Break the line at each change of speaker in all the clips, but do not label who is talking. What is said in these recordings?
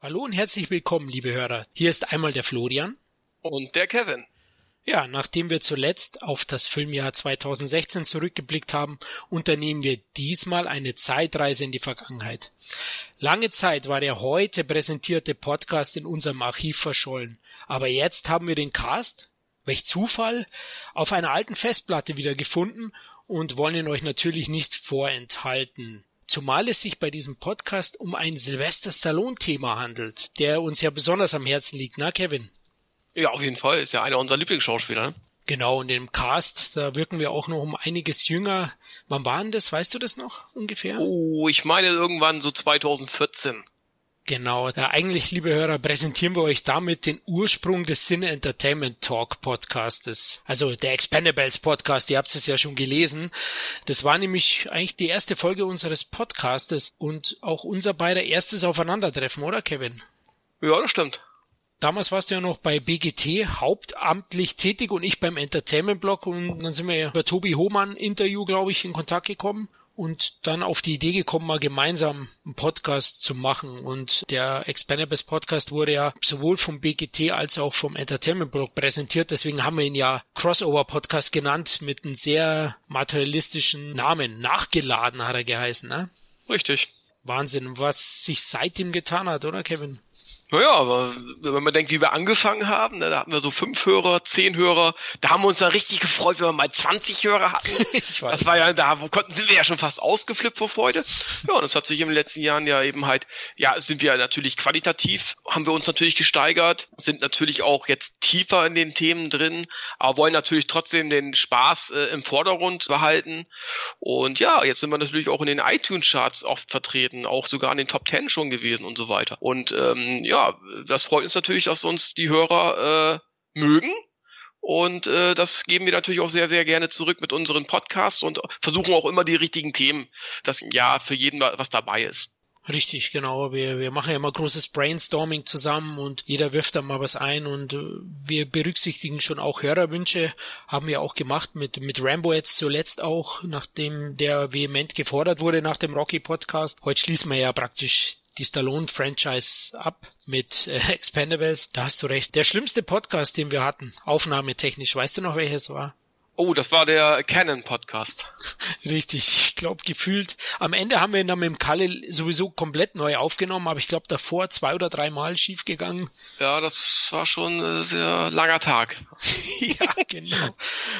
Hallo und herzlich willkommen, liebe Hörer. Hier ist einmal der Florian.
Und der Kevin.
Ja, nachdem wir zuletzt auf das Filmjahr 2016 zurückgeblickt haben, unternehmen wir diesmal eine Zeitreise in die Vergangenheit. Lange Zeit war der heute präsentierte Podcast in unserem Archiv verschollen. Aber jetzt haben wir den Cast, welch Zufall, auf einer alten Festplatte wieder gefunden und wollen ihn euch natürlich nicht vorenthalten. Zumal es sich bei diesem Podcast um ein Sylvester Stallone-Thema handelt, der uns ja besonders am Herzen liegt, na Kevin?
Ja, auf jeden Fall. Ist ja einer unserer Lieblingsschauspieler. Ne?
Genau, und im Cast, da wirken wir auch noch um einiges jünger. Wann waren das? Weißt du das noch ungefähr?
Oh, ich meine irgendwann so 2014.
Genau. Ja, eigentlich, liebe Hörer, präsentieren wir euch damit den Ursprung des Cine Entertainment Talk Podcastes. Also der Expendables Podcast, ihr habt es ja schon gelesen. Das war nämlich eigentlich die erste Folge unseres Podcastes und auch unser beider erstes Aufeinandertreffen, oder Kevin?
Ja, das stimmt.
Damals warst du ja noch bei BGT hauptamtlich tätig und ich beim Entertainment Blog und dann sind wir ja über Tobi Hohmann Interview, glaube ich, in Kontakt gekommen und dann auf die Idee gekommen, mal gemeinsam einen Podcast zu machen. Und der Expendables Podcast wurde ja sowohl vom BGT als auch vom Entertainment Blog präsentiert. Deswegen haben wir ihn ja Crossover Podcast genannt mit einem sehr materialistischen Namen. Nachgeladen hat er geheißen, ne?
Richtig.
Wahnsinn, was sich seitdem getan hat, oder Kevin?
Naja, aber wenn man denkt, wie wir angefangen haben, ne, da hatten wir so fünf Hörer, zehn Hörer, da haben wir uns dann richtig gefreut, wenn wir mal 20 Hörer hatten. ich weiß. Das war ja, da konnten, sind wir ja schon fast ausgeflippt vor Freude. Ja, und das hat sich in den letzten Jahren ja eben halt, ja, sind wir natürlich qualitativ, haben wir uns natürlich gesteigert, sind natürlich auch jetzt tiefer in den Themen drin, aber wollen natürlich trotzdem den Spaß äh, im Vordergrund behalten. Und ja, jetzt sind wir natürlich auch in den iTunes-Charts oft vertreten, auch sogar in den Top Ten schon gewesen und so weiter. Und ähm, ja, ja, das freut uns natürlich, dass uns die Hörer äh, mögen. Und äh, das geben wir natürlich auch sehr, sehr gerne zurück mit unseren Podcasts und versuchen auch immer die richtigen Themen, dass ja für jeden was dabei ist.
Richtig, genau. Wir, wir machen ja immer großes Brainstorming zusammen und jeder wirft da mal was ein und äh, wir berücksichtigen schon auch Hörerwünsche, haben wir auch gemacht mit, mit Rambo jetzt zuletzt auch, nachdem der vehement gefordert wurde nach dem Rocky Podcast. Heute schließen wir ja praktisch die Stallone-Franchise ab mit äh, Expendables. Da hast du recht. Der schlimmste Podcast, den wir hatten, aufnahmetechnisch, weißt du noch, welches war?
Oh, das war der Canon Podcast.
Richtig, ich glaube gefühlt. Am Ende haben wir ihn dann mit dem Kalle sowieso komplett neu aufgenommen, aber ich glaube davor zwei oder drei Mal schief gegangen.
Ja, das war schon ein sehr langer Tag.
ja, genau.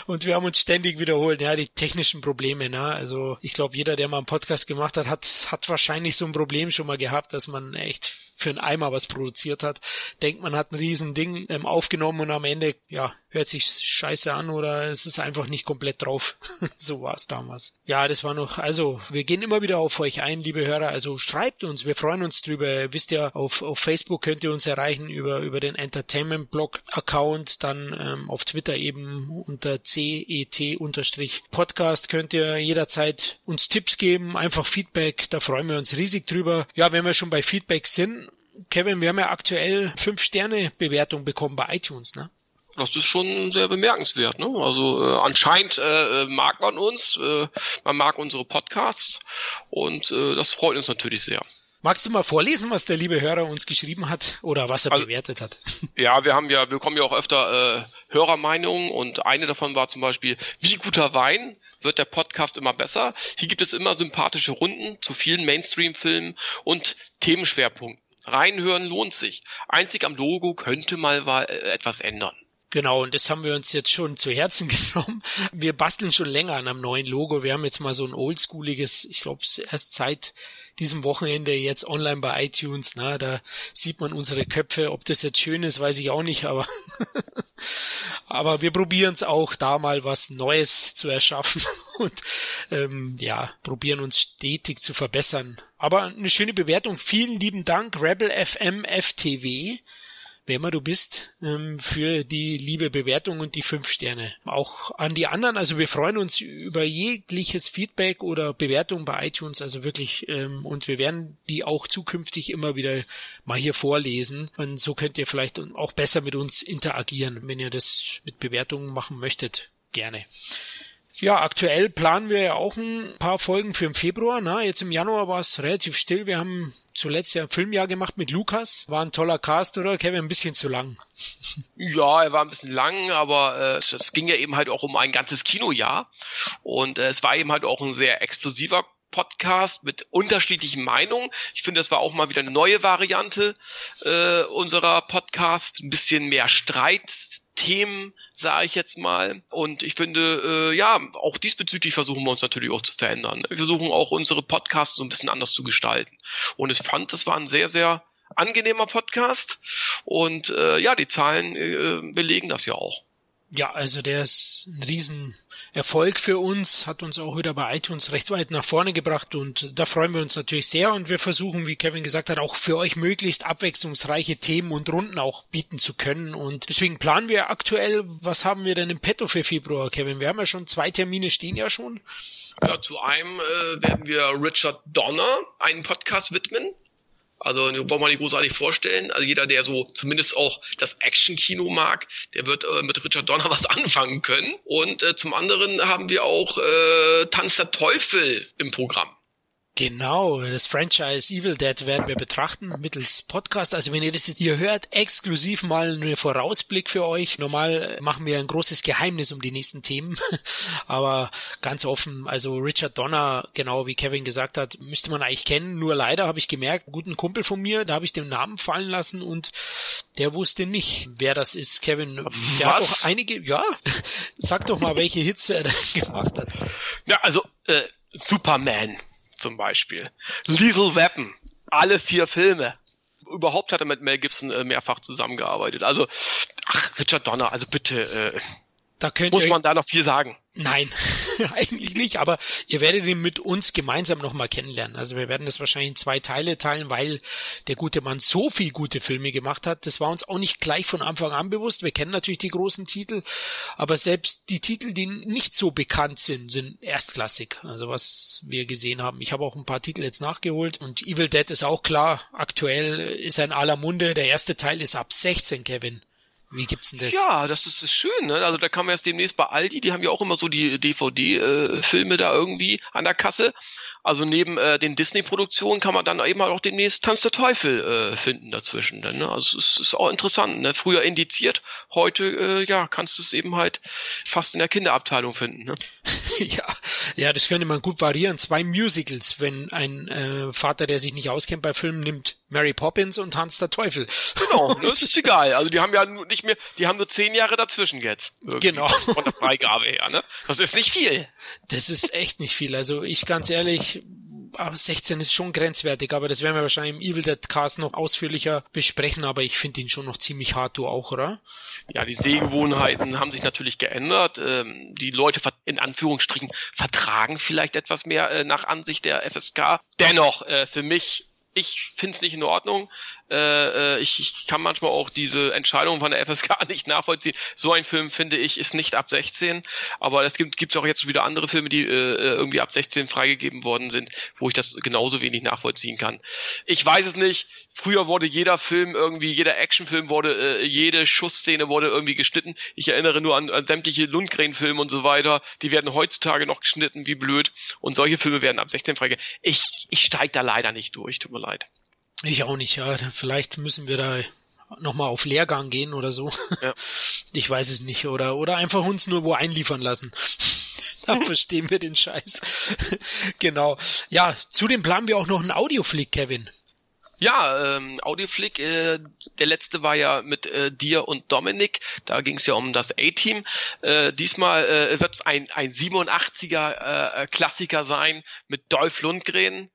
Und wir haben uns ständig wiederholt, ja, die technischen Probleme, ne? Also ich glaube, jeder, der mal einen Podcast gemacht hat, hat, hat wahrscheinlich so ein Problem schon mal gehabt, dass man echt für einen Eimer was produziert hat, denkt man hat ein riesen Ding ähm, aufgenommen und am Ende, ja, hört sich scheiße an oder es ist einfach nicht komplett drauf. so war es damals. Ja, das war noch, also wir gehen immer wieder auf euch ein, liebe Hörer, also schreibt uns, wir freuen uns drüber. wisst ihr, auf, auf Facebook könnt ihr uns erreichen über, über den Entertainment Blog Account, dann ähm, auf Twitter eben unter CET-Podcast könnt ihr jederzeit uns Tipps geben, einfach Feedback, da freuen wir uns riesig drüber. Ja, wenn wir schon bei Feedback sind, Kevin, wir haben ja aktuell fünf Sterne Bewertung bekommen bei iTunes, ne?
Das ist schon sehr bemerkenswert. Ne? Also äh, anscheinend äh, mag man uns, äh, man mag unsere Podcasts und äh, das freut uns natürlich sehr.
Magst du mal vorlesen, was der liebe Hörer uns geschrieben hat oder was er also, bewertet hat?
Ja, wir haben ja, wir bekommen ja auch öfter äh, Hörermeinungen und eine davon war zum Beispiel, wie guter Wein wird der Podcast immer besser. Hier gibt es immer sympathische Runden zu vielen Mainstream-Filmen und Themenschwerpunkten. Reinhören lohnt sich. Einzig am Logo könnte mal äh, etwas ändern.
Genau, und das haben wir uns jetzt schon zu Herzen genommen. Wir basteln schon länger an einem neuen Logo. Wir haben jetzt mal so ein oldschooliges, ich glaube, erst seit diesem Wochenende jetzt online bei iTunes. Na, da sieht man unsere Köpfe. Ob das jetzt schön ist, weiß ich auch nicht, aber, aber wir probieren es auch, da mal was Neues zu erschaffen und ähm, ja, probieren uns stetig zu verbessern. Aber eine schöne Bewertung. Vielen lieben Dank, Rebel FM FTW wer immer du bist, ähm, für die liebe Bewertung und die fünf Sterne. Auch an die anderen, also wir freuen uns über jegliches Feedback oder Bewertung bei iTunes, also wirklich, ähm, und wir werden die auch zukünftig immer wieder mal hier vorlesen. Und so könnt ihr vielleicht auch besser mit uns interagieren, wenn ihr das mit Bewertungen machen möchtet. Gerne. Ja, aktuell planen wir ja auch ein paar Folgen für den Februar. Na, jetzt im Januar war es relativ still. Wir haben zuletzt ja ein Filmjahr gemacht mit Lukas. War ein toller Cast, oder? Kevin, ein bisschen zu lang.
Ja, er war ein bisschen lang, aber äh, es ging ja eben halt auch um ein ganzes Kinojahr. Und äh, es war eben halt auch ein sehr explosiver Podcast mit unterschiedlichen Meinungen. Ich finde, das war auch mal wieder eine neue Variante äh, unserer Podcast. Ein bisschen mehr Streitthemen, sage ich jetzt mal. Und ich finde, äh, ja, auch diesbezüglich versuchen wir uns natürlich auch zu verändern. Wir versuchen auch unsere Podcasts so ein bisschen anders zu gestalten. Und ich fand, das war ein sehr, sehr angenehmer Podcast. Und äh, ja, die Zahlen äh, belegen das ja auch.
Ja, also der ist ein Riesenerfolg für uns, hat uns auch wieder bei iTunes recht weit nach vorne gebracht und da freuen wir uns natürlich sehr und wir versuchen, wie Kevin gesagt hat, auch für euch möglichst abwechslungsreiche Themen und Runden auch bieten zu können und deswegen planen wir aktuell, was haben wir denn im Petto für Februar, Kevin? Wir haben ja schon zwei Termine stehen ja schon.
Ja, zu einem äh, werden wir Richard Donner einen Podcast widmen. Also den braucht man nicht großartig vorstellen. Also jeder, der so zumindest auch das Action-Kino mag, der wird äh, mit Richard Donner was anfangen können. Und äh, zum anderen haben wir auch äh, Tanz der Teufel im Programm.
Genau, das Franchise Evil Dead werden wir betrachten mittels Podcast. Also wenn ihr das hier hört, exklusiv mal einen Vorausblick für euch. Normal machen wir ein großes Geheimnis um die nächsten Themen, aber ganz offen. Also Richard Donner, genau wie Kevin gesagt hat, müsste man eigentlich kennen. Nur leider habe ich gemerkt, einen guten Kumpel von mir, da habe ich den Namen fallen lassen und der wusste nicht, wer das ist. Kevin, der Was? hat auch einige, ja, sag doch mal, welche Hits er da gemacht hat.
Ja, also äh, Superman zum Beispiel. Lethal Weapon, alle vier Filme. Überhaupt hat er mit Mel Gibson äh, mehrfach zusammengearbeitet. Also, ach, Richard Donner, also bitte, äh, da muss man da noch viel sagen.
Nein, eigentlich nicht, aber ihr werdet ihn mit uns gemeinsam nochmal kennenlernen. Also wir werden das wahrscheinlich in zwei Teile teilen, weil der gute Mann so viel gute Filme gemacht hat. Das war uns auch nicht gleich von Anfang an bewusst. Wir kennen natürlich die großen Titel, aber selbst die Titel, die nicht so bekannt sind, sind erstklassig. Also was wir gesehen haben. Ich habe auch ein paar Titel jetzt nachgeholt und Evil Dead ist auch klar. Aktuell ist er in aller Munde. Der erste Teil ist ab 16, Kevin. Wie gibt's denn das?
Ja, das ist, ist schön, ne? Also da kann man jetzt demnächst bei Aldi, die haben ja auch immer so die DVD-Filme äh, da irgendwie an der Kasse. Also neben äh, den Disney-Produktionen kann man dann eben halt auch demnächst Tanz der Teufel äh, finden dazwischen. Ne? Also es ist auch interessant. Ne? Früher indiziert, heute äh, ja kannst du es eben halt fast in der Kinderabteilung finden. Ne?
ja, ja, das könnte man gut variieren. Zwei Musicals, wenn ein äh, Vater, der sich nicht auskennt bei Filmen, nimmt Mary Poppins und Tanz der Teufel.
Genau, das ist egal. Also die haben ja nicht mehr, die haben nur zehn Jahre dazwischen jetzt.
Genau.
Von der Freigabe her, ne? Das ist nicht viel.
Das ist echt nicht viel. Also ich ganz ehrlich, 16 ist schon grenzwertig, aber das werden wir wahrscheinlich im Evil Dead Cast noch ausführlicher besprechen, aber ich finde ihn schon noch ziemlich hart, du auch, oder?
Ja, die Sehgewohnheiten haben sich natürlich geändert. Ähm, die Leute in Anführungsstrichen vertragen vielleicht etwas mehr äh, nach Ansicht der FSK. Dennoch, äh, für mich ich finde es nicht in Ordnung. Äh, äh, ich, ich kann manchmal auch diese Entscheidung von der FSK nicht nachvollziehen. So ein Film, finde ich, ist nicht ab 16. Aber es gibt gibt's auch jetzt wieder andere Filme, die äh, irgendwie ab 16 freigegeben worden sind, wo ich das genauso wenig nachvollziehen kann. Ich weiß es nicht. Früher wurde jeder Film irgendwie, jeder Actionfilm wurde, äh, jede Schussszene wurde irgendwie geschnitten. Ich erinnere nur an, an sämtliche Lundgren-Filme und so weiter. Die werden heutzutage noch geschnitten, wie blöd. Und solche Filme werden ab 16 freigegeben. Ich, ich steige da leider nicht durch, tut mir leid.
Ich auch nicht, ja. Vielleicht müssen wir da nochmal auf Lehrgang gehen oder so. Ja. Ich weiß es nicht. Oder, oder einfach uns nur wo einliefern lassen. da verstehen wir den Scheiß. genau. Ja, zudem planen wir auch noch einen Audioflick, Kevin.
Ja, ähm, Audioflick, äh, der letzte war ja mit äh, dir und Dominik, da ging es ja um das A-Team. Äh, diesmal äh, wird es ein, ein 87er äh, Klassiker sein mit Dolph Lundgren,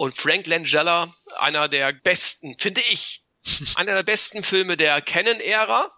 und Frank Langella, einer der besten, finde ich, einer der besten Filme der Canon-Ära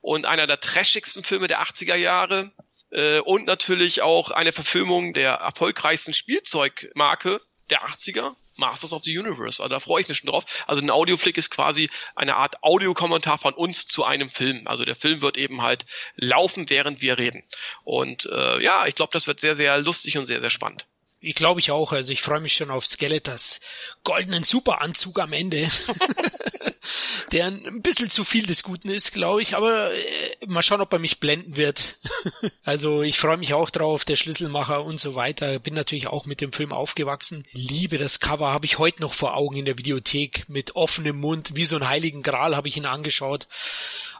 und einer der trashigsten Filme der 80er Jahre. Äh, und natürlich auch eine Verfilmung der erfolgreichsten Spielzeugmarke der 80er, Masters of the Universe. Also da freue ich mich schon drauf. Also ein Audioflick ist quasi eine Art Audiokommentar von uns zu einem Film. Also der Film wird eben halt laufen, während wir reden. Und äh, ja, ich glaube, das wird sehr, sehr lustig und sehr, sehr spannend.
Ich glaube ich auch. Also ich freue mich schon auf Skeletors goldenen Superanzug am Ende. der ein bisschen zu viel des Guten ist, glaube ich, aber äh, mal schauen, ob er mich blenden wird. also ich freue mich auch drauf, der Schlüsselmacher und so weiter. Bin natürlich auch mit dem Film aufgewachsen. Liebe das Cover, habe ich heute noch vor Augen in der Videothek mit offenem Mund, wie so ein heiligen Gral habe ich ihn angeschaut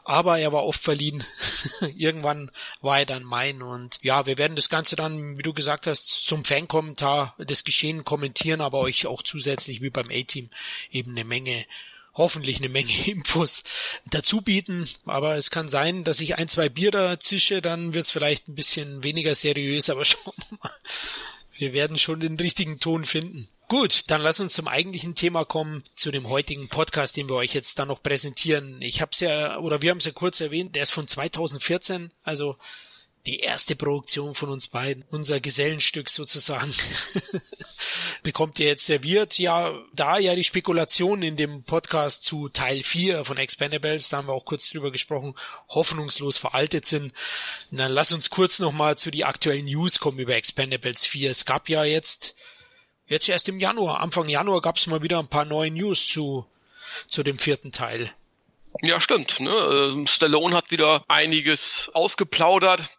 aber er war oft verliehen. Irgendwann war er dann mein und ja, wir werden das Ganze dann, wie du gesagt hast, zum Fankommentar des Geschehen kommentieren, aber euch auch zusätzlich wie beim A-Team eben eine Menge hoffentlich eine Menge Infos dazu bieten. Aber es kann sein, dass ich ein, zwei Bier da zische, dann wird's vielleicht ein bisschen weniger seriös, aber schauen wir mal. Wir werden schon den richtigen Ton finden. Gut, dann lass uns zum eigentlichen Thema kommen, zu dem heutigen Podcast, den wir euch jetzt dann noch präsentieren. Ich habe es ja, oder wir haben es ja kurz erwähnt, der ist von 2014, also die erste Produktion von uns beiden, unser Gesellenstück sozusagen, bekommt ihr jetzt serviert. Ja, da ja die Spekulationen in dem Podcast zu Teil 4 von Expendables, da haben wir auch kurz drüber gesprochen, hoffnungslos veraltet sind. dann lass uns kurz nochmal zu die aktuellen News kommen über Expendables 4. Es gab ja jetzt, jetzt erst im Januar, Anfang Januar gab es mal wieder ein paar neue News zu, zu dem vierten Teil.
Ja, stimmt. Ne? Ähm, Stallone hat wieder einiges ausgeplaudert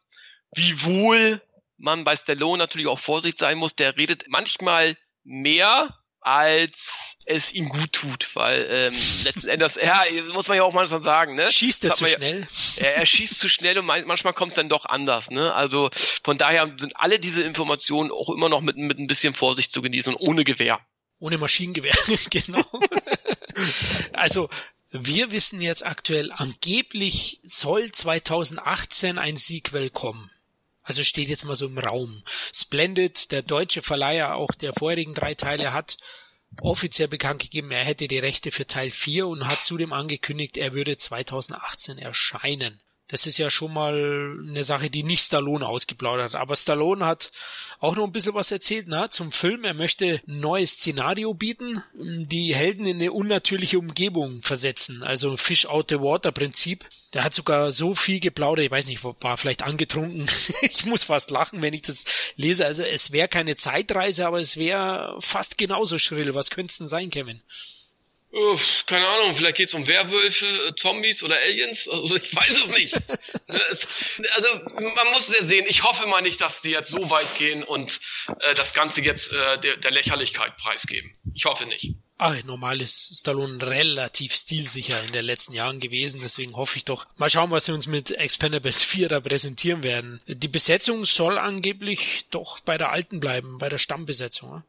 Wiewohl man bei Stallone natürlich auch Vorsicht sein muss, der redet manchmal mehr als es ihm gut tut, weil ähm, letzten Endes, ja, muss man ja auch manchmal sagen, ne?
Schießt er zu ja, schnell?
Er, er schießt zu schnell und manchmal kommt es dann doch anders, ne? Also von daher sind alle diese Informationen auch immer noch mit, mit ein bisschen Vorsicht zu genießen und ohne Gewehr.
Ohne Maschinengewehr, genau. also wir wissen jetzt aktuell, angeblich soll 2018 ein Sequel kommen. Also steht jetzt mal so im Raum. Splendid, der deutsche Verleiher auch der vorherigen drei Teile, hat offiziell bekannt gegeben, er hätte die Rechte für Teil 4 und hat zudem angekündigt, er würde 2018 erscheinen. Das ist ja schon mal eine Sache, die nicht Stallone ausgeplaudert hat. Aber Stallone hat auch noch ein bisschen was erzählt na, zum Film. Er möchte ein neues Szenario bieten, die Helden in eine unnatürliche Umgebung versetzen. Also Fish out the water Prinzip. Der hat sogar so viel geplaudert, ich weiß nicht, war vielleicht angetrunken. ich muss fast lachen, wenn ich das lese. Also es wäre keine Zeitreise, aber es wäre fast genauso schrill. Was könnte es denn sein, Kevin?
Uff, keine Ahnung, vielleicht geht's um Werwölfe, äh, Zombies oder Aliens. Also ich weiß es nicht. also man muss es ja sehen. Ich hoffe mal nicht, dass die jetzt so weit gehen und äh, das Ganze jetzt äh, der, der Lächerlichkeit preisgeben. Ich hoffe nicht.
Ah, normal ist Stallone relativ stilsicher in den letzten Jahren gewesen, deswegen hoffe ich doch. Mal schauen, was sie uns mit Expendables 4 da präsentieren werden. Die Besetzung soll angeblich doch bei der alten bleiben, bei der Stammbesetzung.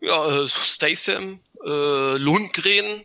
Ja, äh, Statham, äh, Lundgren,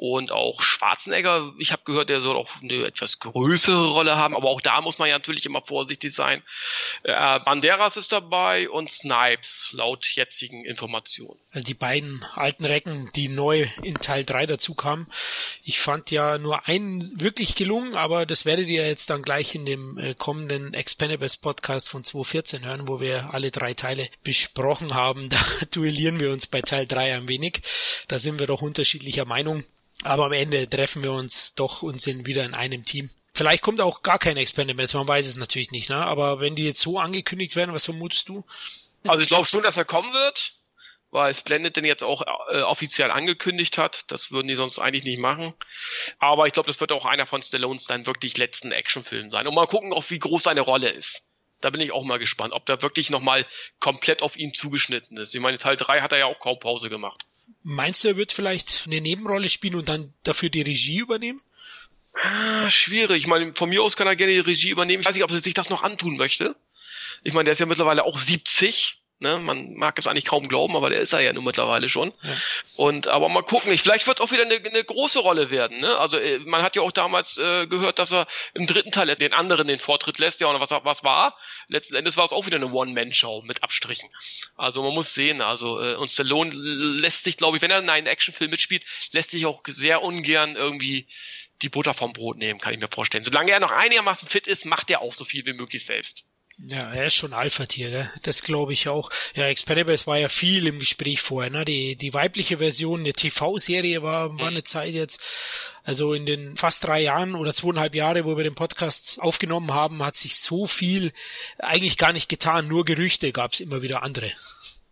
und auch Schwarzenegger, ich habe gehört, der soll auch eine etwas größere Rolle haben, aber auch da muss man ja natürlich immer vorsichtig sein. Äh, Banderas ist dabei und Snipes, laut jetzigen Informationen.
Also die beiden alten Recken, die neu in Teil 3 dazu kamen. Ich fand ja nur einen wirklich gelungen, aber das werdet ihr jetzt dann gleich in dem äh, kommenden Expendables Podcast von 2014 hören, wo wir alle drei Teile besprochen haben. Da duellieren wir uns bei Teil 3 ein wenig. Da sind wir doch unterschiedlicher Meinung. Aber am Ende treffen wir uns doch und sind wieder in einem Team. Vielleicht kommt auch gar kein Expendables, man weiß es natürlich nicht, ne? Aber wenn die jetzt so angekündigt werden, was vermutest du?
Also ich glaube schon, dass er kommen wird, weil Splendid den jetzt auch äh, offiziell angekündigt hat. Das würden die sonst eigentlich nicht machen. Aber ich glaube, das wird auch einer von Stallones dann wirklich letzten Actionfilm sein. Und mal gucken, auch wie groß seine Rolle ist. Da bin ich auch mal gespannt, ob da wirklich nochmal komplett auf ihn zugeschnitten ist. Ich meine, Teil 3 hat er ja auch kaum Pause gemacht.
Meinst du, er wird vielleicht eine Nebenrolle spielen und dann dafür die Regie übernehmen?
Ah, schwierig. Ich meine, von mir aus kann er gerne die Regie übernehmen. Ich weiß nicht, ob er sich das noch antun möchte. Ich meine, der ist ja mittlerweile auch 70. Ne? Man mag es eigentlich kaum glauben, aber der ist er ja nun mittlerweile schon. Ja. Und aber mal gucken, vielleicht wird auch wieder eine, eine große Rolle werden. Ne? Also äh, man hat ja auch damals äh, gehört, dass er im dritten Teil den anderen den Vortritt lässt, ja, und was, was war? Letzten Endes war es auch wieder eine One-Man-Show mit Abstrichen. Also man muss sehen, also äh, und Stallone lässt sich, glaube ich, wenn er in einem Actionfilm mitspielt, lässt sich auch sehr ungern irgendwie die Butter vom Brot nehmen, kann ich mir vorstellen. Solange er noch einigermaßen fit ist, macht er auch so viel wie möglich selbst.
Ja, er ist schon Alpha-Tier, das glaube ich auch. Ja, Expendables war ja viel im Gespräch vorher. Ne? Die, die weibliche Version, eine TV-Serie war, war eine Zeit jetzt. Also in den fast drei Jahren oder zweieinhalb Jahre, wo wir den Podcast aufgenommen haben, hat sich so viel eigentlich gar nicht getan. Nur Gerüchte gab es immer wieder andere.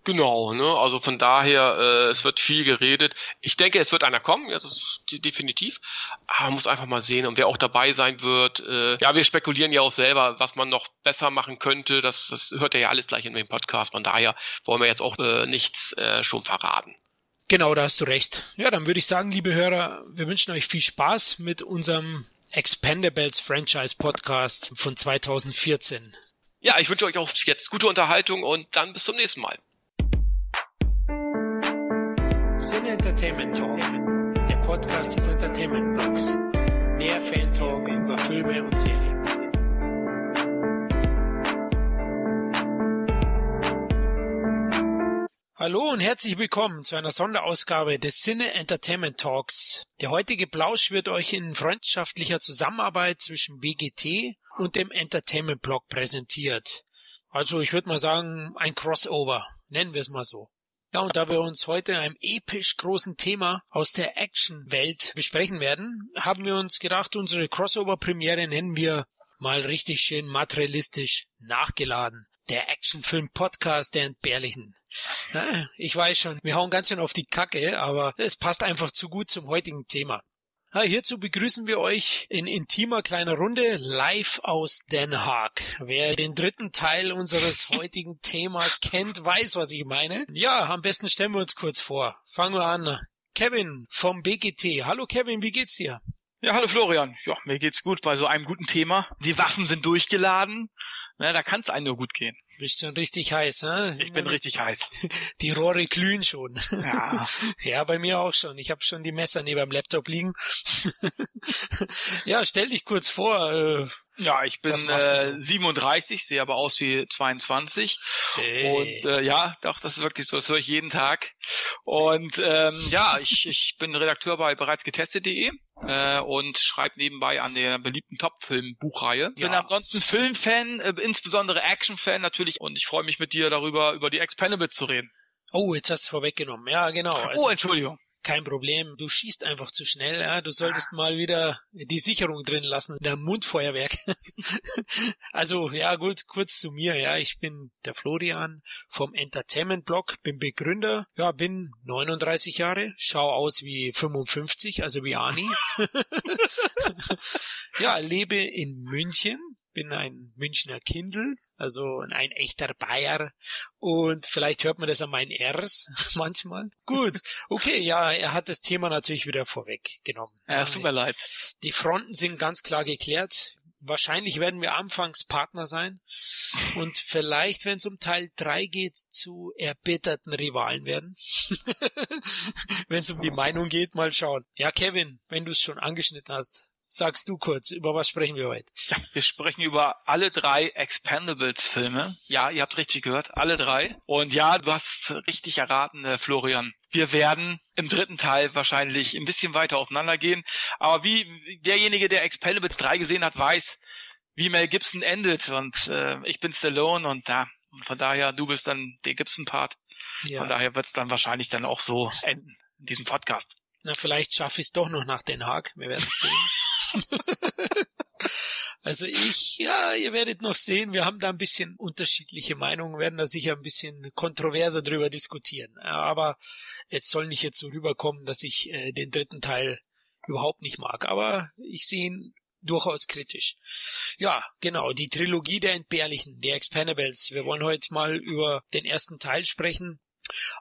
Genau, ne? Also von daher, äh, es wird viel geredet. Ich denke, es wird einer kommen, das ist definitiv. Aber man muss einfach mal sehen, und wer auch dabei sein wird. Äh, ja, wir spekulieren ja auch selber, was man noch besser machen könnte. Das, das hört ihr ja alles gleich in dem Podcast. Von daher wollen wir jetzt auch äh, nichts äh, schon verraten.
Genau, da hast du recht. Ja, dann würde ich sagen, liebe Hörer, wir wünschen euch viel Spaß mit unserem Expendables Franchise Podcast von 2014.
Ja, ich wünsche euch auch jetzt gute Unterhaltung und dann bis zum nächsten Mal.
Sin Entertainment Talk, der Podcast des Entertainment Blogs. Mehr Fan Talk über Filme und Serien. Hallo und herzlich willkommen zu einer Sonderausgabe des Sinne Entertainment Talks. Der heutige Plausch wird euch in freundschaftlicher Zusammenarbeit zwischen BGT und dem Entertainment Blog präsentiert. Also ich würde mal sagen, ein Crossover, nennen wir es mal so. Ja, und da wir uns heute einem episch großen Thema aus der Action-Welt besprechen werden, haben wir uns gedacht, unsere Crossover-Premiere nennen wir mal richtig schön materialistisch nachgeladen. Der Actionfilm-Podcast der Entbehrlichen. Ja, ich weiß schon, wir hauen ganz schön auf die Kacke, aber es passt einfach zu gut zum heutigen Thema. Hierzu begrüßen wir euch in intimer kleiner Runde live aus Den Haag. Wer den dritten Teil unseres heutigen Themas kennt, weiß, was ich meine. Ja, am besten stellen wir uns kurz vor. Fangen wir an. Kevin vom BGT. Hallo Kevin, wie geht's dir?
Ja, hallo Florian. Ja, mir geht's gut bei so einem guten Thema. Die Waffen sind durchgeladen. Na, da kann's einem nur gut gehen.
Bist schon richtig heiß, hä?
Ich bin richtig heiß.
Die Rohre glühen schon. Ja. ja, bei mir auch schon. Ich habe schon die Messer neben dem Laptop liegen. ja, stell dich kurz vor. Äh,
ja, ich bin äh, 37, sehe aber aus wie 22. Hey. Und äh, ja, doch, das ist wirklich so, das höre ich jeden Tag. Und ähm, ja, ich, ich bin Redakteur bei bereitsgetestet.de äh, und schreibe nebenbei an der beliebten Top-Film-Buchreihe. Ja. Bin ansonsten Filmfan, äh, insbesondere Action-Fan natürlich und ich freue mich mit dir darüber, über die Expendables zu reden.
Oh, jetzt hast du vorweggenommen. Ja, genau. Oh,
also, oh, Entschuldigung
kein Problem. Du schießt einfach zu schnell. Ja? Du solltest mal wieder die Sicherung drin lassen, der Mundfeuerwerk. also ja gut, kurz zu mir. Ja, ich bin der Florian vom Entertainment Blog, bin Begründer. Ja, bin 39 Jahre, schau aus wie 55, also wie Ani. ja, lebe in München bin ein Münchner Kindl, also ein echter Bayer und vielleicht hört man das an meinen Rs manchmal. Gut, okay, ja, er hat das Thema natürlich wieder vorweggenommen.
Ja, es tut mir leid.
Die Fronten sind ganz klar geklärt. Wahrscheinlich werden wir anfangs Partner sein und vielleicht, wenn es um Teil 3 geht, zu erbitterten Rivalen werden. wenn es um die Meinung geht, mal schauen. Ja, Kevin, wenn du es schon angeschnitten hast, sagst du kurz, über was sprechen wir heute?
Ja, wir sprechen über alle drei Expendables-Filme. Ja, ihr habt richtig gehört, alle drei. Und ja, du hast richtig erraten, äh, Florian. Wir werden im dritten Teil wahrscheinlich ein bisschen weiter auseinandergehen. Aber wie derjenige, der Expendables 3 gesehen hat, weiß, wie Mel Gibson endet. Und äh, ich bin Stallone und ja, von daher, du bist dann der Gibson-Part. Ja. Von daher wird es dann wahrscheinlich dann auch so enden in diesem Podcast.
Na, vielleicht schaffe ich es doch noch nach Den Haag. Wir werden sehen. also ich, ja, ihr werdet noch sehen, wir haben da ein bisschen unterschiedliche Meinungen, werden da sicher ein bisschen kontroverser drüber diskutieren. Aber jetzt soll nicht jetzt so rüberkommen, dass ich äh, den dritten Teil überhaupt nicht mag. Aber ich sehe ihn durchaus kritisch. Ja, genau, die Trilogie der Entbehrlichen, der Expendables. Wir wollen heute mal über den ersten Teil sprechen.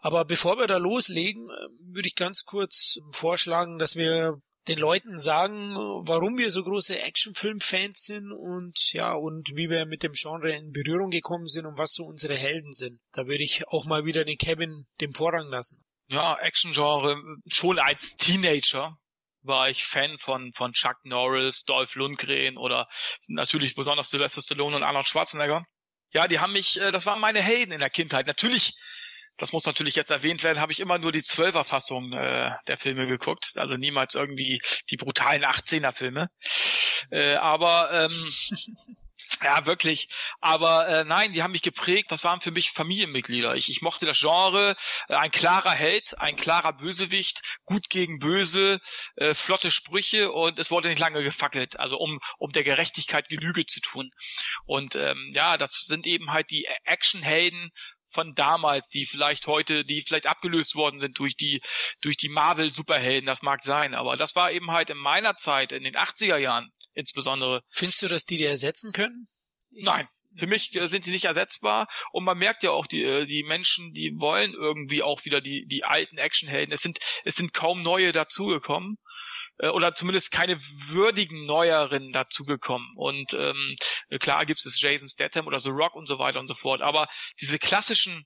Aber bevor wir da loslegen, äh, würde ich ganz kurz vorschlagen, dass wir den Leuten sagen, warum wir so große Actionfilm-Fans sind und ja, und wie wir mit dem Genre in Berührung gekommen sind und was so unsere Helden sind. Da würde ich auch mal wieder den Kevin dem Vorrang lassen.
Ja, Action-Genre, schon als Teenager war ich Fan von, von Chuck Norris, Dolph Lundgren oder natürlich besonders Sylvester Stallone und Arnold Schwarzenegger. Ja, die haben mich, äh, das waren meine Helden in der Kindheit. Natürlich das muss natürlich jetzt erwähnt werden, habe ich immer nur die Zwölfer-Fassung äh, der Filme geguckt, also niemals irgendwie die brutalen 18er-Filme. Äh, aber ähm, ja, wirklich. Aber äh, nein, die haben mich geprägt. Das waren für mich Familienmitglieder. Ich, ich mochte das Genre. Äh, ein klarer Held, ein klarer Bösewicht, gut gegen böse, äh, flotte Sprüche und es wurde nicht lange gefackelt. Also um um der Gerechtigkeit Genüge zu tun. Und ähm, ja, das sind eben halt die Actionhelden von damals, die vielleicht heute, die vielleicht abgelöst worden sind durch die, durch die Marvel-Superhelden, das mag sein, aber das war eben halt in meiner Zeit, in den 80er Jahren insbesondere.
Findest du, dass die dir ersetzen können?
Nein, für mich äh, sind sie nicht ersetzbar und man merkt ja auch die äh, die Menschen, die wollen irgendwie auch wieder die die alten Actionhelden. Es sind es sind kaum neue dazugekommen äh, oder zumindest keine würdigen neueren dazugekommen. Und ähm, klar gibt es Jason Statham oder The Rock und so weiter und so fort. Aber diese klassischen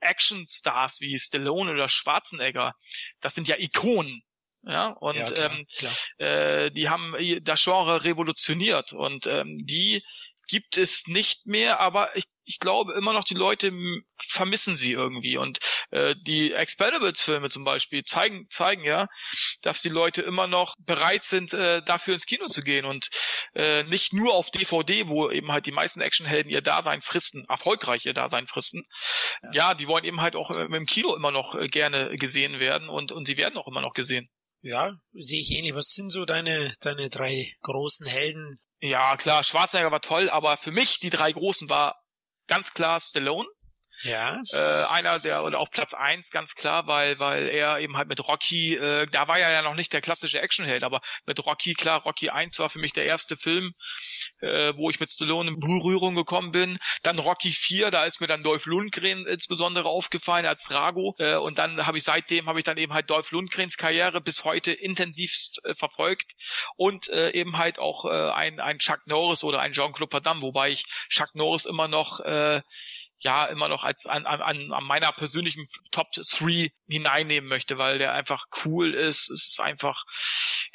Actionstars wie Stallone oder Schwarzenegger, das sind ja Ikonen. Ja, und ja, klar, ähm, klar. Äh, die haben das Genre revolutioniert und ähm, die gibt es nicht mehr, aber ich, ich glaube immer noch, die Leute vermissen sie irgendwie. Und äh, die Expendables-Filme zum Beispiel zeigen, zeigen ja, dass die Leute immer noch bereit sind, äh, dafür ins Kino zu gehen und äh, nicht nur auf DVD, wo eben halt die meisten Actionhelden ihr Dasein fristen, erfolgreich ihr Dasein fristen. Ja, ja die wollen eben halt auch äh, im Kino immer noch äh, gerne gesehen werden und, und sie werden auch immer noch gesehen.
Ja, sehe ich ähnlich. Was sind so deine, deine drei großen Helden?
Ja, klar, Schwarzenegger war toll, aber für mich die drei großen war ganz klar Stallone.
Ja.
Äh, einer der oder auf Platz eins ganz klar, weil weil er eben halt mit Rocky, äh, da war er ja noch nicht der klassische Actionheld, aber mit Rocky klar, Rocky 1 war für mich der erste Film, äh, wo ich mit Stallone in Berührung gekommen bin. Dann Rocky 4, da ist mir dann Dolph Lundgren insbesondere aufgefallen als Drago äh, und dann habe ich seitdem habe ich dann eben halt Dolph Lundgrens Karriere bis heute intensivst äh, verfolgt und äh, eben halt auch äh, ein ein Chuck Norris oder ein Jean-Claude Van Damme, wobei ich Chuck Norris immer noch äh, ja immer noch als an, an, an meiner persönlichen Top 3 hineinnehmen möchte, weil der einfach cool ist. Es ist einfach,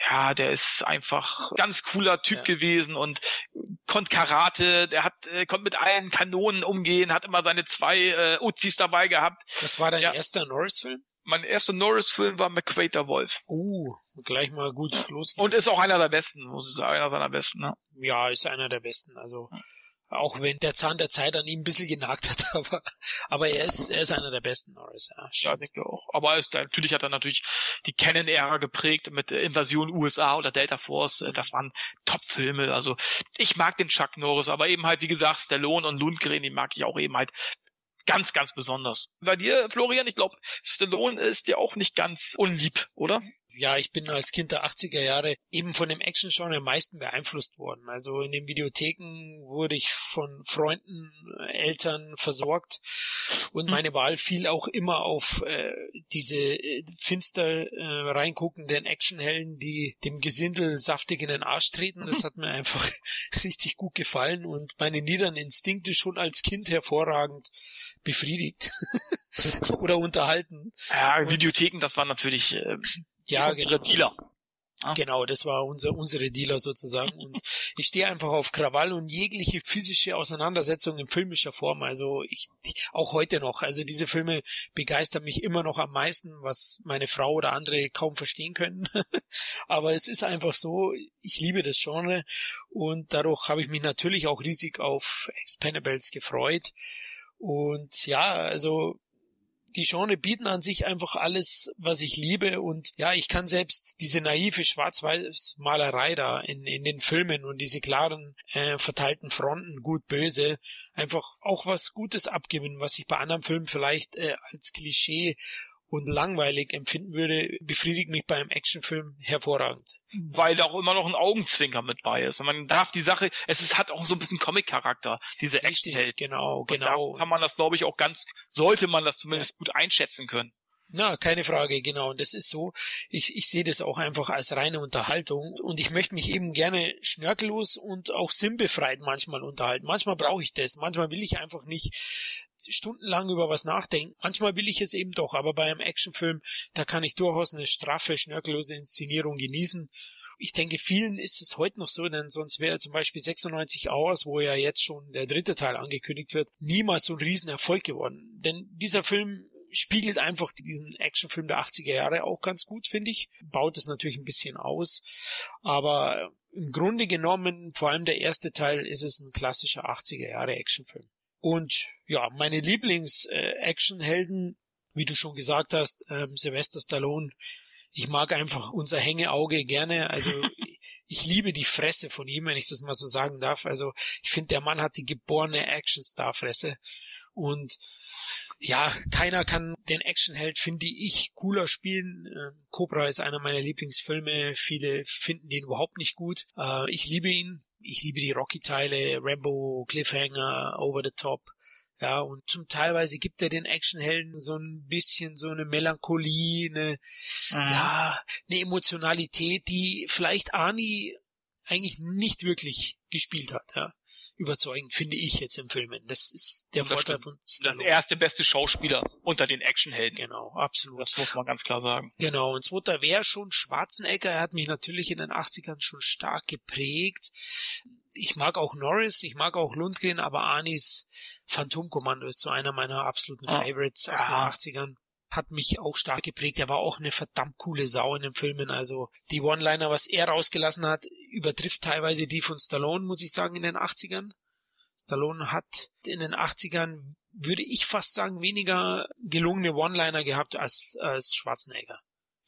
ja, der ist einfach ganz cooler Typ ja. gewesen und konnte Karate, der hat äh, konnte mit allen Kanonen umgehen, hat immer seine zwei äh, Uzis dabei gehabt.
Was war dein ja. erster Norris-Film?
Mein erster Norris-Film war McQuaid der Wolf.
Uh, gleich mal gut losgehen.
Und ist auch einer der besten, muss ich sagen, einer seiner besten, ne?
Ja, ist einer der besten. Also auch wenn der Zahn der Zeit an ihm ein bisschen genagt hat, aber, aber er ist, er ist einer der besten Norris, ja.
Ja, denke auch. Aber ist, natürlich hat er natürlich die Canon-Ära geprägt mit Invasion USA oder Delta Force. Das waren Top-Filme. Also, ich mag den Chuck Norris, aber eben halt, wie gesagt, Stallone und Lundgren, die mag ich auch eben halt ganz, ganz besonders. Bei dir, Florian, ich glaube, Stallone ist dir auch nicht ganz unlieb, oder?
Ja, ich bin als Kind der 80er Jahre eben von dem Action-Genre am meisten beeinflusst worden. Also in den Videotheken wurde ich von Freunden, Eltern versorgt und mhm. meine Wahl fiel auch immer auf äh, diese äh, finster äh, reinguckenden Actionhelden, die dem Gesindel saftig in den Arsch treten. Das hat mir einfach richtig gut gefallen und meine niederen Instinkte schon als Kind hervorragend befriedigt oder unterhalten.
Ja, Videotheken, das war natürlich äh, ja, unsere genau. Dealer.
Ah. Genau, das war unser, unsere Dealer sozusagen. Und ich stehe einfach auf Krawall und jegliche physische Auseinandersetzung in filmischer Form. Also ich, auch heute noch. Also diese Filme begeistern mich immer noch am meisten, was meine Frau oder andere kaum verstehen können. Aber es ist einfach so, ich liebe das Genre und dadurch habe ich mich natürlich auch riesig auf Expendables gefreut. Und ja, also die Genre bieten an sich einfach alles, was ich liebe. Und ja, ich kann selbst diese naive Schwarz-Weiß-Malerei da in, in den Filmen und diese klaren äh, verteilten Fronten, gut, böse, einfach auch was Gutes abgeben, was ich bei anderen Filmen vielleicht äh, als Klischee und langweilig empfinden würde, befriedigt mich beim Actionfilm hervorragend.
Weil da auch immer noch ein Augenzwinker mit bei ist. Und man darf die Sache, es ist, hat auch so ein bisschen Comic-Charakter, diese Actionheld.
Genau, genau.
Da kann man das, glaube ich, auch ganz, sollte man das zumindest ja. gut einschätzen können.
Na, keine Frage, genau. Und das ist so, ich, ich sehe das auch einfach als reine Unterhaltung und ich möchte mich eben gerne schnörkellos und auch sinnbefreit manchmal unterhalten. Manchmal brauche ich das, manchmal will ich einfach nicht stundenlang über was nachdenken. Manchmal will ich es eben doch, aber bei einem Actionfilm, da kann ich durchaus eine straffe, schnörkellose Inszenierung genießen. Ich denke, vielen ist es heute noch so, denn sonst wäre zum Beispiel 96 Hours, wo ja jetzt schon der dritte Teil angekündigt wird, niemals so ein Riesenerfolg geworden. Denn dieser Film spiegelt einfach diesen Actionfilm der 80er Jahre auch ganz gut, finde ich. Baut es natürlich ein bisschen aus, aber im Grunde genommen, vor allem der erste Teil, ist es ein klassischer 80er Jahre Actionfilm. Und ja, meine Lieblings-Actionhelden, wie du schon gesagt hast, ähm, Sylvester Stallone. Ich mag einfach unser Hängeauge gerne. Also ich liebe die Fresse von ihm, wenn ich das mal so sagen darf. Also ich finde, der Mann hat die geborene Actionstar-Fresse. Und ja, keiner kann den Actionheld, finde ich, cooler spielen. Ähm, Cobra ist einer meiner Lieblingsfilme. Viele finden den überhaupt nicht gut. Äh, ich liebe ihn. Ich liebe die Rocky-Teile, Rambo, Cliffhanger, Over the Top. Ja, und zum teilweise gibt er den Actionhelden so ein bisschen so eine Melancholie, eine, mhm. ja, eine Emotionalität, die vielleicht Arnie eigentlich nicht wirklich gespielt hat, ja. Überzeugend, finde ich jetzt im Film. Das ist der das Vorteil stimmt. von
Stallone. Das erste beste Schauspieler unter den Actionhelden.
Genau, absolut.
Das muss man ganz klar sagen.
Genau, und zweiter wäre schon Schwarzenegger. Er hat mich natürlich in den 80ern schon stark geprägt. Ich mag auch Norris, ich mag auch Lundgren, aber Anis Phantomkommando ist so einer meiner absoluten ah. Favorites aus ja. den 80ern hat mich auch stark geprägt. Er war auch eine verdammt coole Sau in den Filmen. Also die One-Liner, was er rausgelassen hat, übertrifft teilweise die von Stallone, muss ich sagen, in den 80ern. Stallone hat in den 80ern, würde ich fast sagen, weniger gelungene One-Liner gehabt als, als Schwarzenegger.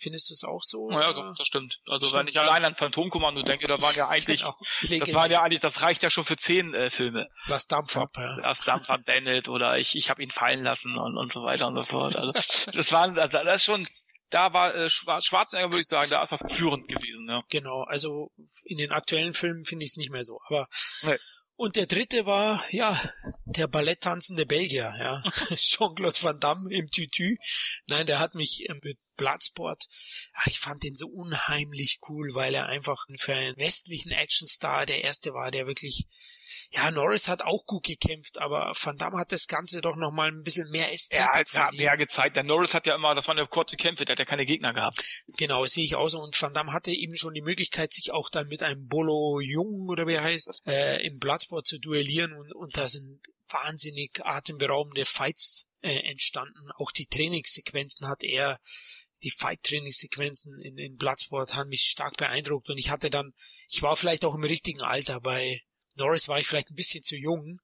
Findest du es auch so?
Ja, doch, das stimmt. Also stimmt. wenn ich allein an Phantomkommando denke, da waren ja eigentlich, genau. das waren ja eigentlich, das reicht ja schon für zehn äh, Filme.
Lass Dampf ab, ja.
Lass Dampf ab, Bennett oder ich, ich habe ihn fallen lassen und, und so weiter und so fort. Also das waren, also das ist schon, da war äh, Schwarzenegger, würde ich sagen, da ist er führend gewesen, ja.
Genau, also in den aktuellen Filmen finde ich es nicht mehr so. Aber nee. Und der dritte war, ja, der Balletttanzende Belgier, ja. Jean-Claude Van Damme im Tütü. Nein, der hat mich äh, mit Bloodsport, ach, ich fand den so unheimlich cool, weil er einfach für einen westlichen Actionstar der erste war, der wirklich ja, Norris hat auch gut gekämpft, aber Van Damme hat das Ganze doch nochmal ein bisschen mehr Ästhetik.
Er hat mehr gezeigt. Der Norris hat ja immer, das waren ja kurze Kämpfe, der hat ja keine Gegner gehabt.
Genau, sehe ich auch so. Und Van Damme hatte eben schon die Möglichkeit, sich auch dann mit einem Bolo Jung oder wie er heißt, äh, im Bloodsport zu duellieren und, und da sind wahnsinnig atemberaubende Fights äh, entstanden. Auch die Trainingssequenzen hat er die Fight-Trainingssequenzen in, in Bloodsport haben mich stark beeindruckt und ich hatte dann, ich war vielleicht auch im richtigen Alter bei Norris war ich vielleicht ein bisschen zu jung.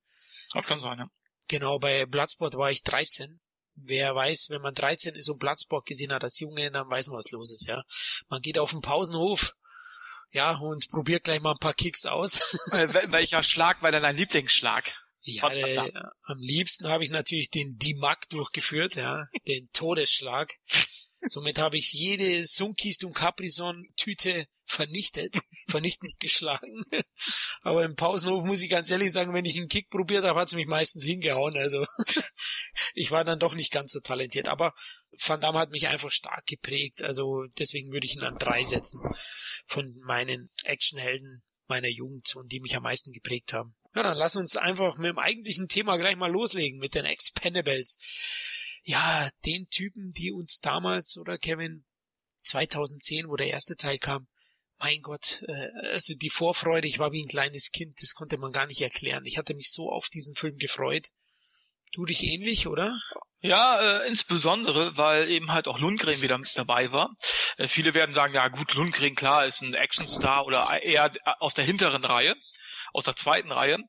Das kann sein, ja.
Genau, bei Bloodsport war ich 13. Wer weiß, wenn man 13 ist und Bloodsport gesehen hat als Junge, dann weiß man, was los ist, ja. Man geht auf den Pausenhof, ja, und probiert gleich mal ein paar Kicks aus.
Welcher Schlag war denn dein Lieblingsschlag?
Ja, äh, am liebsten habe ich natürlich den Dimak durchgeführt, ja, den Todesschlag. Somit habe ich jede Sunkist und Caprison Tüte vernichtet, vernichtend geschlagen. Aber im Pausenhof muss ich ganz ehrlich sagen, wenn ich einen Kick probiert habe, hat es mich meistens hingehauen. Also ich war dann doch nicht ganz so talentiert. Aber Van Damme hat mich einfach stark geprägt. Also deswegen würde ich ihn an drei setzen von meinen Actionhelden meiner Jugend und die mich am meisten geprägt haben. Ja, dann lass uns einfach mit dem eigentlichen Thema gleich mal loslegen, mit den Expendables ja, den Typen, die uns damals, oder Kevin, 2010, wo der erste Teil kam, mein Gott, äh, also die Vorfreude, ich war wie ein kleines Kind, das konnte man gar nicht erklären. Ich hatte mich so auf diesen Film gefreut. Du dich ähnlich, oder?
Ja, äh, insbesondere, weil eben halt auch Lundgren wieder mit dabei war. Äh, viele werden sagen, ja gut, Lundgren, klar, ist ein Actionstar oder eher aus der hinteren Reihe, aus der zweiten Reihe.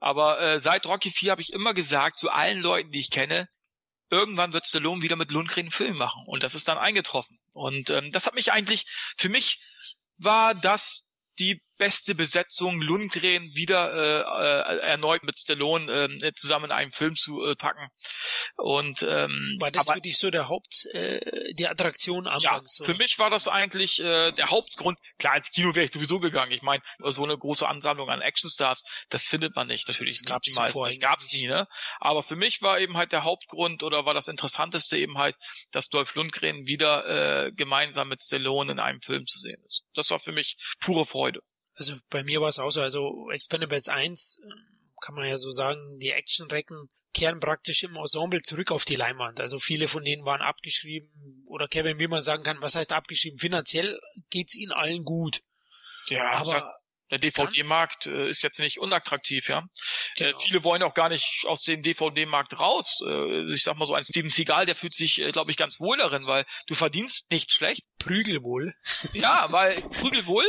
Aber äh, seit Rocky 4 habe ich immer gesagt, zu allen Leuten, die ich kenne, irgendwann wird Stallone wieder mit Lundgren einen Film machen. Und das ist dann eingetroffen. Und ähm, das hat mich eigentlich, für mich war das die beste Besetzung, Lundgren wieder äh, äh, erneut mit Stallone äh, zusammen in einem Film zu äh, packen. Und ähm,
war das aber, für dich so der Haupt, äh, die Attraktion anfangs?
Ja, für mich war das eigentlich äh, der Hauptgrund. Klar, ins Kino wäre ich sowieso gegangen. Ich meine, so eine große Ansammlung an Actionstars, das findet man nicht natürlich.
Das die meisten.
Das gab's nie, ne? Aber für mich war eben halt der Hauptgrund oder war das Interessanteste eben halt, dass Dolph Lundgren wieder äh, gemeinsam mit Stallone in einem Film zu sehen ist. Das war für mich pure Freude.
Also bei mir war es auch so, also Expendables 1 ähm, kann man ja so sagen, die Actionrecken kehren praktisch im Ensemble zurück auf die Leinwand. Also viele von denen waren abgeschrieben oder Kevin, wie man sagen kann, was heißt abgeschrieben? Finanziell geht's ihnen allen gut.
Ja, aber der DVD-Markt äh, ist jetzt nicht unattraktiv, ja. Äh, genau. Äh, viele wollen auch gar nicht aus dem DVD-Markt raus. Äh, ich sag mal so, ein Steven Seagal, der fühlt sich, äh, glaube ich, ganz wohl darin, weil du verdienst nicht schlecht.
Prügelwohl.
Ja, weil Prügelwohl.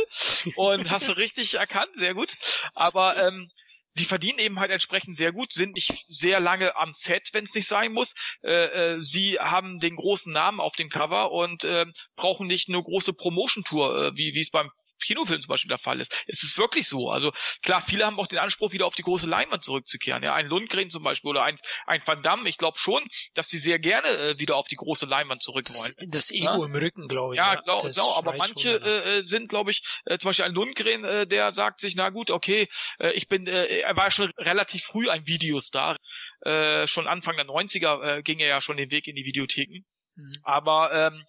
Und hast du richtig erkannt, sehr gut. Aber ähm, sie verdienen eben halt entsprechend sehr gut, sind nicht sehr lange am Set, wenn es nicht sein muss. Äh, äh, sie haben den großen Namen auf dem Cover und äh, brauchen nicht eine große Promotion-Tour, äh, wie es beim Kinofilm zum Beispiel der Fall ist. Es ist wirklich so. Also klar, viele haben auch den Anspruch, wieder auf die große Leinwand zurückzukehren. Ja, ein Lundgren zum Beispiel oder ein, ein Van Damme. Ich glaube schon, dass sie sehr gerne äh, wieder auf die große Leinwand zurück wollen.
Das, das Ego ja? im Rücken, glaube ich.
Ja, ja genau. Aber manche äh, äh, sind, glaube ich, äh, zum Beispiel ein Lundgren, äh, der sagt sich, na gut, okay, äh, ich bin, äh, er war schon relativ früh ein Videostar. Äh, schon Anfang der 90er äh, ging er ja schon den Weg in die Videotheken. Mhm. Aber ähm,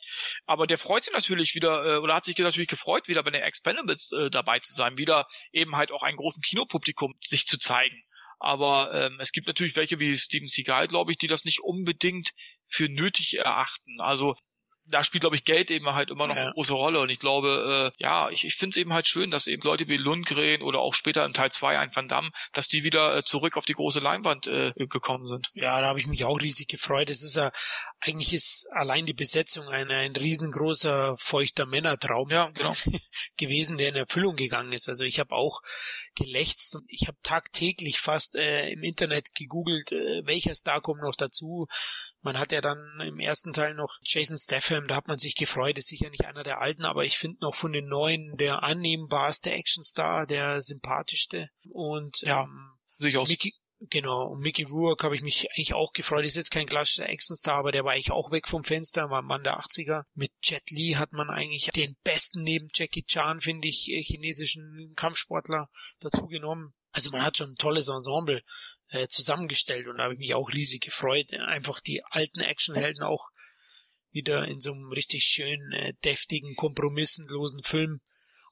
aber der freut sich natürlich wieder äh, oder hat sich natürlich gefreut, wieder bei den Expendables äh, dabei zu sein, wieder eben halt auch einem großen Kinopublikum sich zu zeigen. Aber ähm, es gibt natürlich welche wie Steven Seagal, glaube ich, die das nicht unbedingt für nötig erachten. Also da spielt, glaube ich, Geld eben halt immer noch ja. eine große Rolle. Und ich glaube, äh, ja, ich, ich finde es eben halt schön, dass eben Leute wie Lundgren oder auch später in Teil 2 ein Van Damme, dass die wieder äh, zurück auf die große Leinwand äh, gekommen sind.
Ja, da habe ich mich auch riesig gefreut. Es ist ja, eigentlich ist allein die Besetzung ein, ein riesengroßer, feuchter Männertraum
ja, genau.
gewesen, der in Erfüllung gegangen ist. Also ich habe auch gelächzt und ich habe tagtäglich fast äh, im Internet gegoogelt, äh, welcher Star kommt noch dazu. Man hat ja dann im ersten Teil noch Jason Statham, da hat man sich gefreut, ist sicher nicht einer der alten, aber ich finde noch von den neuen der annehmbarste Actionstar, der sympathischste und
ja, ähm, sich aus.
Mickey, Genau, und Mickey Rourke habe ich mich eigentlich auch gefreut. Ist jetzt kein klassischer Actionstar, aber der war eigentlich auch weg vom Fenster, war ein Mann der 80er. Mit Jet Li hat man eigentlich den besten neben Jackie Chan, finde ich, äh, chinesischen Kampfsportler dazu genommen. Also man hat schon ein tolles Ensemble äh, zusammengestellt und da habe ich mich auch riesig gefreut, einfach die alten Actionhelden auch wieder in so einem richtig schönen, äh, deftigen, kompromissenlosen Film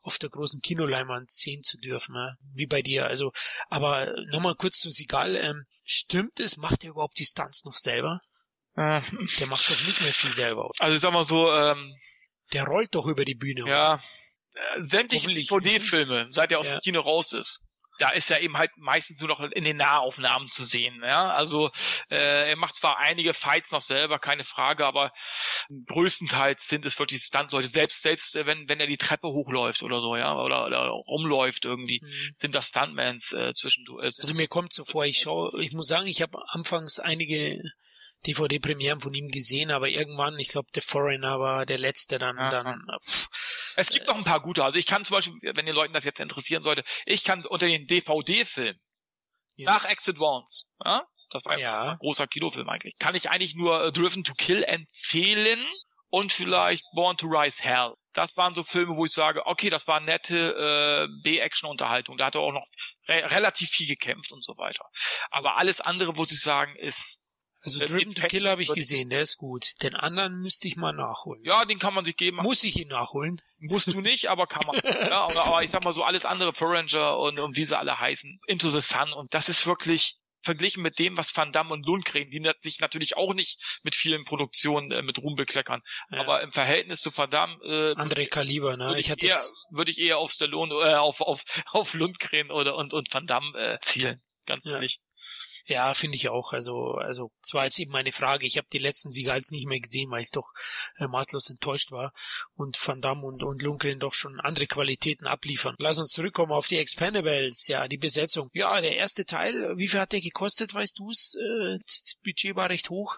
auf der großen Kinoleinwand sehen zu dürfen, ja? wie bei dir. Also, aber nochmal kurz zu Sigal, ähm, stimmt es, macht er überhaupt die Stunts noch selber? Äh, der macht doch nicht mehr viel selber.
Also ich sag mal so, ähm,
der rollt doch über die Bühne.
Ja, äh, sämtliche DVD-Filme, seit er aus ja. dem Kino raus ist da ist er eben halt meistens nur noch in den Nahaufnahmen zu sehen. Ja? Also äh, er macht zwar einige Fights noch selber, keine Frage, aber größtenteils sind es wirklich Stuntleute. Selbst selbst äh, wenn wenn er die Treppe hochläuft oder so, ja, oder, oder rumläuft irgendwie, mhm. sind das Stuntmans äh, zwischendurch.
Also mir kommt so vor, ich schaue, ich muss sagen, ich habe anfangs einige DVD-Premieren von ihm gesehen, aber irgendwann, ich glaube, The Foreigner war der letzte dann. Ja, dann pff,
es gibt noch ein paar gute. Also ich kann zum Beispiel, wenn den Leuten das jetzt interessieren sollte, ich kann unter den DVD-Filmen ja. nach Exit Wounds, ja, das war ja. ein großer Kinofilm eigentlich, kann ich eigentlich nur uh, Driven to Kill empfehlen und vielleicht Born to Rise Hell. Das waren so Filme, wo ich sage, okay, das war nette äh, B-Action-Unterhaltung. Da hat er auch noch re relativ viel gekämpft und so weiter. Aber alles andere, muss ich sagen, ist
also Driven to Kill habe ich gesehen, der ist gut. Den anderen müsste ich mal nachholen.
Ja, den kann man sich geben.
Muss ich ihn nachholen?
Musst du nicht, aber kann man. ja, aber, aber, ich sag mal so alles andere, Foranger und, und wie sie alle heißen, Into the Sun und das ist wirklich verglichen mit dem, was Van Damme und Lundgren, die sich natürlich auch nicht mit vielen Produktionen äh, mit Ruhm bekleckern. Ja. Aber im Verhältnis zu Van Damme
äh, André Kaliber, ne?
Würde ich, ich eher, würde ich eher auf Stallone, äh, auf, auf, auf Lundgren oder und, und Van Damme äh, zielen. Ganz ja. ehrlich.
Ja, finde ich auch. Also, also, es war jetzt eben meine Frage. Ich habe die letzten Siegals nicht mehr gesehen, weil ich doch äh, maßlos enttäuscht war und Van Damme und, und Lundgren doch schon andere Qualitäten abliefern. Lass uns zurückkommen auf die Expendables. Ja, die Besetzung. Ja, der erste Teil, wie viel hat der gekostet, weißt du's? Äh, das Budget war recht hoch.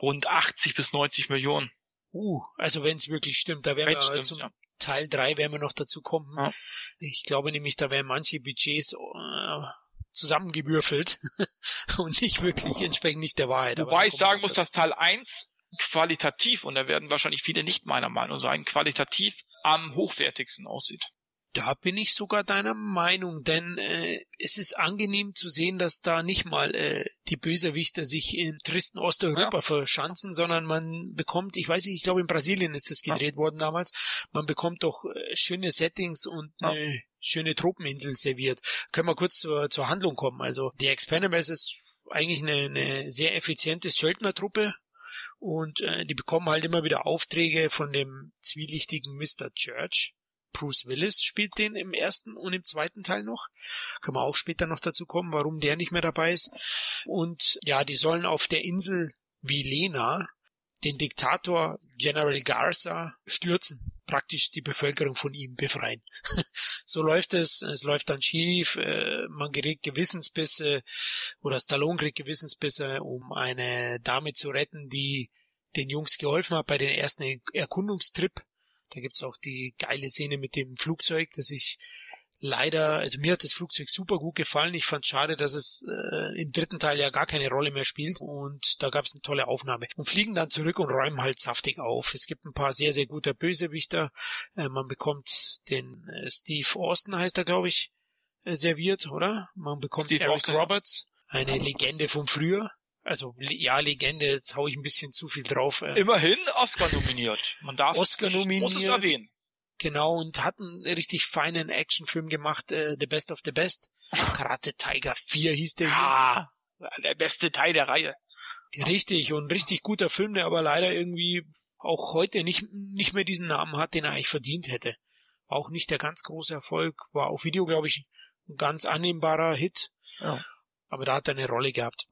Rund 80 bis 90 Millionen.
Uh, also wenn es wirklich stimmt, da werden wir stimmt, zum ja. Teil 3 werden wir noch dazu kommen. Ja. Ich glaube nämlich, da werden manche Budgets äh, zusammengewürfelt und nicht wirklich entsprechend nicht der Wahrheit.
Wobei ich sagen muss, dass Teil 1 qualitativ, und da werden wahrscheinlich viele nicht meiner Meinung sein, qualitativ am hochwertigsten aussieht.
Da bin ich sogar deiner Meinung, denn äh, es ist angenehm zu sehen, dass da nicht mal äh, die Bösewichter sich in tristen Osteuropa ja. verschanzen, sondern man bekommt, ich weiß nicht, ich glaube in Brasilien ist das gedreht ja. worden damals, man bekommt doch äh, schöne Settings und ja. eine schöne Tropeninsel serviert. Können wir kurz zur, zur Handlung kommen. Also die Expendables ist eigentlich eine, eine sehr effiziente Söldnertruppe und äh, die bekommen halt immer wieder Aufträge von dem zwielichtigen Mr. Church Bruce Willis spielt den im ersten und im zweiten Teil noch. Können wir auch später noch dazu kommen, warum der nicht mehr dabei ist. Und ja, die sollen auf der Insel Vilena den Diktator General Garza stürzen, praktisch die Bevölkerung von ihm befreien. so läuft es, es läuft dann schief, äh, man kriegt Gewissensbisse oder Stallone kriegt Gewissensbisse, um eine Dame zu retten, die den Jungs geholfen hat bei den ersten Erkundungstrip. Da gibt's auch die geile Szene mit dem Flugzeug, das ich leider, also mir hat das Flugzeug super gut gefallen. Ich fand schade, dass es äh, im dritten Teil ja gar keine Rolle mehr spielt und da gab es eine tolle Aufnahme. Und fliegen dann zurück und räumen halt saftig auf. Es gibt ein paar sehr, sehr gute Bösewichter. Äh, man bekommt den äh, Steve Austin, heißt er, glaube ich, äh, serviert, oder? Man bekommt Steve Eric Austin. Roberts, eine Legende vom Früher. Also ja, Legende, jetzt hau ich ein bisschen zu viel drauf.
Äh. Immerhin Oscar nominiert. Man darf
Oscar nominiert.
Muss es erwähnen.
Genau, und hat einen richtig feinen Actionfilm gemacht, äh, The Best of the Best. Karate Tiger 4 hieß der.
Ja, der beste Teil der Reihe.
Richtig, und richtig guter Film, der aber leider irgendwie auch heute nicht, nicht mehr diesen Namen hat, den er eigentlich verdient hätte. War auch nicht der ganz große Erfolg, war auf Video, glaube ich, ein ganz annehmbarer Hit. Ja. Aber da hat er eine Rolle gehabt.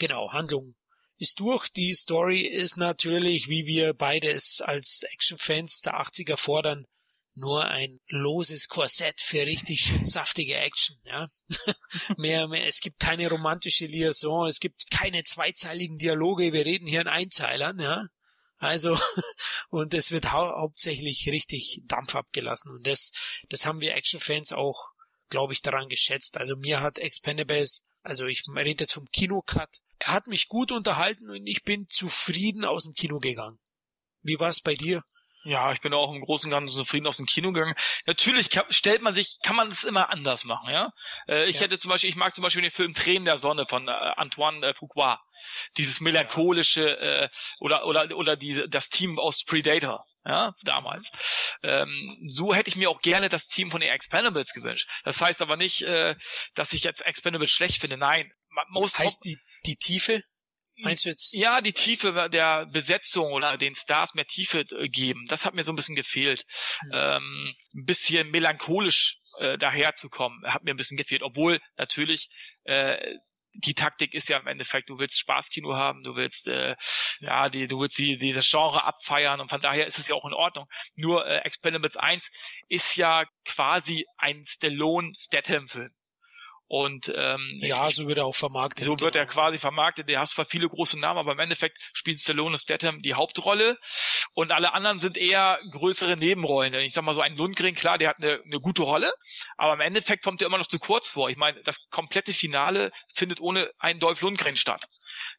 Genau, Handlung ist durch. Die Story ist natürlich, wie wir beide es als Actionfans der 80er fordern, nur ein loses Korsett für richtig schön saftige Action, ja. mehr, mehr, es gibt keine romantische Liaison, es gibt keine zweizeiligen Dialoge, wir reden hier in Einzeilern, ja. Also, und es wird hau hauptsächlich richtig Dampf abgelassen. Und das, das haben wir Actionfans auch, glaube ich, daran geschätzt. Also mir hat Expendables, also ich rede jetzt vom Kinocut, er hat mich gut unterhalten und ich bin zufrieden aus dem Kino gegangen. Wie war es bei dir?
Ja, ich bin auch im Großen und Ganzen zufrieden aus dem Kino gegangen. Natürlich kann, stellt man sich, kann man es immer anders machen, ja. Äh, ich ja. hätte zum Beispiel, ich mag zum Beispiel den Film Tränen der Sonne von äh, Antoine äh, Fuqua. Dieses melancholische äh, oder oder oder diese das Team aus Predator, ja, damals. Ähm, so hätte ich mir auch gerne das Team von den Expendables gewünscht. Das heißt aber nicht, äh, dass ich jetzt Expendables schlecht finde. Nein,
man muss heißt die die Tiefe? Meinst du jetzt?
Ja, die Tiefe der Besetzung oder den Stars mehr Tiefe äh, geben. Das hat mir so ein bisschen gefehlt. Mhm. Ähm, ein bisschen melancholisch äh, daherzukommen, hat mir ein bisschen gefehlt. Obwohl natürlich äh, die Taktik ist ja im Endeffekt, du willst Spaßkino haben, du willst äh, ja, die, du willst die, dieses Genre abfeiern und von daher ist es ja auch in Ordnung. Nur äh, Expendables 1 ist ja quasi ein Stallone Statham Film. Und ähm,
ja, so wird er auch vermarktet.
So wird genau. er quasi vermarktet. Der hat zwar viele große Namen, aber im Endeffekt spielt Stallone und Statham die Hauptrolle und alle anderen sind eher größere Nebenrollen. Ich sag mal so ein Lundgren, klar, der hat eine, eine gute Rolle, aber im Endeffekt kommt er immer noch zu kurz vor. Ich meine, das komplette Finale findet ohne einen Dolph Lundgren statt.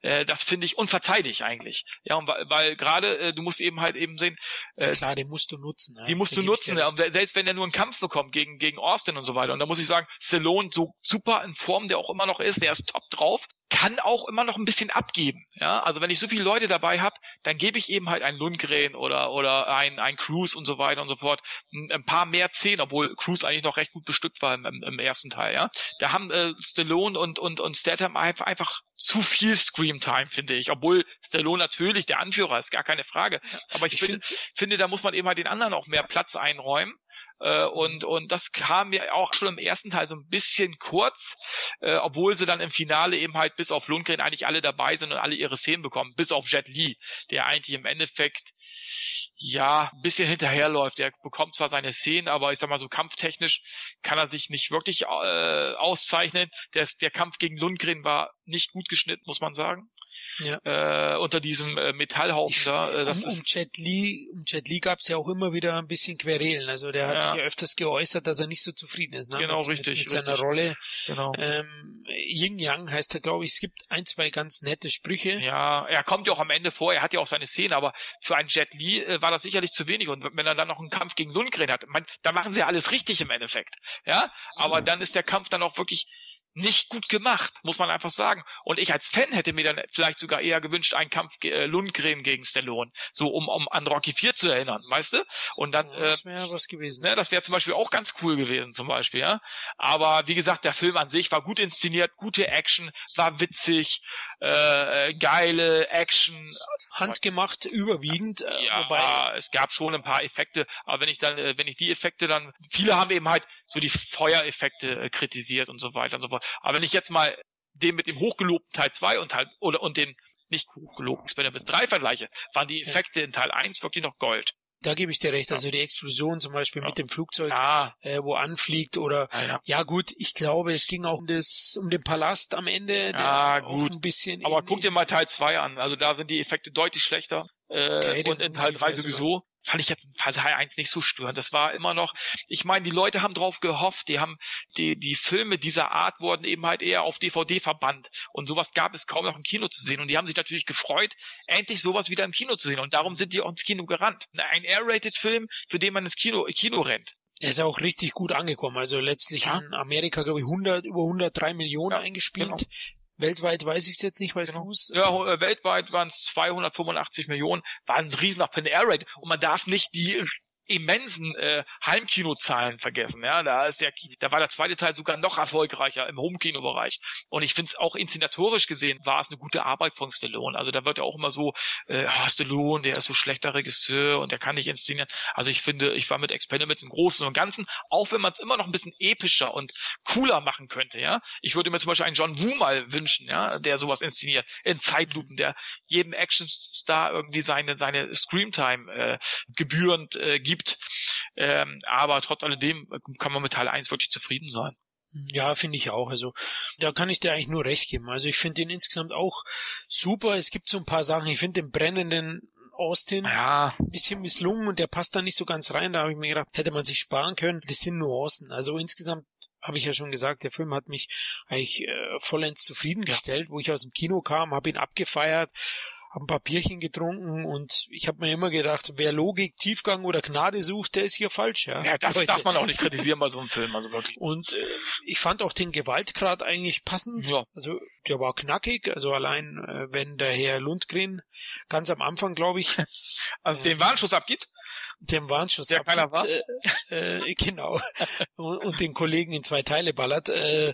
Äh, das finde ich unverzeihlich eigentlich. Ja, und weil, weil gerade äh, du musst eben halt eben sehen.
Äh, ja, klar, den musst du nutzen.
Ja. Die musst du nutzen. Ja, selbst wenn er nur einen Kampf bekommt gegen gegen Austin und so weiter. Und da muss ich sagen, Stallone so super in Form der auch immer noch ist, der ist top drauf, kann auch immer noch ein bisschen abgeben. Ja, also wenn ich so viele Leute dabei habe, dann gebe ich eben halt ein Lundgren oder oder ein ein Cruise und so weiter und so fort ein, ein paar mehr Zehn, obwohl Cruise eigentlich noch recht gut bestückt war im, im, ersten Teil. Ja, da haben äh, Stallone und und und Statham einfach einfach zu viel Screamtime, finde ich. Obwohl Stallone natürlich der Anführer ist, gar keine Frage. Aber ich, ich finde, finde, da muss man eben halt den anderen auch mehr Platz einräumen. Äh, und, und das kam mir auch schon im ersten Teil so ein bisschen kurz, äh, obwohl sie dann im Finale eben halt bis auf Lundgren eigentlich alle dabei sind und alle ihre Szenen bekommen, bis auf Jet Li, der eigentlich im Endeffekt ja, ein bisschen hinterherläuft. Er bekommt zwar seine Szenen, aber ich sag mal so kampftechnisch kann er sich nicht wirklich äh, auszeichnen. Der, der Kampf gegen Lundgren war nicht gut geschnitten, muss man sagen ja. äh, unter diesem äh, Metallhaufen ich, da.
Äh, das um, um Jet Li, um Jet Li gab es ja auch immer wieder ein bisschen Querelen. Also der hat ja. sich ja öfters geäußert, dass er nicht so zufrieden ist. Ne?
Genau,
mit,
richtig.
Mit, mit seiner
richtig.
Rolle. Genau. Ähm, Yin Yang heißt er, glaube ich. Es gibt ein, zwei ganz nette Sprüche.
Ja, er kommt ja auch am Ende vor. Er hat ja auch seine Szene, aber für einen Jet Li äh, war das sicherlich zu wenig. Und wenn er dann noch einen Kampf gegen Lundgren hat, man, da machen sie ja alles richtig im Endeffekt. Ja, aber mhm. dann ist der Kampf dann auch wirklich nicht gut gemacht, muss man einfach sagen. Und ich als Fan hätte mir dann vielleicht sogar eher gewünscht, einen Kampf äh, Lundgren gegen Stallone, so um, um an Rocky 4 zu erinnern, weißt du? Und dann,
ja, das wäre äh, was gewesen.
Ne, das wäre zum Beispiel auch ganz cool gewesen, zum Beispiel, ja. Aber wie gesagt, der Film an sich war gut inszeniert, gute Action, war witzig, äh, geile Action.
Handgemacht überwiegend.
Äh, ja, wobei es gab schon ein paar Effekte, aber wenn ich dann, äh, wenn ich die Effekte dann, viele haben eben halt so die Feuereffekte äh, kritisiert und so weiter und so fort. Aber wenn ich jetzt mal den mit dem hochgelobten Teil 2 und halt oder und den nicht gelogen, Expendables 3 vergleiche, waren die Effekte in Teil 1 wirklich noch Gold.
Da gebe ich dir recht. Also die Explosion zum Beispiel ja. mit dem Flugzeug, ja. äh, wo anfliegt oder ja, ja, gut, ich glaube, es ging auch um das, um den Palast am Ende.
Ja, gut. ein bisschen Aber guck dir mal Teil 2 an. Also da sind die Effekte deutlich schlechter. Äh, okay, und in Teil 3 sowieso fand ich jetzt in Teil 1 nicht so störend. Das war immer noch, ich meine, die Leute haben drauf gehofft, die haben, die, die Filme dieser Art wurden eben halt eher auf DVD verbannt. Und sowas gab es kaum noch im Kino zu sehen. Und die haben sich natürlich gefreut, endlich sowas wieder im Kino zu sehen. Und darum sind die auch ins Kino gerannt. Ein R-Rated-Film, für den man ins Kino, Kino rennt.
Er ist auch richtig gut angekommen. Also letztlich ja. in Amerika, glaube ich, 100, über 103 Millionen ja, eingespielt. Genau. Weltweit weiß ich es jetzt nicht, weißt genau. du es?
Ja, äh, weltweit waren es 285 Millionen, war ein riesen Open Air Rate und man darf nicht die immensen äh, Heimkinozahlen vergessen. Ja, da ist der, da war der zweite Teil sogar noch erfolgreicher im Homekino-Bereich. Und ich finde es auch inszenatorisch gesehen war es eine gute Arbeit von Stallone. Also da wird ja auch immer so, äh, ah, Stallone, der ist so schlechter Regisseur und der kann nicht inszenieren. Also ich finde, ich war mit Experiments im Großen und Ganzen, auch wenn man es immer noch ein bisschen epischer und cooler machen könnte. Ja, ich würde mir zum Beispiel einen John Woo mal wünschen, ja, der sowas inszeniert in Zeitlupen, der jedem Actionstar irgendwie seine seine Screamtime äh, gebührend äh, gibt gibt. Ähm, aber trotz alledem kann man mit Teil 1 wirklich zufrieden sein.
Ja, finde ich auch. Also da kann ich dir eigentlich nur recht geben. Also ich finde den insgesamt auch super. Es gibt so ein paar Sachen. Ich finde den brennenden Austin ja. ein bisschen misslungen und der passt da nicht so ganz rein. Da habe ich mir gedacht, hätte man sich sparen können. Das sind Nuancen. Also insgesamt habe ich ja schon gesagt, der Film hat mich eigentlich äh, vollends zufriedengestellt, ja. wo ich aus dem Kino kam, habe ihn abgefeiert, habe ein paar Bierchen getrunken und ich habe mir immer gedacht, wer Logik, Tiefgang oder Gnade sucht, der ist hier falsch. Ja,
ja das Leute. darf man auch nicht kritisieren bei so einem Film, also wirklich.
Und äh, ich fand auch den Gewaltgrad eigentlich passend. Ja. Also der war knackig, also allein äh, wenn der Herr Lundgren ganz am Anfang, glaube ich,
also den Warnschuss abgibt
dem Warnschuss
Der keiner war?
Äh, äh, genau. und, und, den Kollegen in zwei Teile ballert. Äh,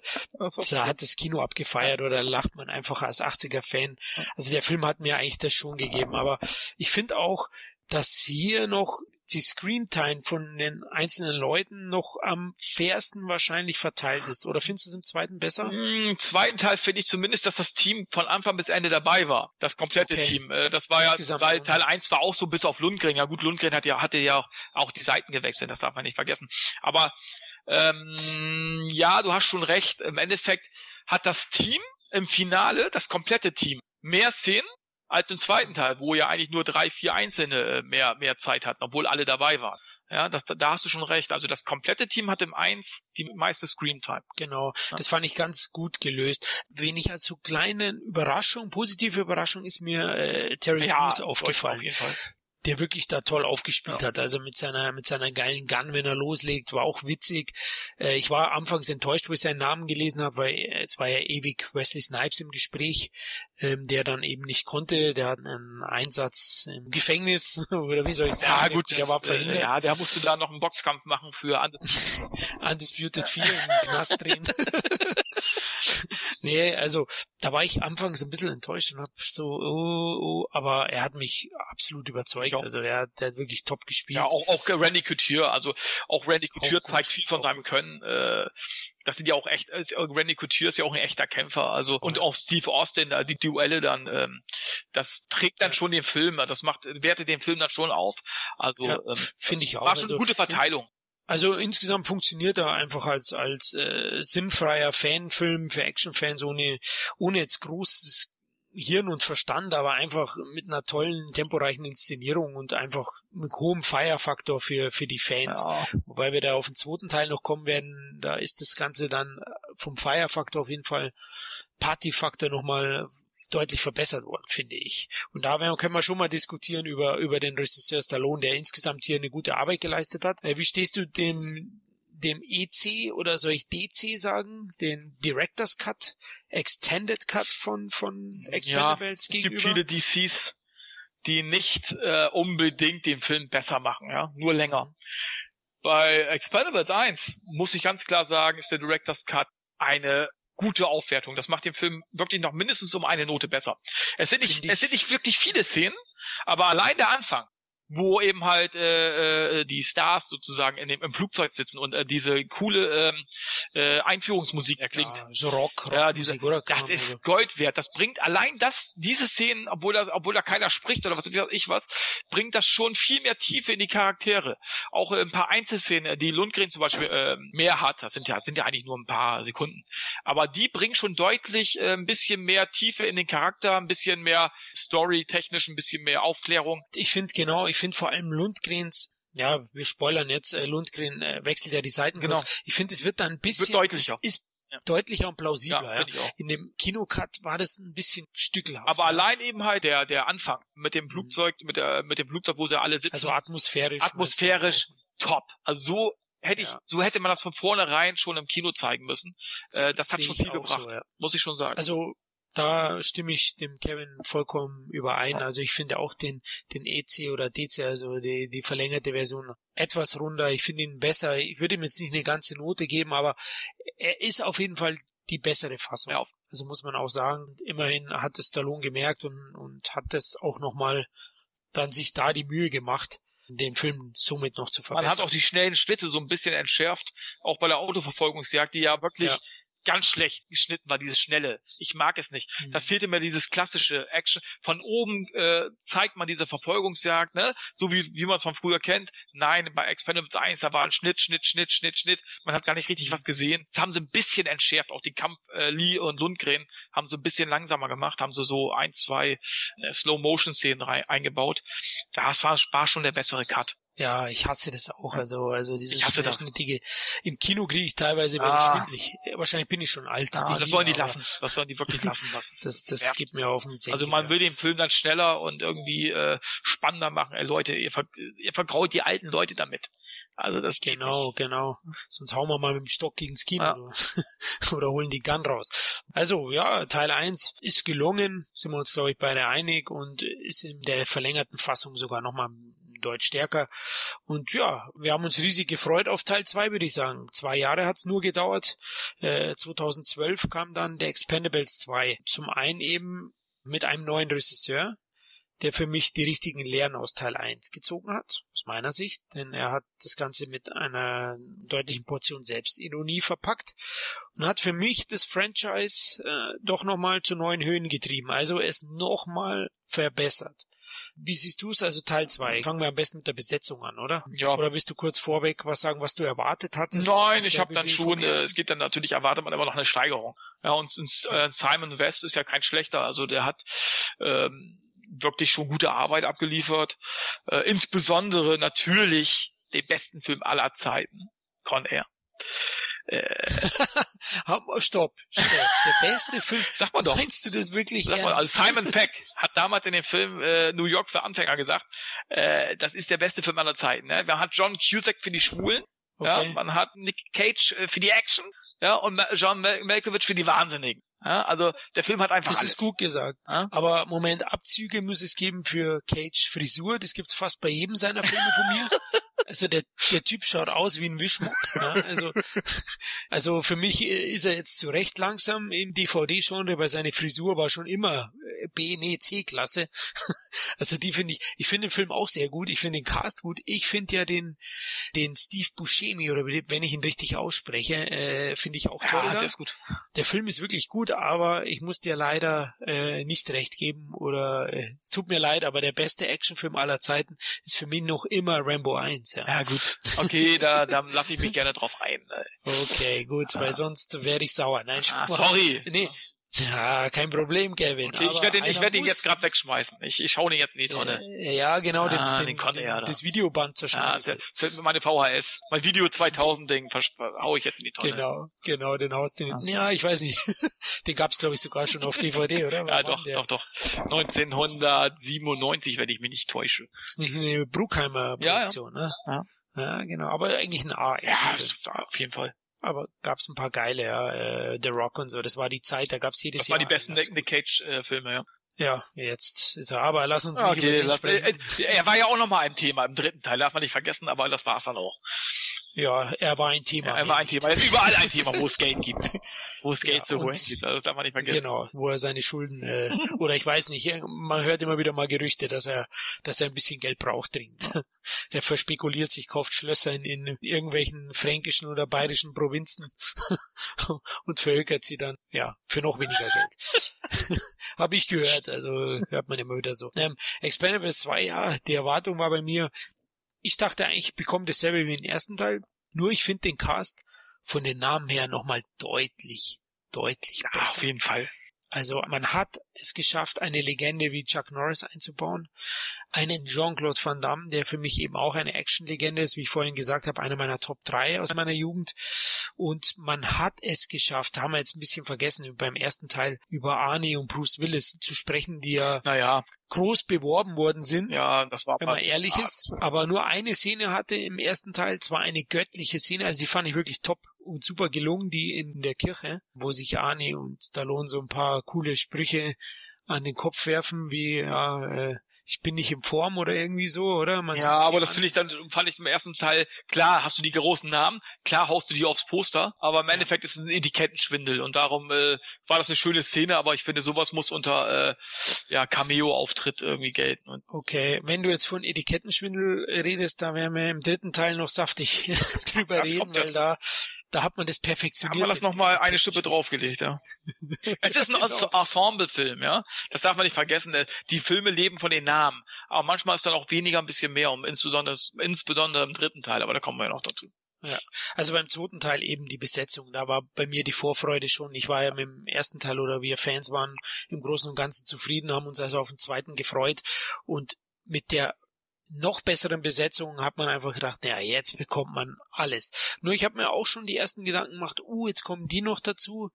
da hat das Kino abgefeiert oder lacht man einfach als 80er-Fan. Also der Film hat mir eigentlich das schon gegeben. Aber ich finde auch, dass hier noch die Screentime von den einzelnen Leuten noch am fairsten wahrscheinlich verteilt ist. Oder findest du es im zweiten besser?
Im hm, zweiten Teil finde ich zumindest, dass das Team von Anfang bis Ende dabei war. Das komplette okay. Team. Äh, das war ja, weil Teil 1 war auch so bis auf Lundgren. Ja gut, Lundgren hat ja, hatte ja auch die Seiten gewechselt, das darf man nicht vergessen. Aber ähm, ja, du hast schon recht. Im Endeffekt hat das Team im Finale, das komplette Team, mehr Szenen als im zweiten Teil, wo ja eigentlich nur drei, vier Einzelne äh, mehr, mehr Zeit hatten, obwohl alle dabei waren. Ja, das, da hast du schon recht. Also das komplette Team hat im Eins die meiste Screentime.
Genau, ja. das fand ich ganz gut gelöst. Wenig als so kleine Überraschung, positive Überraschung ist mir äh, Terry ja, Crews aufgefallen. Auf jeden Fall der wirklich da toll aufgespielt ja. hat. Also mit seiner, mit seiner geilen Gun, wenn er loslegt, war auch witzig. Äh, ich war anfangs enttäuscht, wo ich seinen Namen gelesen habe, weil es war ja ewig Wesley Snipes im Gespräch, ähm, der dann eben nicht konnte. Der hat einen Einsatz im Gefängnis, oder wie soll ich sagen?
Ja, gut, der das, war verhindert. Äh, ja, der musste da noch einen Boxkampf machen für
Undisputed, Undisputed 4 im Knast drehen. nee, also da war ich anfangs ein bisschen enttäuscht und hab so, oh, oh, aber er hat mich absolut überzeugt. Also der, der hat wirklich top gespielt.
Ja, auch, auch Randy Couture, also auch Randy Couture auch zeigt viel von seinem Können. Äh, das sind ja auch echt, also Randy Couture ist ja auch ein echter Kämpfer, also und auch Steve Austin, da die Duelle dann, ähm, das trägt dann schon den Film, das macht, wertet den Film dann schon auf. Also ja, ähm,
finde ich auch.
War schon eine also, gute Verteilung.
Also insgesamt funktioniert er einfach als als äh, sinnfreier Fanfilm für Actionfans ohne ohne jetzt großes Hirn und Verstand, aber einfach mit einer tollen, temporeichen Inszenierung und einfach mit hohem Feierfaktor für, für die Fans. Ja. Wobei wir da auf den zweiten Teil noch kommen werden, da ist das Ganze dann vom Feierfaktor auf jeden Fall Partyfaktor nochmal deutlich verbessert worden, finde ich. Und da können wir schon mal diskutieren über, über den Regisseur Stallone, der insgesamt hier eine gute Arbeit geleistet hat. Äh, wie stehst du dem dem EC oder soll ich DC sagen, den Director's Cut, Extended Cut von von Expendables
ja, gegenüber? Es gibt viele DCs, die nicht äh, unbedingt den Film besser machen, ja, nur länger. Bei Expendables 1 muss ich ganz klar sagen, ist der Director's Cut eine gute Aufwertung. Das macht den Film wirklich noch mindestens um eine Note besser. Es sind nicht, es sind nicht wirklich viele Szenen, aber allein der Anfang, wo eben halt äh, äh, die Stars sozusagen in dem, im Flugzeug sitzen und äh, diese coole ähm, äh, Einführungsmusik erklingt. Ja,
so Rock, Rock
ja, diese, oder das ist oder? Gold wert. Das bringt allein das, diese Szenen, obwohl da, obwohl da keiner spricht oder was weiß ich was, bringt das schon viel mehr Tiefe in die Charaktere. Auch äh, ein paar Einzelszenen, die Lundgren zum Beispiel äh, mehr hat, das sind ja, sind ja eigentlich nur ein paar Sekunden. Aber die bringen schon deutlich äh, ein bisschen mehr Tiefe in den Charakter, ein bisschen mehr Story-technisch, ein bisschen mehr Aufklärung.
Ich finde genau, ich finde vor allem Lundgrens ja, wir spoilern jetzt, äh, Lundgren äh, wechselt ja die Seiten
genau.
kurz. Ich finde, es wird dann ein bisschen
wird deutlicher.
Ist, ja. deutlicher und plausibler. Ja, ja. In dem Kinocut war das ein bisschen stückelhaft.
Aber allein eben halt der der Anfang mit dem mhm. Flugzeug, mhm. mit der mit dem Flugzeug, wo sie alle sitzen.
Also atmosphärisch.
Atmosphärisch top. Also so hätte ich, so hätte man das von vornherein schon im Kino zeigen müssen. Äh, das hat schon viel gebracht, so, muss ich schon sagen.
Also da stimme ich dem Kevin vollkommen überein. Also ich finde auch den, den EC oder DC, also die, die verlängerte Version, etwas runder. Ich finde ihn besser. Ich würde ihm jetzt nicht eine ganze Note geben, aber er ist auf jeden Fall die bessere Fassung. Ja. Also muss man auch sagen. Immerhin hat es Stallone gemerkt und, und hat es auch nochmal dann sich da die Mühe gemacht den Film somit noch zu verbessern.
Man hat auch die schnellen Schnitte so ein bisschen entschärft, auch bei der Autoverfolgungsjagd, die ja wirklich ja ganz schlecht geschnitten war, dieses Schnelle. Ich mag es nicht. Mhm. Da fehlte mir dieses klassische Action. Von oben äh, zeigt man diese Verfolgungsjagd, ne? So wie, wie man es von früher kennt. Nein, bei Expendables 1, da war ein Schnitt, Schnitt, Schnitt, Schnitt, Schnitt. Man hat gar nicht richtig was gesehen. Das haben sie ein bisschen entschärft. Auch die Kampf äh, Lee und Lundgren haben sie ein bisschen langsamer gemacht, haben sie so ein, zwei äh, Slow-Motion-Szenen eingebaut. Das war, war schon der bessere Cut.
Ja, ich hasse das auch. Also, also dieses
ich hasse das.
Im Kino kriege ich teilweise ah. schwindlig. Wahrscheinlich bin ich schon alt.
Das, ah, das sollen die lassen. Das sollen die wirklich lassen.
Was das das nervt. geht mir auf den Senkel.
Also man will den Film dann schneller und irgendwie äh, spannender machen. Ey, Leute, ihr, ver ihr vergraut die alten Leute damit. Also das
Genau, genau. Sonst hauen wir mal mit dem Stock gegens Kino ja. oder holen die Gun raus. Also ja, Teil 1 ist gelungen, sind wir uns glaube ich beide einig und ist in der verlängerten Fassung sogar nochmal deutlich stärker. Und ja, wir haben uns riesig gefreut auf Teil 2, würde ich sagen. Zwei Jahre hat's nur gedauert. Äh, 2012 kam dann der Expendables 2. Zum einen eben mit einem neuen Regisseur, der für mich die richtigen Lehren aus Teil 1 gezogen hat, aus meiner Sicht, denn er hat das Ganze mit einer deutlichen Portion Selbstironie verpackt und hat für mich das Franchise äh, doch nochmal zu neuen Höhen getrieben, also es nochmal verbessert. Wie siehst du es also Teil 2? Fangen wir am besten mit der Besetzung an, oder?
Ja.
Oder bist du kurz vorweg was sagen, was du erwartet hattest?
Nein, ich habe dann schon, äh, es geht dann natürlich, erwartet man immer noch eine Steigerung. Ja, und äh, Simon West ist ja kein schlechter, also der hat ähm, wirklich schon gute Arbeit abgeliefert. Äh, insbesondere natürlich den besten Film aller Zeiten, Con Air.
Äh, stopp, stopp. Der beste Film.
Sag mal doch.
Meinst du das wirklich
Sag mal, also Simon Peck hat damals in dem Film äh, New York für Anfänger gesagt, äh, das ist der beste Film aller Zeiten. Ne? Man hat John Cusack für die Schwulen, okay. ja, man hat Nick Cage äh, für die Action, ja, und John Mal Malkovich für die Wahnsinnigen. Ja, also der Film hat einfach
das
alles.
ist gut gesagt. Ja? Aber Moment, Abzüge muss es geben für Cage Frisur. Das gibt's fast bei jedem seiner Filme von mir. Also der, der Typ schaut aus wie ein Wischmock. Ja? Also, also für mich ist er jetzt zu Recht langsam im DVD-Genre, weil seine Frisur war schon immer B, nee, C-Klasse. Also die finde ich, ich finde den Film auch sehr gut. Ich finde den Cast gut. Ich finde ja den, den Steve Buscemi, oder wenn ich ihn richtig ausspreche, äh, finde ich auch toll. Ja,
der ist gut.
Der Film ist wirklich gut, aber ich muss dir leider äh, nicht recht geben oder äh, es tut mir leid, aber der beste Actionfilm aller Zeiten ist für mich noch immer Rambo 1. Ja,
ja gut. Okay, da, da lasse ich mich gerne drauf ein.
Okay, gut, ah. weil sonst werde ich sauer. Nein,
ah, sorry.
Nee, ja, kein Problem, Kevin.
Okay, ich werde ihn, ich werde ihn jetzt gerade wegschmeißen. Ich, ich hau ihn jetzt in die Tonne.
Ja, genau, ah, den, den, den, den das Videoband zerschneiden.
Ja, meine VHS, mein Video 2000 Ding hau ich jetzt in die Tonne.
Genau, genau, den haust du. Ja. ja, ich weiß nicht. den gab's glaube ich sogar schon auf DVD, oder?
ja, doch, doch, doch. 1997, wenn ich mich nicht täusche.
Das ist nicht eine Bruckheimer Produktion, ja, ja. ne? Ja. Ja, genau, aber eigentlich ein A.
Ja, auf jeden Fall
aber gab's ein paar geile, ja, äh, The Rock und so. Das war die Zeit, da gab's jedes Jahr.
Das waren die besten Nick Cage-Filme, ja.
Ja, jetzt ist er, aber lass uns
nicht okay, über den lass, sprechen. Äh, er war ja auch nochmal ein Thema im dritten Teil, darf man nicht vergessen, aber das war's dann auch.
Ja, er war ein Thema. Ja,
er war ein Thema. Er ist überall ein Thema, wo es Geld gibt. Wo es Geld ja, zu holen gibt. Also das darf man nicht vergessen.
Genau, wo er seine Schulden, äh, oder ich weiß nicht, man hört immer wieder mal Gerüchte, dass er, dass er ein bisschen Geld braucht dringend. Er verspekuliert sich, kauft Schlösser in, in irgendwelchen fränkischen oder bayerischen Provinzen und verhökert sie dann, ja, für noch weniger Geld. Habe ich gehört, also hört man immer wieder so. Ähm, Expendables 2, ja, die Erwartung war bei mir, ich dachte eigentlich, ich bekomme dasselbe wie den ersten Teil. Nur ich finde den Cast von den Namen her nochmal deutlich, deutlich ja, besser.
Auf jeden Fall.
Also man hat es geschafft, eine Legende wie Chuck Norris einzubauen, einen Jean-Claude Van Damme, der für mich eben auch eine Action-Legende ist, wie ich vorhin gesagt habe, einer meiner Top 3 aus meiner Jugend. Und man hat es geschafft, haben wir jetzt ein bisschen vergessen, beim ersten Teil über Arnie und Bruce Willis zu sprechen, die ja
naja.
groß beworben worden sind.
Ja, das war
wenn man ehrlich ist. Aber nur eine Szene hatte im ersten Teil, zwar eine göttliche Szene, also die fand ich wirklich top und super gelungen, die in der Kirche, wo sich Arnie und Stallone so ein paar coole Sprüche an den Kopf werfen, wie ja, äh, ich bin nicht in Form oder irgendwie so, oder?
Man ja, aber das finde ich dann, fand ich im ersten Teil, klar hast du die großen Namen, klar haust du die aufs Poster, aber im ja. Endeffekt ist es ein Etikettenschwindel und darum äh, war das eine schöne Szene, aber ich finde, sowas muss unter äh, ja, Cameo-Auftritt irgendwie gelten. Und
okay, wenn du jetzt von Etikettenschwindel redest, da werden wir im dritten Teil noch saftig drüber das reden, weil da da hat man das perfektioniert.
Haben wir das nochmal eine Schippe draufgelegt, ja. es ist ein genau. Ensemble-Film, ja. Das darf man nicht vergessen. Die Filme leben von den Namen. Aber manchmal ist dann auch weniger ein bisschen mehr, um insbesondere, insbesondere im dritten Teil, aber da kommen wir ja noch dazu.
Ja, also beim zweiten Teil eben die Besetzung. Da war bei mir die Vorfreude schon. Ich war ja mit dem ersten Teil oder wir Fans waren im Großen und Ganzen zufrieden, haben uns also auf den zweiten gefreut und mit der noch besseren Besetzungen hat man einfach gedacht, ja, jetzt bekommt man alles. Nur ich habe mir auch schon die ersten Gedanken gemacht, uh, jetzt kommen die noch dazu.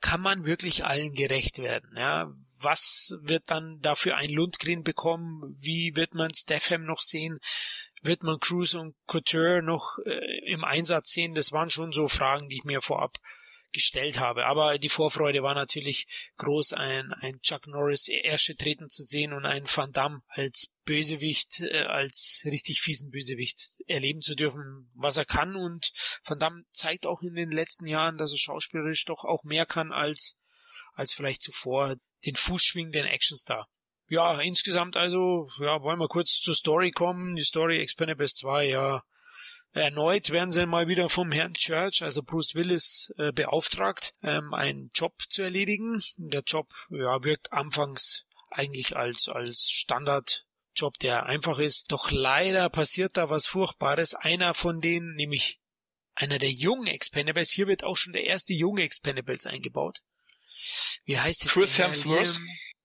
Kann man wirklich allen gerecht werden? Ja, was wird dann dafür ein Lundgren bekommen? Wie wird man Statham noch sehen? Wird man Cruz und Couture noch äh, im Einsatz sehen? Das waren schon so Fragen, die ich mir vorab gestellt habe. Aber die Vorfreude war natürlich groß, ein, ein Chuck Norris Ersche treten zu sehen und einen Van Damme als Bösewicht, äh, als richtig fiesen Bösewicht erleben zu dürfen, was er kann. Und Van Damme zeigt auch in den letzten Jahren, dass er schauspielerisch doch auch mehr kann als, als vielleicht zuvor den fußschwingenden Actionstar. Ja, insgesamt also, ja, wollen wir kurz zur Story kommen. Die Story Expendables 2, ja, Erneut werden sie mal wieder vom Herrn Church, also Bruce Willis, äh, beauftragt, ähm, einen Job zu erledigen. Der Job ja, wirkt anfangs eigentlich als, als Standardjob, der einfach ist. Doch leider passiert da was Furchtbares. Einer von denen, nämlich einer der jungen Expendables, hier wird auch schon der erste junge Expendables eingebaut. Wie heißt
der? Chris Hemsworth?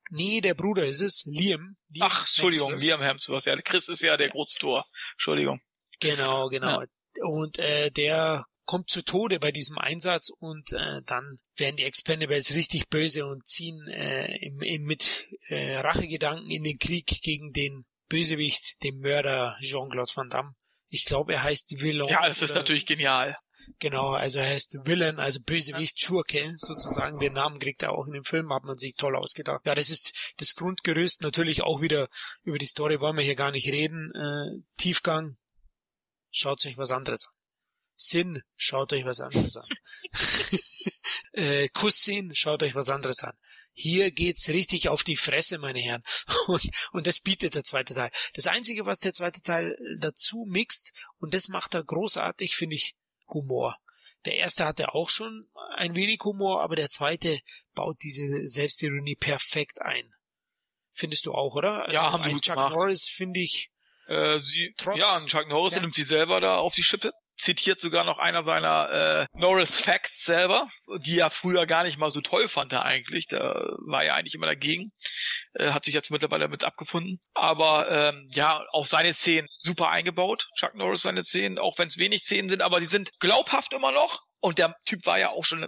Nee, der Bruder ist es, Liam.
Liam Ach, Entschuldigung, Hemsworth. Liam Hemsworth. Ja, Chris ist ja der große Tor. Entschuldigung.
Genau, genau. Ja. Und äh, der kommt zu Tode bei diesem Einsatz und äh, dann werden die Expendables richtig böse und ziehen äh, im, im, mit äh, Rachegedanken in den Krieg gegen den Bösewicht, den Mörder Jean-Claude Van Damme. Ich glaube, er heißt Villain.
Ja, das ist natürlich genial.
Genau, also er heißt Villain, also Bösewicht, Schurke, sozusagen. Den Namen kriegt er auch in dem Film, hat man sich toll ausgedacht. Ja, das ist das Grundgerüst. Natürlich auch wieder über die Story wollen wir hier gar nicht reden. Äh, Tiefgang, schaut euch was anderes an. Sinn, schaut euch was anderes an. äh, Kussszenen, schaut euch was anderes an. Hier geht's richtig auf die Fresse, meine Herren. Und, und das bietet der zweite Teil. Das Einzige, was der zweite Teil dazu mixt, und das macht er großartig, finde ich, Humor. Der erste hatte auch schon ein wenig Humor, aber der zweite baut diese Selbstironie perfekt ein. Findest du auch, oder?
Also ja, haben wir
Chuck gemacht. Norris finde ich
äh, sie, Trotz, ja, Chuck Norris ja. nimmt sie selber da auf die Schippe zitiert sogar noch einer seiner äh, Norris Facts selber, die er früher gar nicht mal so toll fand er eigentlich. Da war er eigentlich immer dagegen. Äh, hat sich jetzt mittlerweile damit abgefunden. Aber ähm, ja, auch seine Szenen super eingebaut. Chuck Norris seine Szenen, auch wenn es wenig Szenen sind, aber die sind glaubhaft immer noch. Und der Typ war ja auch schon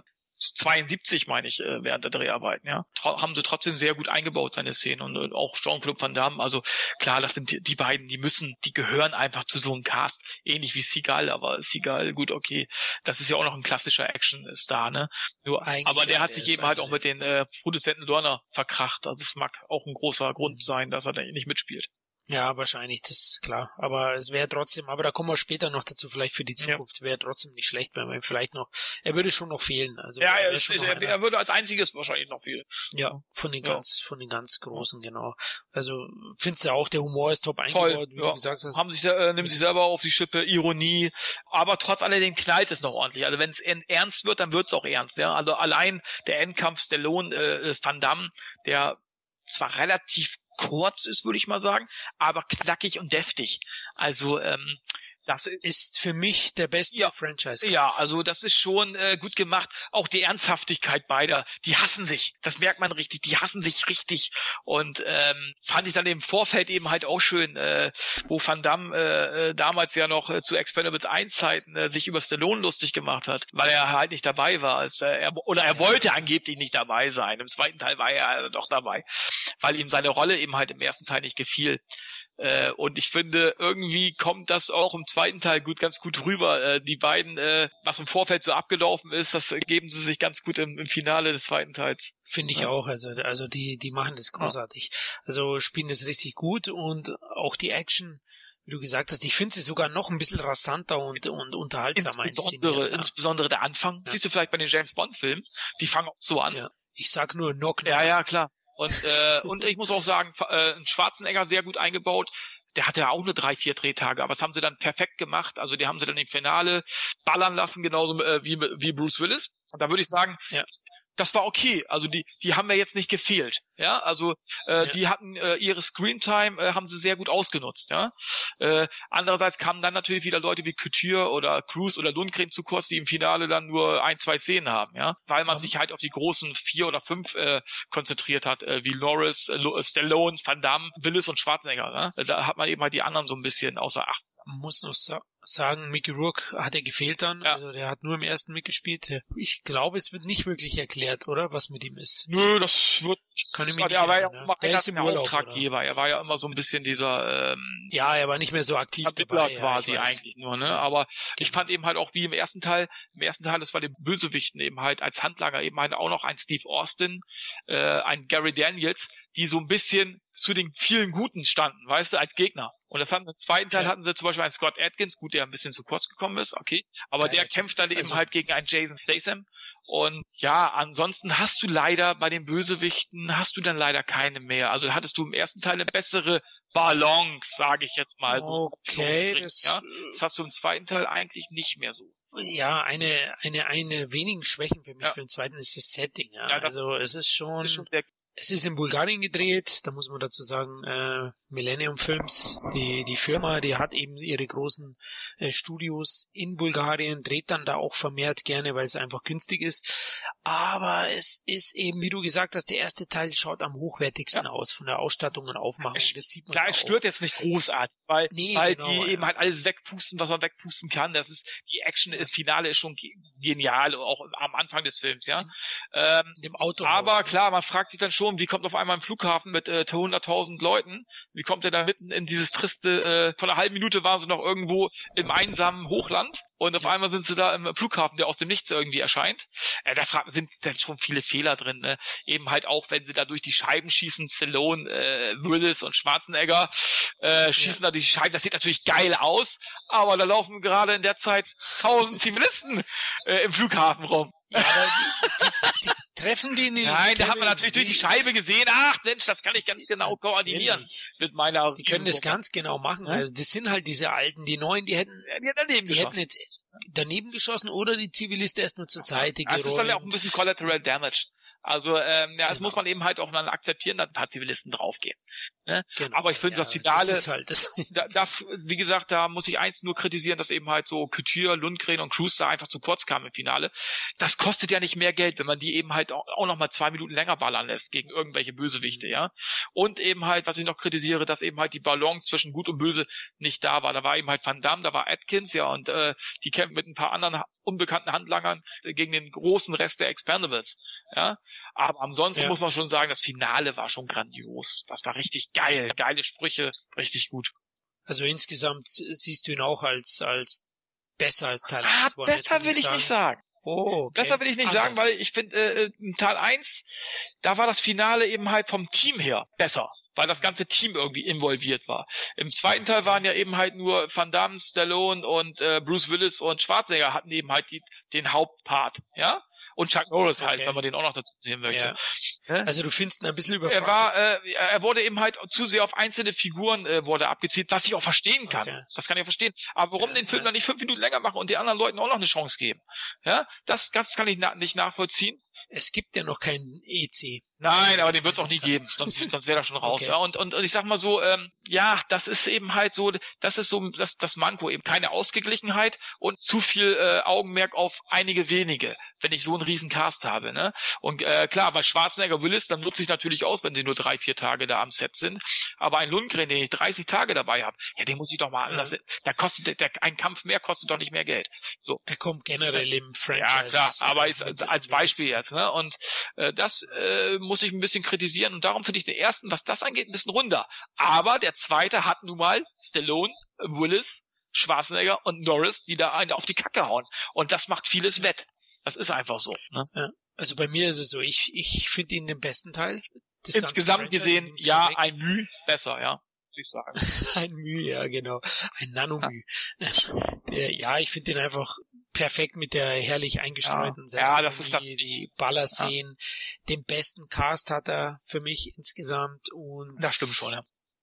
72, meine ich, äh, während der Dreharbeiten, ja. Haben sie trotzdem sehr gut eingebaut, seine Szenen. Und, und auch Jean-Claude Van Damme, also klar, das sind die, die, beiden, die müssen, die gehören einfach zu so einem Cast. Ähnlich wie Seagal, aber Seagal, gut, okay. Das ist ja auch noch ein klassischer Action-Star, ne? Nur, aber der hat sich eben halt auch mit den äh, Produzenten Dorner verkracht. Also es mag auch ein großer Grund sein, dass er da nicht mitspielt.
Ja, wahrscheinlich, das ist klar. Aber es wäre trotzdem, aber da kommen wir später noch dazu, vielleicht für die Zukunft, ja. wäre trotzdem nicht schlecht, wenn man vielleicht noch, er würde schon noch fehlen. Also
ja, er, ist, er, er, würde als einziges wahrscheinlich noch fehlen.
Ja, von den ja. ganz, von den ganz Großen, genau. Also, findest du auch, der Humor ist top eingebaut, wie ja. du gesagt hast.
Haben sich, äh, nimmt sich selber auf die Schippe, Ironie, aber trotz alledem knallt es noch ordentlich. Also wenn es ernst wird, dann wird es auch ernst, ja. Also allein der Endkampf Stallone, äh, Van Damme, der zwar relativ kurz ist, würde ich mal sagen, aber knackig und deftig. Also ähm, das ist für mich der beste ja, Franchise. -Kampf. Ja, also das ist schon äh, gut gemacht. Auch die Ernsthaftigkeit beider, die hassen sich. Das merkt man richtig. Die hassen sich richtig. Und ähm, fand ich dann im Vorfeld eben halt auch schön, äh, wo Van Damme äh, äh damals ja noch äh, zu Expendables 1 Zeiten äh, sich über Stallone lustig gemacht hat, weil er halt nicht dabei war. Also, äh, er, oder er wollte angeblich nicht dabei sein. Im zweiten Teil war er doch dabei, weil ihm seine Rolle eben halt im ersten Teil nicht gefiel. Äh, und ich finde, irgendwie kommt das auch im zweiten Teil gut, ganz gut rüber. Äh, die beiden, äh, was im Vorfeld so abgelaufen ist, das geben sie sich ganz gut im, im Finale des zweiten Teils.
Finde ich ja. auch. Also, also die, die machen das großartig. Ja. Also spielen das richtig gut und auch die Action wie du gesagt hast, ich finde sie sogar noch ein bisschen rasanter und, und unterhaltsamer
insbesondere, ja. insbesondere der Anfang. Ja. Siehst du vielleicht bei den James Bond Filmen, die fangen auch so an. Ja.
Ich sag nur Knock, Knock.
Ja, ja, klar. Und, äh, und ich muss auch sagen, äh, Schwarzenegger sehr gut eingebaut. Der hatte ja auch nur drei, vier Drehtage, aber das haben sie dann perfekt gemacht. Also die haben sie dann im Finale ballern lassen, genauso äh, wie, wie Bruce Willis. Und da würde ich sagen, ja das war okay. Also die, die haben mir jetzt nicht gefehlt. Ja, also äh, ja. die hatten äh, ihre Screentime, äh, haben sie sehr gut ausgenutzt. Ja, äh, andererseits kamen dann natürlich wieder Leute wie Couture oder Cruz oder Lundgren zu kurz, die im Finale dann nur ein, zwei Szenen haben. Ja, weil man mhm. sich halt auf die großen vier oder fünf äh, konzentriert hat, äh, wie Norris, äh, Stallone, Van Damme, Willis und Schwarzenegger. Ne? Da hat man eben halt die anderen so ein bisschen außer Acht.
Man muss noch sa sagen, Mickey Rourke hat er gefehlt dann. Ja. Also der hat nur im ersten mitgespielt. Ich glaube, es wird nicht wirklich erklärt, oder? Was mit ihm ist.
Nö, das wird. Kann ich mir nicht er war ja auch ne? der ist im Urlaub, Auftraggeber. Oder? Er war ja immer so ein bisschen dieser. Ähm,
ja, er war nicht mehr so aktiv
dabei. quasi ja, eigentlich nur. Ne? Aber genau. ich fand eben halt auch wie im ersten Teil. Im ersten Teil, das war den Bösewichten eben halt als Handlanger eben halt auch noch ein Steve Austin, äh, ein Gary Daniels, die so ein bisschen zu den vielen Guten standen, weißt du, als Gegner. Und das hatten im zweiten Teil ja. hatten sie zum Beispiel einen Scott Atkins, gut, der ein bisschen zu kurz gekommen ist, okay. Aber ja, der kämpft dann also, eben halt gegen einen Jason Statham. Und ja, ansonsten hast du leider bei den Bösewichten hast du dann leider keine mehr. Also hattest du im ersten Teil eine bessere Balance, sage ich jetzt mal so.
Okay, das,
ja? das hast du im zweiten Teil eigentlich nicht mehr so.
Ja, eine, eine, eine wenigen Schwächen für mich ja. für den zweiten ist das Setting. Ja. ja das also es ist schon, ist schon es ist in Bulgarien gedreht, da muss man dazu sagen, äh, Millennium Films, die, die Firma, die hat eben ihre großen äh, Studios in Bulgarien, dreht dann da auch vermehrt gerne, weil es einfach günstig ist. Aber es ist eben, wie du gesagt hast, der erste Teil schaut am hochwertigsten ja. aus, von der Ausstattung und Aufmachung. Das sieht man
Klar, es stört jetzt nicht großartig, weil, nee, weil genau, die ja. eben halt alles wegpusten, was man wegpusten kann. Das ist, die Action im Finale ist schon genial, auch am Anfang des Films, ja. Ähm, Dem Auto. Aber klar, man fragt sich dann schon, schon, wie kommt auf einmal ein Flughafen mit äh, 100.000 Leuten, wie kommt er da mitten in dieses triste, äh, von einer halben Minute waren sie noch irgendwo im einsamen Hochland und auf einmal sind sie da im Flughafen, der aus dem Nichts irgendwie erscheint. Äh, da sind dann schon viele Fehler drin, ne? eben halt auch, wenn sie da durch die Scheiben schießen, Stallone, äh, Willis und Schwarzenegger äh, schießen ja. da durch die Scheiben, das sieht natürlich geil aus, aber da laufen gerade in der Zeit tausend Zivilisten äh, im Flughafen rum. Ja, aber
die, die, die treffen die nicht.
Nein, da hat man natürlich durch die Scheibe gesehen. Ach Mensch, das kann ich ganz genau koordinieren mit meiner.
Die können das ganz genau machen. Also das sind halt diese alten, die neuen, die hätten, die, die hätten jetzt daneben geschossen oder die Zivilisten erst nur zur Seite
gerollt. Das ist dann ja auch ein bisschen Collateral Damage. Also ähm, ja, genau. das muss man eben halt auch dann akzeptieren, dass ein paar Zivilisten draufgehen. Ne? Genau. Aber ich finde ja, das Finale, das halt das da, da, wie gesagt, da muss ich eins nur kritisieren, dass eben halt so Couture, Lundgren und Cruz da einfach zu kurz kamen im Finale. Das kostet ja nicht mehr Geld, wenn man die eben halt auch, auch noch mal zwei Minuten länger ballern lässt gegen irgendwelche Bösewichte, ja. Und eben halt, was ich noch kritisiere, dass eben halt die Balance zwischen Gut und Böse nicht da war. Da war eben halt Van Damme, da war Atkins, ja, und äh, die kämpfen mit ein paar anderen unbekannten Handlangern gegen den großen Rest der Expendables, ja. Aber ansonsten ja. muss man schon sagen, das Finale war schon grandios. Das war richtig geil. Geile Sprüche, richtig gut.
Also insgesamt siehst du ihn auch als, als besser als Teil 1.
Ah, besser will ich nicht sagen. Oh, okay. Besser will ich nicht Anders. sagen, weil ich finde, äh, in Teil 1, da war das Finale eben halt vom Team her besser, weil das ganze Team irgendwie involviert war. Im zweiten Teil waren ja eben halt nur Van Damme, Stallone und äh, Bruce Willis und Schwarzenegger hatten eben halt die, den Hauptpart, ja? Und Chuck Norris halt, okay. wenn man den auch noch dazu sehen möchte.
Ja. Also du findest ihn ein bisschen überfrachtet.
Er war, äh, er wurde eben halt zu sehr auf einzelne Figuren äh, wurde abgezielt, was ich auch verstehen kann. Okay. Das kann ich verstehen. Aber warum ja, den Film dann nicht fünf Minuten länger machen und den anderen Leuten auch noch eine Chance geben? Ja, das, das kann ich na nicht nachvollziehen.
Es gibt ja noch keinen EC.
Nein, aber den wird es auch nie geben, sonst, sonst wäre er schon raus. Okay. Ja, und, und, und ich sag mal so, ähm, ja, das ist eben halt so, das ist so das, das Manko, eben keine Ausgeglichenheit und zu viel äh, Augenmerk auf einige wenige wenn ich so einen riesen Cast habe. Ne? Und äh, klar, bei Schwarzenegger Willis, dann nutze ich natürlich aus, wenn sie nur drei, vier Tage da am Set sind. Aber ein Lundgren, den ich 30 Tage dabei habe, ja, den muss ich doch mal anders. Ja. Da kostet der, der, ein Kampf mehr kostet doch nicht mehr Geld. So.
Er kommt generell im Franchise.
Ja, klar, aber ist, als Beispiel jetzt. Ne? Und äh, das äh, muss ich ein bisschen kritisieren. Und darum finde ich den ersten, was das angeht, ein bisschen runder. Aber der zweite hat nun mal Stallone, Willis, Schwarzenegger und Norris, die da eine auf die Kacke hauen. Und das macht vieles wett. Das ist einfach so. Ne?
Ja. Also bei mir ist es so, ich, ich finde ihn den besten Teil.
Insgesamt gesehen, ja, weg. ein Müh besser, ja. Ich sagen.
ein Müh, ja, genau. Ein Nanomüh. Ja. ja, ich finde den einfach perfekt mit der herrlich eingestreuten
ja, ja, das ist
die, die Ballerszenen. Ja. Den besten Cast hat er für mich insgesamt und.
Das stimmt schon, ja.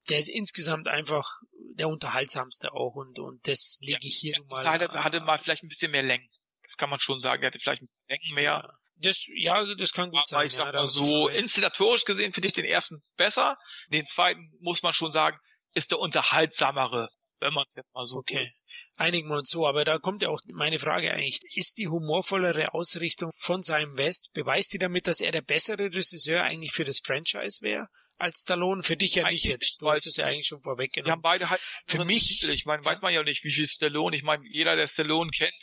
Der ist insgesamt einfach der unterhaltsamste auch und, und das lege ich hier
mal. Hatte, hatte mal vielleicht ein bisschen mehr Längen. Das kann man schon sagen. Er hatte vielleicht ein Denken mehr.
Das, ja, das kann gut
Aber
sein.
Ich sag ja, mal so, inszenatorisch gesehen finde ich den ersten besser. Den zweiten muss man schon sagen, ist der unterhaltsamere, wenn man es jetzt mal so.
Okay. Einigen wir uns so, aber da kommt ja auch meine Frage eigentlich. Ist die humorvollere Ausrichtung von seinem West, beweist die damit, dass er der bessere Regisseur eigentlich für das Franchise wäre? als Stallone, für dich ja nicht jetzt. Du hast es ja eigentlich schon vorweggenommen.
Wir haben beide halt für mich, Titel. ich meine, weiß man ja nicht, wie viel Stallone, ich meine, jeder, der Stallone kennt,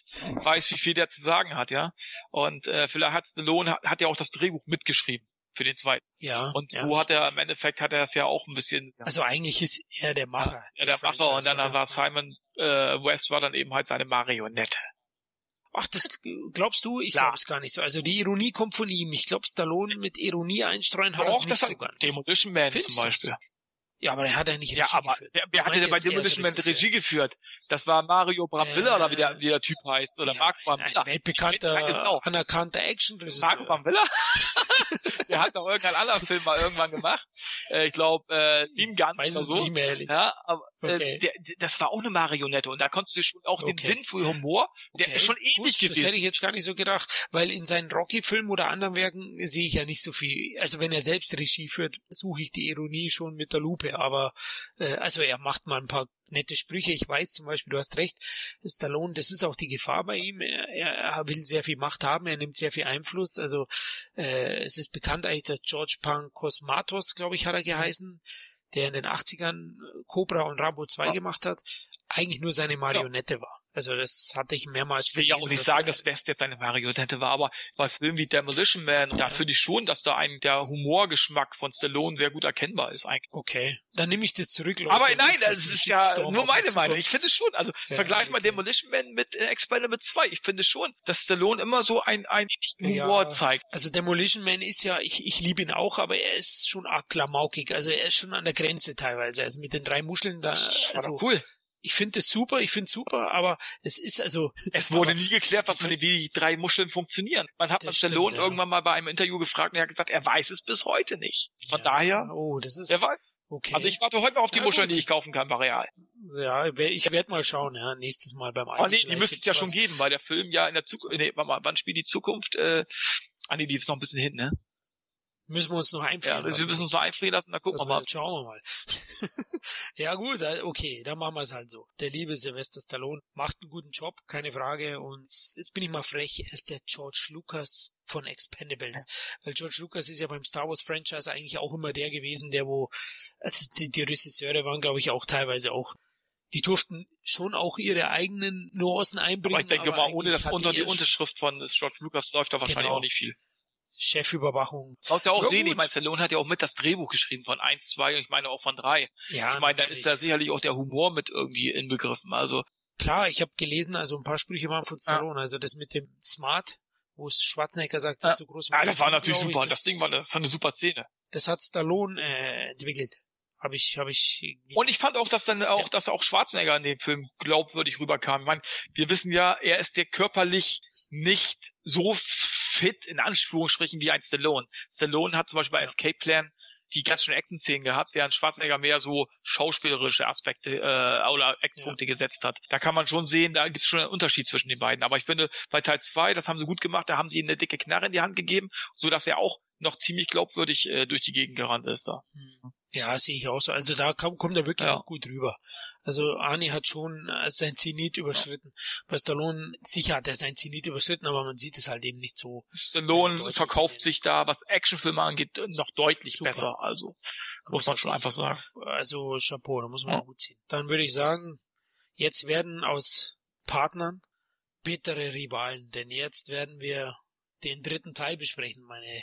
weiß, wie viel der zu sagen hat, ja. Und äh, vielleicht hat Stallone, hat, hat ja auch das Drehbuch mitgeschrieben für den zweiten.
Ja.
Und so ja. hat er im Endeffekt hat er es ja auch ein bisschen.
Also eigentlich ist er der Macher.
Ja, der Macher und dann, dann war Simon äh, West war dann eben halt seine Marionette.
Ach, das glaubst du? Ich glaube es gar nicht so. Also die Ironie kommt von ihm. Ich glaube, Stallone mit Ironie einstreuen hat er nicht so ganz.
Demolition Man Findest zum Beispiel.
Ja, aber er hat ja nicht
Regie ja, aber geführt. Wer, wer hat denn bei Demolition Man Regie geführt? Das war Mario Brambilla äh, oder wie der, wie der Typ heißt. Oder ja, Marco Brambilla.
Ein weltbekannter, anerkannter Action-Regisseur.
Marco Brambilla? der hat noch irgendeinen anderen Film mal irgendwann gemacht. Äh, ich glaube, äh, ihm ganz
Weiß oder
so.
Nicht mehr, ehrlich.
Ja, aber äh, der, das war auch eine Marionette und da konntest du schon auch okay. den Sinn für Humor, der okay. ist schon ähnlich Gut, gewesen.
Das hätte ich jetzt gar nicht so gedacht, weil in seinen Rocky-Filmen oder anderen Werken sehe ich ja nicht so viel. Also wenn er selbst Regie führt, suche ich die Ironie schon mit der Lupe, aber äh, also er macht mal ein paar nette Sprüche. Ich weiß zum Beispiel, du hast recht, Stallone, das ist auch die Gefahr bei ihm. Er, er will sehr viel Macht haben, er nimmt sehr viel Einfluss. Also äh, es ist bekannt eigentlich, der George Pankosmatos, glaube ich, hat er geheißen, der in den 80ern Cobra und Rambo 2 ja. gemacht hat, eigentlich nur seine Marionette ja. war. Also das hatte ich mehrmals.
Ich will ja auch nicht sagen, dass West jetzt eine Marionette war, aber bei Filmen wie Demolition Man, da finde ich schon, dass da ein der Humorgeschmack von Stallone sehr gut erkennbar ist eigentlich.
Okay, dann nehme ich das zurück.
Leute. Aber nein, das, das ist ja nur meine Meinung. Ich finde schon, also ja, vergleich okay. mal Demolition Man mit äh, Expendables 2. Ich finde schon, dass Stallone immer so ein, ein Humor ja, zeigt.
Also Demolition Man ist ja, ich, ich liebe ihn auch, aber er ist schon arg klamaukig. Also er ist schon an der Grenze teilweise. Also mit den drei Muscheln da. Also,
cool
ich finde es super, ich finde super, aber es ist also.
Es wurde nie geklärt, was wie die drei Muscheln funktionieren. Man hat Stallone ja. irgendwann mal bei einem Interview gefragt und er hat gesagt, er weiß es bis heute nicht. Von ja. daher.
Oh, das ist.
Er weiß. Okay. Also ich warte heute mal auf die ja, Muscheln, gut. die ich kaufen kann bei Real.
Ja, ich werde mal schauen, ja, nächstes Mal beim
Aldi. Oh nee, die müsste es ja schon geben, weil der Film ja in der Zukunft, nee, warte mal, wann spielt die Zukunft? Äh, ah nee, die ist noch ein bisschen hin, ne?
Müssen wir uns noch einfrieren
ja, lassen. Wir müssen uns noch einfrieren lassen, dann gucken wir mal.
Schauen wir mal. ja gut, okay, dann machen wir es halt so. Der liebe Sylvester Stallone macht einen guten Job, keine Frage. Und jetzt bin ich mal frech, er ist der George Lucas von Expendables. Ja. Weil George Lucas ist ja beim Star Wars Franchise eigentlich auch immer der gewesen, der wo, also die, die Regisseure waren glaube ich auch teilweise auch die durften schon auch ihre eigenen Nuancen einbringen. Aber
ich denke aber mal, ohne das unter die Unterschrift von George Lucas läuft da wahrscheinlich genau. auch nicht viel.
Chefüberwachung.
Brauchst ja auch ja, sehen, gut. ich meine, Stallone hat ja auch mit das Drehbuch geschrieben von eins, zwei und ich meine auch von drei. Ja, ich meine, dann ist da sicherlich auch der Humor mit irgendwie inbegriffen. Also
klar, ich habe gelesen, also ein paar Sprüche waren von Stallone, ja. also das mit dem Smart wo es Schwarzenegger sagt, das ist so groß
wie Ja, das war natürlich super. Ich, das, das, Ding war, das war eine super Szene.
Das hat Stallone äh, entwickelt. Habe ich, habe ich.
Und ich fand auch, dass dann auch, ja. dass auch Schwarzenegger in dem Film glaubwürdig rüberkam. Ich meine, wir wissen ja, er ist der körperlich nicht so fit in Anführungsstrichen wie ein Stallone. Stallone hat zum Beispiel bei ja. Escape Plan die ganz schön Action-Szenen gehabt, während Schwarzenegger mehr so schauspielerische Aspekte äh, oder Eckpunkte ja. gesetzt hat. Da kann man schon sehen, da gibt es schon einen Unterschied zwischen den beiden. Aber ich finde, bei Teil 2, das haben sie gut gemacht, da haben sie ihm eine dicke Knarre in die Hand gegeben, so dass er auch noch ziemlich glaubwürdig äh, durch die Gegend gerannt ist da.
Hm. Ja, sehe ich auch so. Also da kam, kommt er wirklich ja. gut rüber. Also Arnie hat schon äh, sein Zenit überschritten. Bei Stallone, sicher hat er sein Zenit überschritten, aber man sieht es halt eben nicht so.
Stallone äh, verkauft sich da, was Actionfilme angeht, noch deutlich Super. besser. Also muss man schon einfach sagen.
Also Chapeau, da muss man ja. gut ziehen. Dann würde ich sagen, jetzt werden aus Partnern bittere Rivalen, denn jetzt werden wir den dritten Teil besprechen, meine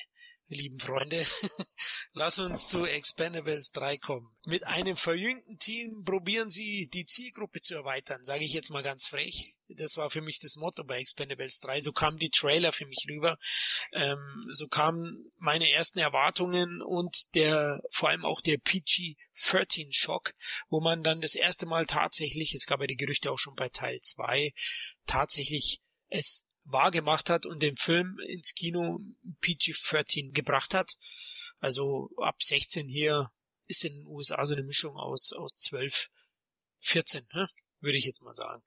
lieben Freunde. Lass uns zu Expendables 3 kommen. Mit einem verjüngten Team probieren sie, die Zielgruppe zu erweitern, sage ich jetzt mal ganz frech. Das war für mich das Motto bei Expendables 3. So kamen die Trailer für mich rüber. Ähm, so kamen meine ersten Erwartungen und der, vor allem auch der PG-13-Schock, wo man dann das erste Mal tatsächlich, es gab ja die Gerüchte auch schon bei Teil 2, tatsächlich es wahrgemacht hat und den Film ins Kino PG-13 gebracht hat. Also ab 16 hier ist in den USA so eine Mischung aus, aus 12, 14, ne? würde ich jetzt mal sagen.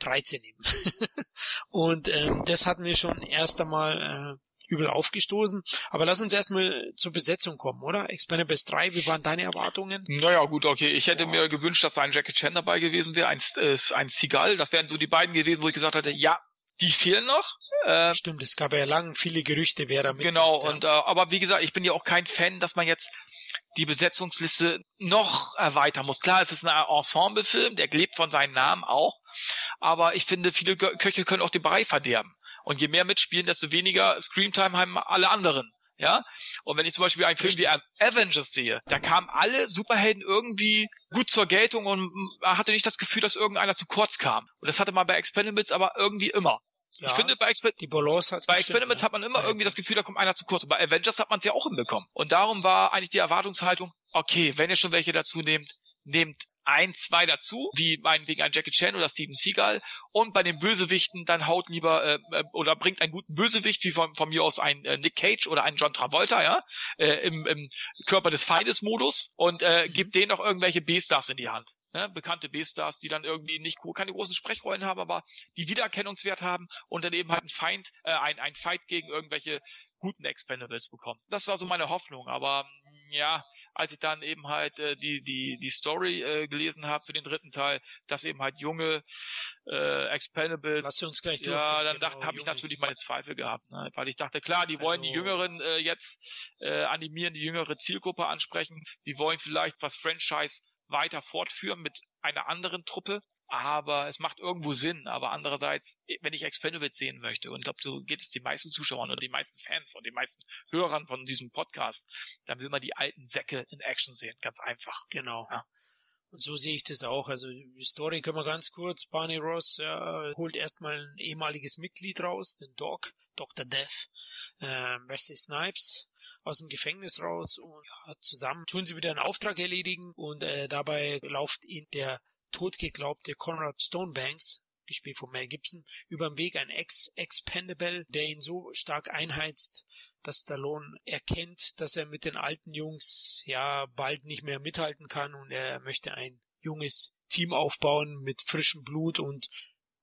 13 eben. und ähm, das hat mir schon erst einmal äh, übel aufgestoßen. Aber lass uns erstmal zur Besetzung kommen, oder? Expendables 3, wie waren deine Erwartungen?
Naja, gut, okay. Ich hätte mir gewünscht, dass ein Jackie Chan dabei gewesen wäre, ein, äh, ein Seagal. Das wären so die beiden gewesen, wo ich gesagt hatte, ja, die fehlen noch.
Äh, Stimmt, es gab ja lang viele Gerüchte, wer da
mitmacht. Genau, und äh, aber wie gesagt, ich bin ja auch kein Fan, dass man jetzt die Besetzungsliste noch erweitern muss. Klar, es ist ein Ensemblefilm, der lebt von seinem Namen auch, aber ich finde, viele Köche können auch den Brei verderben. Und je mehr mitspielen, desto weniger Screamtime haben alle anderen. Ja, und wenn ich zum Beispiel einen Film wie Avengers sehe, da kamen alle Superhelden irgendwie gut zur Geltung und man hatte nicht das Gefühl, dass irgendeiner zu kurz kam. Und das hatte man bei Expendables aber irgendwie immer. Ja, ich finde, bei, Exper
die Balance hat
bei Experiments ja. hat man immer irgendwie das Gefühl, da kommt einer zu kurz. Und bei Avengers hat man es ja auch hinbekommen. Und darum war eigentlich die Erwartungshaltung, okay, wenn ihr schon welche dazu nehmt, nehmt ein, zwei dazu, wie meinetwegen ein Jackie Chan oder Steven Seagal. Und bei den Bösewichten dann haut lieber äh, äh, oder bringt einen guten Bösewicht, wie von, von mir aus ein äh, Nick Cage oder ein John Travolta, ja, äh, im, im Körper des Feindes-Modus und äh, mhm. gibt denen noch irgendwelche B-Stars in die Hand ne, bekannte B-Stars, die dann irgendwie nicht keine großen Sprechrollen haben, aber die Wiedererkennungswert haben und dann eben halt ein Feind, äh, ein, ein Fight gegen irgendwelche guten Expendables bekommen. Das war so meine Hoffnung, aber ja, als ich dann eben halt äh, die die die Story äh, gelesen habe für den dritten Teil, dass eben halt junge äh, Expendables,
Lass uns gleich
ja, dann genau, dachte, habe ich natürlich meine Zweifel gehabt, ne? weil ich dachte, klar, die wollen also, die Jüngeren äh, jetzt äh, animieren, die jüngere Zielgruppe ansprechen, sie wollen vielleicht was Franchise weiter fortführen mit einer anderen Truppe. Aber es macht irgendwo Sinn. Aber andererseits, wenn ich Expendables sehen möchte, und ich glaube, so geht es den meisten Zuschauern oder den meisten Fans und den meisten Hörern von diesem Podcast, dann will man die alten Säcke in Action sehen. Ganz einfach.
Genau. Ja. Und so sehe ich das auch. Also die Story können wir ganz kurz. Barney Ross ja, holt erstmal ein ehemaliges Mitglied raus, den Doc, Dr. Death, äh, Wesley Snipes aus dem Gefängnis raus und ja, zusammen tun sie wieder einen Auftrag erledigen und äh, dabei lauft ihn der totgeglaubte Conrad Stonebanks, gespielt von Mel Gibson, über den Weg ein Ex-Expendable, der ihn so stark einheizt, dass Stallone erkennt, dass er mit den alten Jungs ja bald nicht mehr mithalten kann und er möchte ein junges Team aufbauen mit frischem Blut und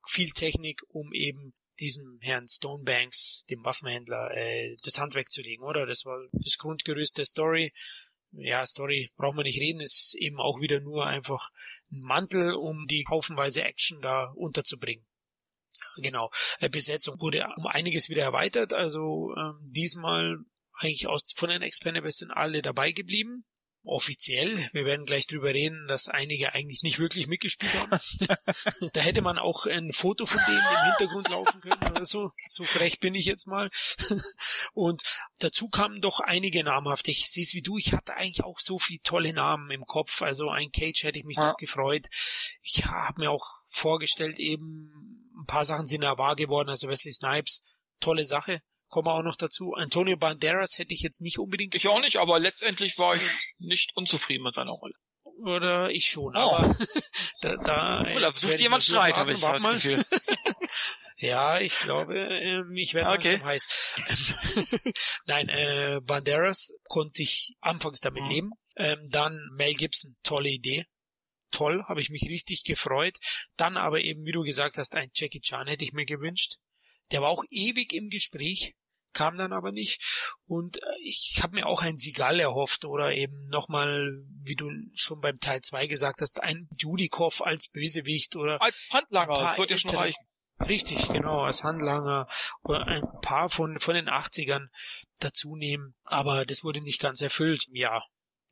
viel Technik, um eben diesem Herrn Stonebanks, dem Waffenhändler, äh, das Handwerk zu legen, oder? Das war das Grundgerüst der Story. Ja, Story braucht man nicht reden, ist eben auch wieder nur einfach ein Mantel, um die haufenweise Action da unterzubringen. Genau. Äh, Besetzung wurde um einiges wieder erweitert, also ähm, diesmal eigentlich aus von den Expendables sind alle dabei geblieben offiziell. Wir werden gleich drüber reden, dass einige eigentlich nicht wirklich mitgespielt haben. da hätte man auch ein Foto von denen im Hintergrund laufen können oder so. So frech bin ich jetzt mal. Und dazu kamen doch einige namhafte. Ich sehe es wie du, ich hatte eigentlich auch so viele tolle Namen im Kopf. Also ein Cage hätte ich mich ja. doch gefreut. Ich habe mir auch vorgestellt, eben ein paar Sachen sind ja wahr geworden. Also Wesley Snipes tolle Sache. Kommen wir auch noch dazu. Antonio Banderas hätte ich jetzt nicht unbedingt.
Ich auch nicht, aber letztendlich war ich nicht unzufrieden mit seiner Rolle.
Oder ich schon, oh. aber da, da,
oh, da sucht jemand Streit, habe ich das mal. Gefühl.
ja, ich glaube, ähm, ich werde okay. langsam heiß. Nein, äh, Banderas konnte ich anfangs damit mhm. leben. Ähm, dann Mel Gibson, tolle Idee toll, habe ich mich richtig gefreut. Dann aber eben, wie du gesagt hast, ein Jackie Chan hätte ich mir gewünscht. Der war auch ewig im Gespräch, kam dann aber nicht. Und äh, ich habe mir auch ein Sigal erhofft oder eben nochmal, wie du schon beim Teil 2 gesagt hast, ein Judikov als Bösewicht oder
als Handlanger, das wird ja schon reichen.
Richtig, genau, als Handlanger oder ein paar von, von den 80ern dazu nehmen. Aber das wurde nicht ganz erfüllt. Ja,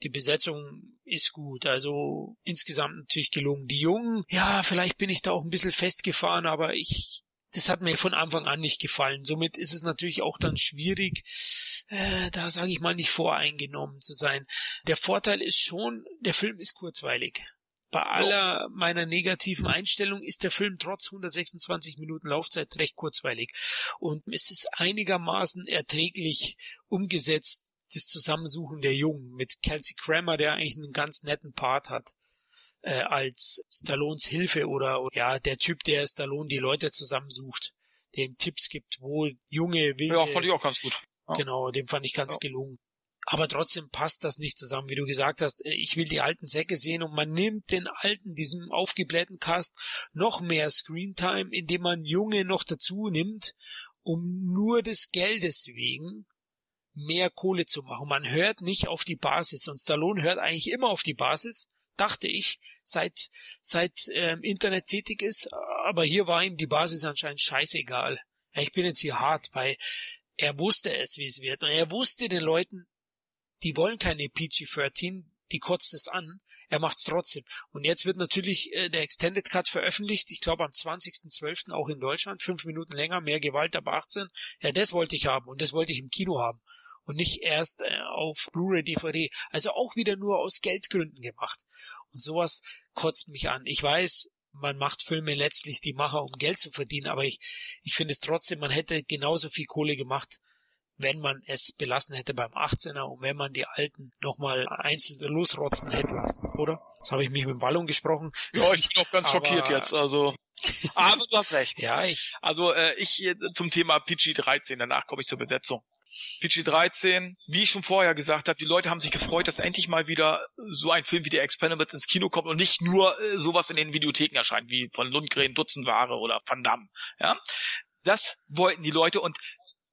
die Besetzung ist gut. Also insgesamt natürlich gelungen. Die Jungen, ja, vielleicht bin ich da auch ein bisschen festgefahren, aber ich, das hat mir von Anfang an nicht gefallen. Somit ist es natürlich auch dann schwierig, äh, da sage ich mal nicht voreingenommen zu sein. Der Vorteil ist schon, der Film ist kurzweilig. Bei aller meiner negativen Einstellung ist der Film trotz 126 Minuten Laufzeit recht kurzweilig. Und es ist einigermaßen erträglich umgesetzt das Zusammensuchen der Jungen mit Kelsey Grammer, der eigentlich einen ganz netten Part hat äh, als Stallones Hilfe oder ja der Typ, der Stallone die Leute zusammensucht, dem Tipps gibt, wo junge wilde.
Ja, fand ich auch ganz gut.
Ja. Genau, dem fand ich ganz ja. gelungen. Aber trotzdem passt das nicht zusammen, wie du gesagt hast. Äh, ich will die alten Säcke sehen und man nimmt den alten, diesem aufgeblähten Cast noch mehr Screentime, indem man Junge noch dazu nimmt, um nur des Geldes wegen mehr Kohle zu machen. Man hört nicht auf die Basis und Stallone hört eigentlich immer auf die Basis, dachte ich, seit seit ähm, Internet tätig ist. Aber hier war ihm die Basis anscheinend scheißegal. Ich bin jetzt hier hart, weil er wusste es, wie es wird. Und er wusste den Leuten, die wollen keine PG-13, die kotzt es an. Er macht's trotzdem. Und jetzt wird natürlich äh, der Extended Cut veröffentlicht. Ich glaube am 20.12. auch in Deutschland. Fünf Minuten länger, mehr Gewalt ab 18. Ja, das wollte ich haben und das wollte ich im Kino haben und nicht erst äh, auf Blu-ray, DVD. Also auch wieder nur aus Geldgründen gemacht. Und sowas kotzt mich an. Ich weiß, man macht Filme letztlich die Macher, um Geld zu verdienen, aber ich, ich finde es trotzdem, man hätte genauso viel Kohle gemacht, wenn man es belassen hätte beim 18er und wenn man die alten nochmal einzeln losrotzen hätte lassen, oder? Jetzt habe ich mich mit dem Wallung gesprochen.
Ja, ich bin auch ganz aber, schockiert jetzt, also. Aber du hast recht.
ja, ich.
Also äh, ich zum Thema PG-13, danach komme ich zur Besetzung. PG-13, wie ich schon vorher gesagt habe, die Leute haben sich gefreut, dass endlich mal wieder so ein Film wie der Expendables ins Kino kommt und nicht nur äh, sowas in den Videotheken erscheint, wie von Lundgren Dutzendware oder Van Damme. Ja? Das wollten die Leute und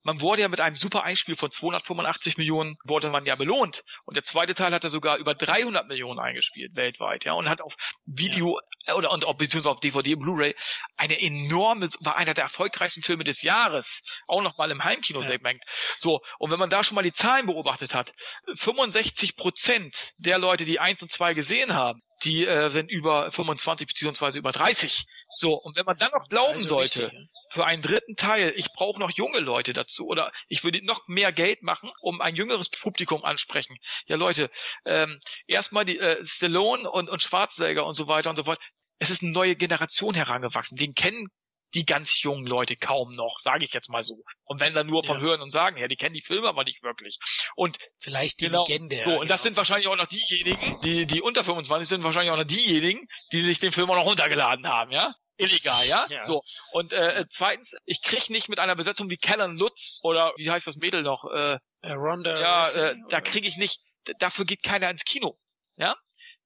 man wurde ja mit einem super Einspiel von 285 Millionen wurde man ja belohnt. Und der zweite Teil hat er sogar über 300 Millionen eingespielt weltweit, ja, und hat auf Video ja. oder und beziehungsweise auf DVD und Blu-ray eine enorme, war einer der erfolgreichsten Filme des Jahres, auch noch mal im Heimkinosegment. Ja. So und wenn man da schon mal die Zahlen beobachtet hat, 65 Prozent der Leute, die eins und zwei gesehen haben, die äh, sind über 25 beziehungsweise über 30. So, und wenn man dann noch glauben also sollte, richtig, für einen dritten Teil, ich brauche noch junge Leute dazu oder ich würde noch mehr Geld machen, um ein jüngeres Publikum ansprechen. Ja, Leute, ähm, erstmal die äh, Stallone und, und Schwarzenegger und so weiter und so fort. Es ist eine neue Generation herangewachsen. Den kennen die ganz jungen Leute kaum noch, sage ich jetzt mal so. Und wenn dann nur von ja. Hören und Sagen her, die kennen die Filme aber nicht wirklich. Und
vielleicht die genau, Legende.
So, und das genau. sind wahrscheinlich auch noch diejenigen, die, die unter 25 sind, wahrscheinlich auch noch diejenigen, die sich den Film auch noch runtergeladen haben, ja? Illegal, ja? ja. So. Und äh, zweitens, ich krieg nicht mit einer Besetzung wie Kellen Lutz oder wie heißt das Mädel noch? Äh,
äh Ronda.
Ja, äh, da kriege ich nicht, dafür geht keiner ins Kino. Ja?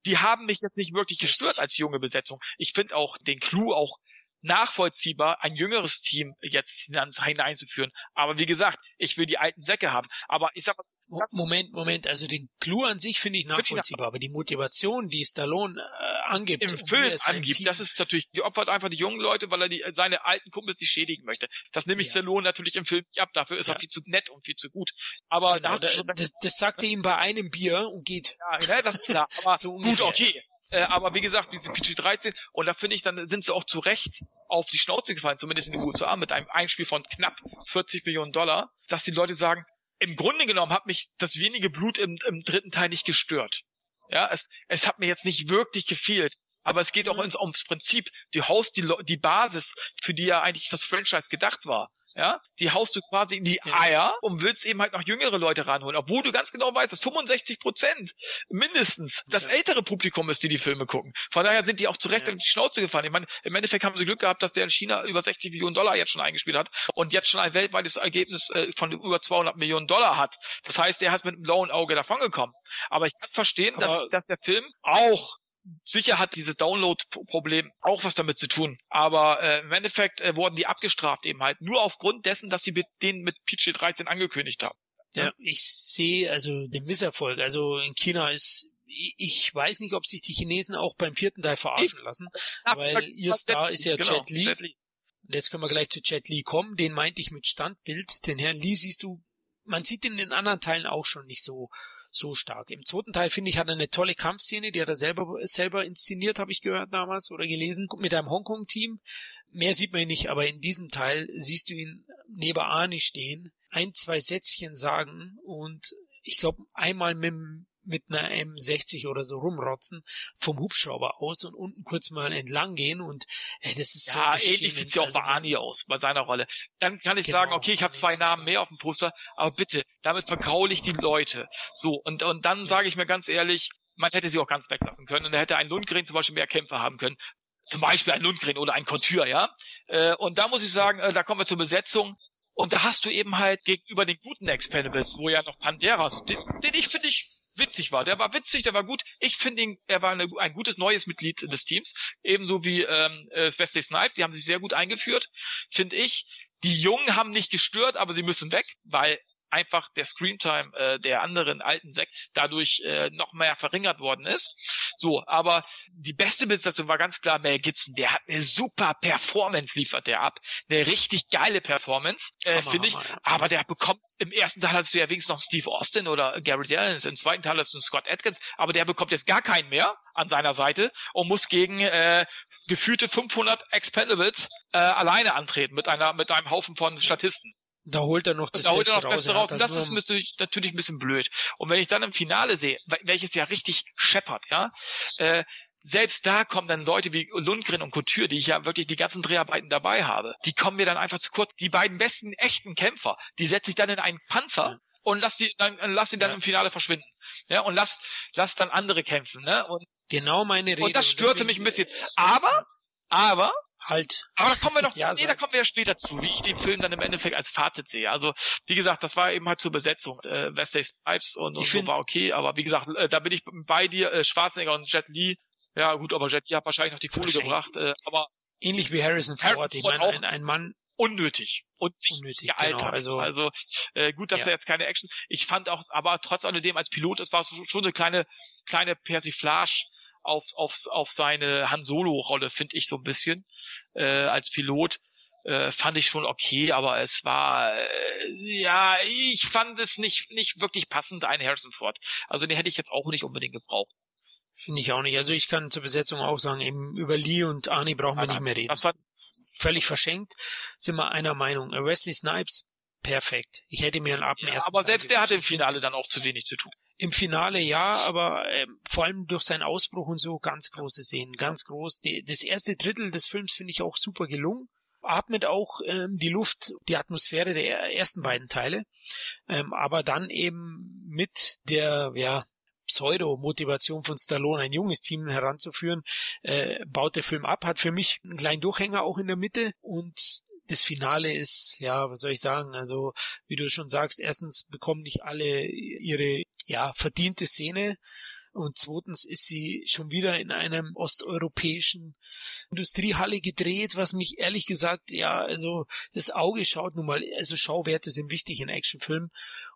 Die haben mich jetzt nicht wirklich gestört als junge Besetzung. Ich finde auch den Clou auch nachvollziehbar, ein jüngeres Team jetzt hineinzuführen. Aber wie gesagt, ich will die alten Säcke haben. Aber ich sag mal,
Moment, Moment, also den Clou an sich finde ich nachvollziehbar, aber die Motivation, die Stallone äh, angibt,
im Film angibt, das ist natürlich, die opfert einfach die jungen Leute, weil er die, seine alten Kumpels die schädigen möchte. Das nehme ich ja. Stallone natürlich im Film nicht ab, dafür ist ja. er viel zu nett und viel zu gut. Aber
genau, da, das, das sagt er ihm bei einem Bier und geht.
Ja, ne, das ist klar. Aber so gut, okay. Äh, aber wie gesagt, diese PG-13, und da finde ich, dann sind sie auch zu Recht auf die Schnauze gefallen, zumindest in den USA, mit einem Einspiel von knapp 40 Millionen Dollar, dass die Leute sagen, im Grunde genommen hat mich das wenige Blut im, im dritten Teil nicht gestört. Ja, es, es hat mir jetzt nicht wirklich gefehlt. Aber es geht auch ums, ums Prinzip. Du haust die, die Basis, für die ja eigentlich das Franchise gedacht war. Ja, die haust du quasi in die Eier und willst eben halt noch jüngere Leute ranholen, obwohl du ganz genau weißt, dass 65 Prozent mindestens das ältere Publikum ist, die die Filme gucken. Von daher sind die auch zu Recht ja. die Schnauze gefallen. Ich meine, im Endeffekt haben sie Glück gehabt, dass der in China über 60 Millionen Dollar jetzt schon eingespielt hat und jetzt schon ein weltweites Ergebnis äh, von über 200 Millionen Dollar hat. Das heißt, der hat mit einem blauen Auge davongekommen. Aber ich kann verstehen, dass, dass der Film auch Sicher hat dieses Download-Problem auch was damit zu tun. Aber äh, im Endeffekt äh, wurden die abgestraft eben halt nur aufgrund dessen, dass sie mit den mit PG-13 angekündigt haben.
Ja, ich sehe also den Misserfolg. Also in China ist ich weiß nicht, ob sich die Chinesen auch beim vierten Teil verarschen lassen, weil ihr Star ist ja genau, Jet Li. Und jetzt können wir gleich zu Jet Li kommen. Den meinte ich mit Standbild. Den Herrn Li siehst du, man sieht ihn in den anderen Teilen auch schon nicht so so stark. Im zweiten Teil, finde ich, hat er eine tolle Kampfszene, die hat er selber, selber inszeniert, habe ich gehört damals oder gelesen, mit einem Hongkong-Team. Mehr sieht man ihn nicht, aber in diesem Teil siehst du ihn neben Arnie stehen, ein, zwei Sätzchen sagen und ich glaube einmal mit mit einer M60 oder so rumrotzen vom Hubschrauber aus und unten kurz mal entlang gehen und äh, das ist
ja, so ähnlich sieht ja auch also, bei Arnie aus, bei seiner Rolle. Dann kann ich genau, sagen, okay, ich habe zwei Namen mehr auf dem Poster, aber bitte, damit vergraule ich die Leute. So, und, und dann sage ich mir ganz ehrlich, man hätte sie auch ganz weglassen können und er hätte ein Lundgren zum Beispiel mehr Kämpfer haben können. Zum Beispiel ein Lundgren oder ein Couture, ja. Äh, und da muss ich sagen, äh, da kommen wir zur Besetzung. Und da hast du eben halt gegenüber den guten Expendables, wo ja noch Panderas, den, den ich finde ich witzig war. Der war witzig, der war gut. Ich finde ihn, er war eine, ein gutes neues Mitglied des Teams, ebenso wie ähm, äh, Wesley Snipes. Die haben sich sehr gut eingeführt, finde ich. Die Jungen haben nicht gestört, aber sie müssen weg, weil einfach der Screentime äh, der anderen alten Sek dadurch äh, noch mehr verringert worden ist. So, aber die beste Besetzung war ganz klar Mel Gibson. Der hat eine super Performance, liefert der ab. Eine richtig geile Performance, äh, finde ich. Aber der bekommt im ersten Teil hattest du ja wenigstens noch Steve Austin oder Gary Dallins, im zweiten Teil hast du Scott Atkins, aber der bekommt jetzt gar keinen mehr an seiner Seite und muss gegen äh, gefühlte 500 Expendables äh, alleine antreten mit einer mit einem Haufen von Statisten.
Da holt er noch
das, da holt er noch das Beste raus. Und das ist natürlich ein bisschen blöd. Und wenn ich dann im Finale sehe, welches ja richtig scheppert, ja, äh, selbst da kommen dann Leute wie Lundgren und Couture, die ich ja wirklich die ganzen Dreharbeiten dabei habe, die kommen mir dann einfach zu kurz. Die beiden besten echten Kämpfer, die setze ich dann in einen Panzer und lass die dann lass ihn dann ja. im Finale verschwinden. Ja, und lass lass dann andere kämpfen, ne? Und
genau meine Rede.
Und das störte mich ein bisschen. Aber aber
halt.
Aber da kommen wir doch, ja, nee, da kommen wir ja später zu, wie ich den Film dann im Endeffekt als Fazit sehe. Also, wie gesagt, das war eben halt zur Besetzung. Äh, Wesley Snipes und, und so war okay, aber wie gesagt, äh, da bin ich bei dir, äh, Schwarzenegger und Jet Li. Ja, gut, aber Jet Li hat wahrscheinlich noch die Kohle gebracht, äh, aber.
Ähnlich wie Harrison Ford, Harrison ich meine, ein, ein Mann,
unnötig und
unnötig gealtert. Genau,
also also äh, gut, dass ja. er jetzt keine Action. Ich fand auch, aber trotz alledem als Pilot, es war schon eine kleine kleine Persiflage auf auf auf seine Han Solo Rolle, finde ich so ein bisschen äh, als Pilot äh, fand ich schon okay, aber es war äh, ja, ich fand es nicht nicht wirklich passend ein Harrison Ford. Also den hätte ich jetzt auch nicht unbedingt gebraucht.
Finde ich auch nicht. Also ich kann zur Besetzung auch sagen, eben über Lee und Arnie brauchen wir nicht mehr reden. Das war völlig verschenkt, sind wir einer Meinung. Wesley Snipes, perfekt. Ich hätte mir einen ab
ja, Aber selbst der hat im Finale dann auch zu wenig zu tun.
Im Finale ja, aber ähm, vor allem durch seinen Ausbruch und so ganz große Szenen, ganz groß. Die, das erste Drittel des Films finde ich auch super gelungen. Atmet auch ähm, die Luft, die Atmosphäre der ersten beiden Teile, ähm, aber dann eben mit der ja Pseudo-Motivation von Stallone, ein junges Team heranzuführen, äh, baut der Film ab, hat für mich einen kleinen Durchhänger auch in der Mitte und das Finale ist, ja, was soll ich sagen, also wie du schon sagst, erstens bekommen nicht alle ihre ja verdiente Szene und zweitens ist sie schon wieder in einem osteuropäischen Industriehalle gedreht, was mich ehrlich gesagt, ja, also das Auge schaut nun mal, also Schauwerte sind wichtig in Actionfilmen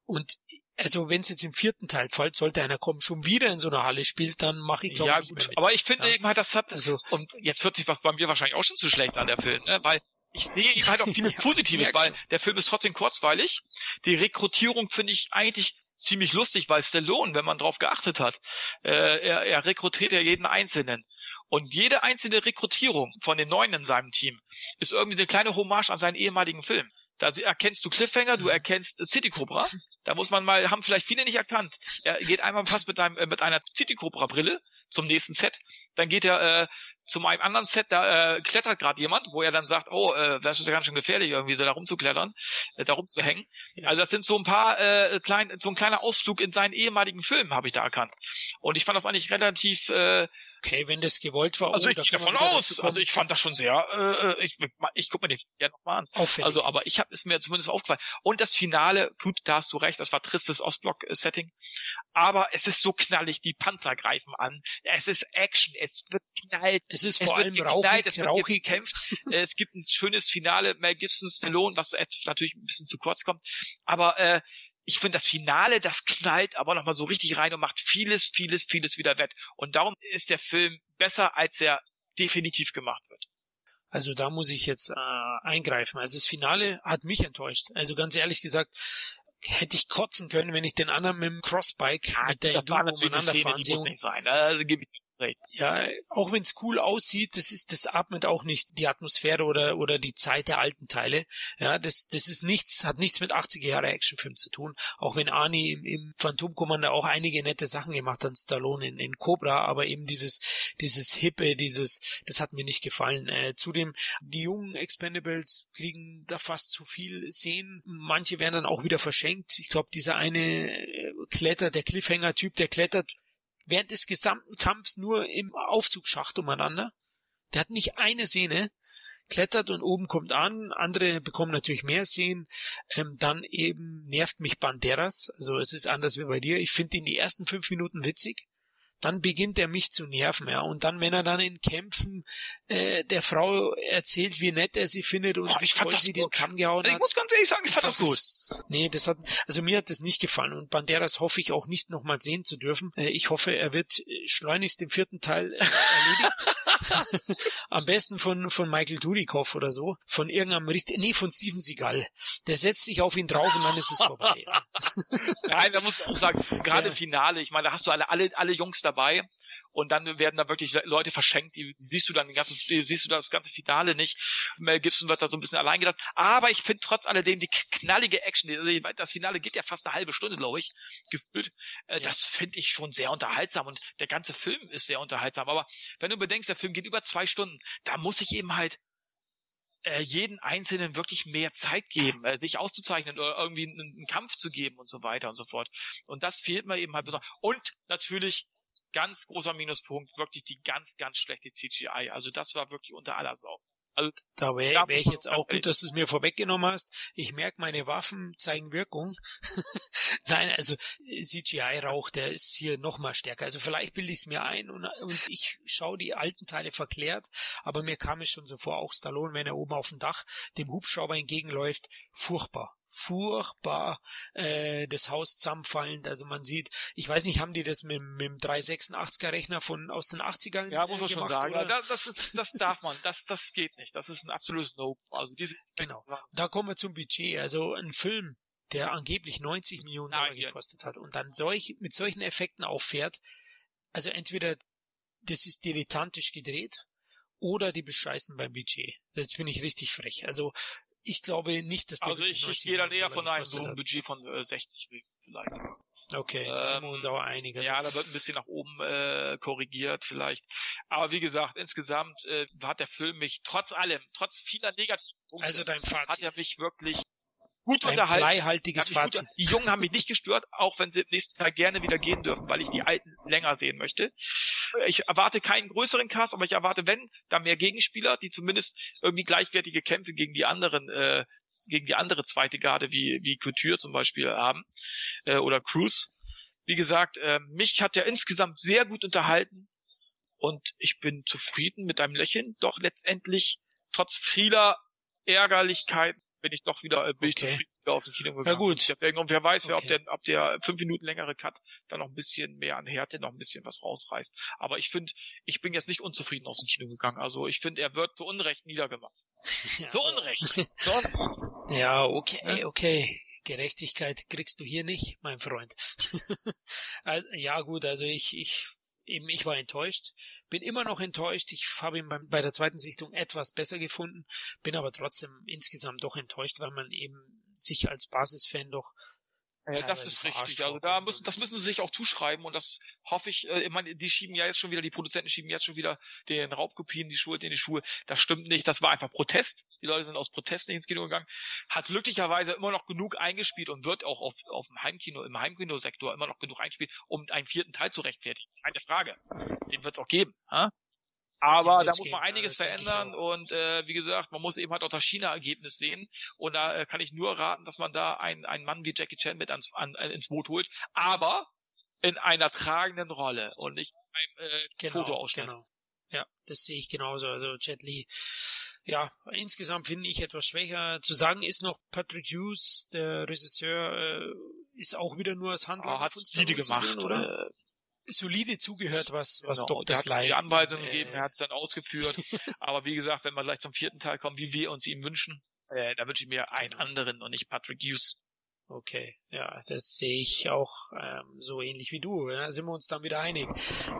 und also wenn es jetzt im vierten Teil fällt, sollte einer kommen, schon wieder in so einer Halle spielt, dann mache ich glaube
ja,
nicht
gut. Aber ich finde ja. eben halt, das hat also und jetzt hört sich was bei mir wahrscheinlich auch schon zu schlecht an der Film, ne? weil ich sehe eben halt auch vieles Positives, weil der Film ist trotzdem kurzweilig. Die Rekrutierung finde ich eigentlich ziemlich lustig, weil Stallone, wenn man drauf geachtet hat, äh, er, er rekrutiert ja jeden Einzelnen. Und jede einzelne Rekrutierung von den Neuen in seinem Team ist irgendwie eine kleine Hommage an seinen ehemaligen Film. Da erkennst du Cliffhanger, du erkennst City Cobra. Da muss man mal, haben vielleicht viele nicht erkannt. Er geht einmal fast mit, einem, äh, mit einer City Cobra Brille zum nächsten Set. Dann geht er äh, zu einem anderen Set, da äh, klettert gerade jemand, wo er dann sagt, oh, äh, das ist ja ganz schön gefährlich, irgendwie so da rumzuklettern, äh, da rumzuhängen. Ja. Also das sind so ein paar äh, klein, so ein kleiner Ausflug in seinen ehemaligen Film, habe ich da erkannt. Und ich fand das eigentlich relativ äh,
Okay, wenn das gewollt war.
Also oh, ich gehe davon aus. Also ich fand das schon sehr. Äh, ich ich guck mir den ja nochmal an. Auffällig. Also, aber ich habe es mir zumindest aufgefallen. Und das Finale, gut, da hast du recht, das war tristes Ostblock-Setting. Aber es ist so knallig, die Panzer greifen an. Es ist Action, es wird knallt.
Es ist es vor allem geknallt, rauchig, es wird rauchig.
gekämpft. es gibt ein schönes Finale, Mel Gibson, Stallone, was natürlich ein bisschen zu kurz kommt. Aber äh, ich finde das Finale, das knallt aber nochmal so richtig rein und macht vieles, vieles, vieles wieder wett. Und darum ist der Film besser, als er definitiv gemacht wird.
Also da muss ich jetzt äh, eingreifen. Also das Finale hat mich enttäuscht. Also ganz ehrlich gesagt, hätte ich kotzen können, wenn ich den anderen mit dem Crossbike
ja,
mit der
das Enduro umeinander fahren sehe. Also, gebe ich
Recht. Ja, auch wenn es cool aussieht, das ist, das atmet auch nicht die Atmosphäre oder, oder die Zeit der alten Teile. Ja, das, das ist nichts, hat nichts mit 80er Jahre Actionfilm zu tun. Auch wenn Arnie im, im Phantom Commander auch einige nette Sachen gemacht hat, Stallone in, in Cobra, aber eben dieses, dieses Hippe, dieses, das hat mir nicht gefallen. Äh, zudem, die jungen Expendables kriegen da fast zu viel sehen. Manche werden dann auch wieder verschenkt. Ich glaube, dieser eine äh, Kletter, der Cliffhanger-Typ, der klettert während des gesamten Kampfs nur im Aufzugsschacht umeinander. Der hat nicht eine Szene, klettert und oben kommt an, andere bekommen natürlich mehr Szenen. Ähm, dann eben nervt mich Banderas, also es ist anders wie bei dir. Ich finde ihn die ersten fünf Minuten witzig dann beginnt er mich zu nerven, ja. Und dann, wenn er dann in Kämpfen äh, der Frau erzählt, wie nett er sie findet und oh, wie toll sie den zusammengehauen
hat. Ich muss ganz ehrlich sagen, ich, ich fand, das gut.
Das, nee, das hat, also mir hat das nicht gefallen und Banderas hoffe ich auch nicht nochmal sehen zu dürfen. Äh, ich hoffe, er wird schleunigst im vierten Teil äh, erledigt. Am besten von, von Michael Dudikoff oder so. Von irgendeinem richtig, nee, von Steven Seagal. Der setzt sich auf ihn drauf und dann ist es vorbei.
Nein, da muss ich auch sagen, gerade ja. Finale, ich meine, da hast du alle, alle, alle Jungs da dabei und dann werden da wirklich Leute verschenkt, die siehst du dann den ganzen, siehst du das ganze Finale nicht. Mel Gibson wird da so ein bisschen allein gelassen. Aber ich finde trotz alledem die knallige Action, also das Finale geht ja fast eine halbe Stunde, glaube ich, gefühlt. Äh, ja. Das finde ich schon sehr unterhaltsam und der ganze Film ist sehr unterhaltsam. Aber wenn du bedenkst, der Film geht über zwei Stunden, da muss ich eben halt äh, jeden Einzelnen wirklich mehr Zeit geben, äh, sich auszuzeichnen oder irgendwie einen, einen Kampf zu geben und so weiter und so fort. Und das fehlt mir eben halt besonders. Und natürlich ganz großer Minuspunkt, wirklich die ganz, ganz schlechte CGI. Also das war wirklich unter aller Sau. Also,
da wäre wär ich jetzt auch gut, dass du es mir vorweggenommen hast. Ich merke, meine Waffen zeigen Wirkung. Nein, also CGI-Rauch, der ist hier noch mal stärker. Also vielleicht bilde ich es mir ein und, und ich schaue die alten Teile verklärt, aber mir kam es schon so vor, auch Stallone, wenn er oben auf dem Dach dem Hubschrauber entgegenläuft, furchtbar furchtbar äh, das Haus zusammenfallend. Also man sieht, ich weiß nicht, haben die das mit, mit dem 386er Rechner von aus den 80ern
Ja, muss man schon sagen. Oder? Das, das, ist, das darf man, das, das geht nicht. Das ist ein absolutes No. Also diese
genau. Da kommen wir zum Budget. Also ein Film, der angeblich 90 Millionen Dollar Nein, gekostet hat und dann solch, mit solchen Effekten auffährt, also entweder das ist dilettantisch gedreht oder die bescheißen beim Budget. Das finde ich richtig frech. Also ich glaube nicht, dass
der Also ich, ich gehe dann eher von einem so einem Budget von äh, 60 vielleicht.
Okay, da ähm, sind wir uns auch einig.
Also ja, da wird ein bisschen nach oben äh, korrigiert vielleicht. Aber wie gesagt, insgesamt äh, hat der Film mich trotz allem, trotz vieler negativen
Punkte, also dein Fazit.
hat er mich wirklich gut
Ein
unterhalten.
bleihaltiges Fazit.
Gut, die Jungen haben mich nicht gestört, auch wenn sie nächsten Teil gerne wieder gehen dürfen, weil ich die Alten länger sehen möchte. Ich erwarte keinen größeren Cast, aber ich erwarte, wenn, da mehr Gegenspieler, die zumindest irgendwie gleichwertige Kämpfe gegen die anderen, äh, gegen die andere zweite Garde, wie, wie Couture zum Beispiel haben, äh, oder Cruz. Wie gesagt, äh, mich hat er insgesamt sehr gut unterhalten und ich bin zufrieden mit einem Lächeln, doch letztendlich trotz vieler Ärgerlichkeiten bin ich doch wieder, bin okay. ich wieder aus dem Kino gegangen.
Ja gut.
Und wer weiß, okay. ob der, ob der fünf Minuten längere Cut da noch ein bisschen mehr an Härte, noch ein bisschen was rausreißt. Aber ich finde, ich bin jetzt nicht unzufrieden aus dem Kino gegangen. Also ich finde, er wird zu Unrecht niedergemacht. Ja. Zu Unrecht. zu
Unrecht. Ja, okay, okay. Gerechtigkeit kriegst du hier nicht, mein Freund. ja gut, also ich, ich eben ich war enttäuscht, bin immer noch enttäuscht. Ich habe ihn bei der zweiten Sichtung etwas besser gefunden, bin aber trotzdem insgesamt doch enttäuscht, weil man eben sich als Basisfan doch
ja, das ist richtig. Also da müssen, das müssen sie sich auch zuschreiben und das hoffe ich, äh, ich meine, die schieben ja jetzt schon wieder, die Produzenten schieben jetzt schon wieder den Raubkopien, die Schuld in die Schuhe. Das stimmt nicht. Das war einfach Protest. Die Leute sind aus Protest nicht ins Kino gegangen. Hat glücklicherweise immer noch genug eingespielt und wird auch auf, auf dem Heimkino, im Heimkinosektor immer noch genug eingespielt, um einen vierten Teil zu rechtfertigen. Keine Frage. Den wird es auch geben. Ha? Aber da muss man einiges verändern und äh, wie gesagt, man muss eben halt auch das China-Ergebnis sehen und da äh, kann ich nur raten, dass man da einen, einen Mann wie Jackie Chan mit ans, an, äh, ins Boot holt, aber in einer tragenden Rolle und nicht beim äh, genau, Fotoausschnitt. Genau.
Ja, das sehe ich genauso. Also Jet Li, ja, insgesamt finde ich etwas schwächer. Zu sagen ist noch Patrick Hughes, der Regisseur, äh, ist auch wieder nur als Handlanger
oh, hat viele gemacht, sehen, oder?
Äh, solide zugehört, was, was genau,
Dr. Sly... die Anweisungen äh, gegeben, er hat es dann ausgeführt. aber wie gesagt, wenn wir gleich zum vierten Teil kommen, wie wir uns ihm wünschen, äh, da wünsche ich mir einen anderen und nicht Patrick Hughes.
Okay, ja, das sehe ich auch ähm, so ähnlich wie du. Da sind wir uns dann wieder einig.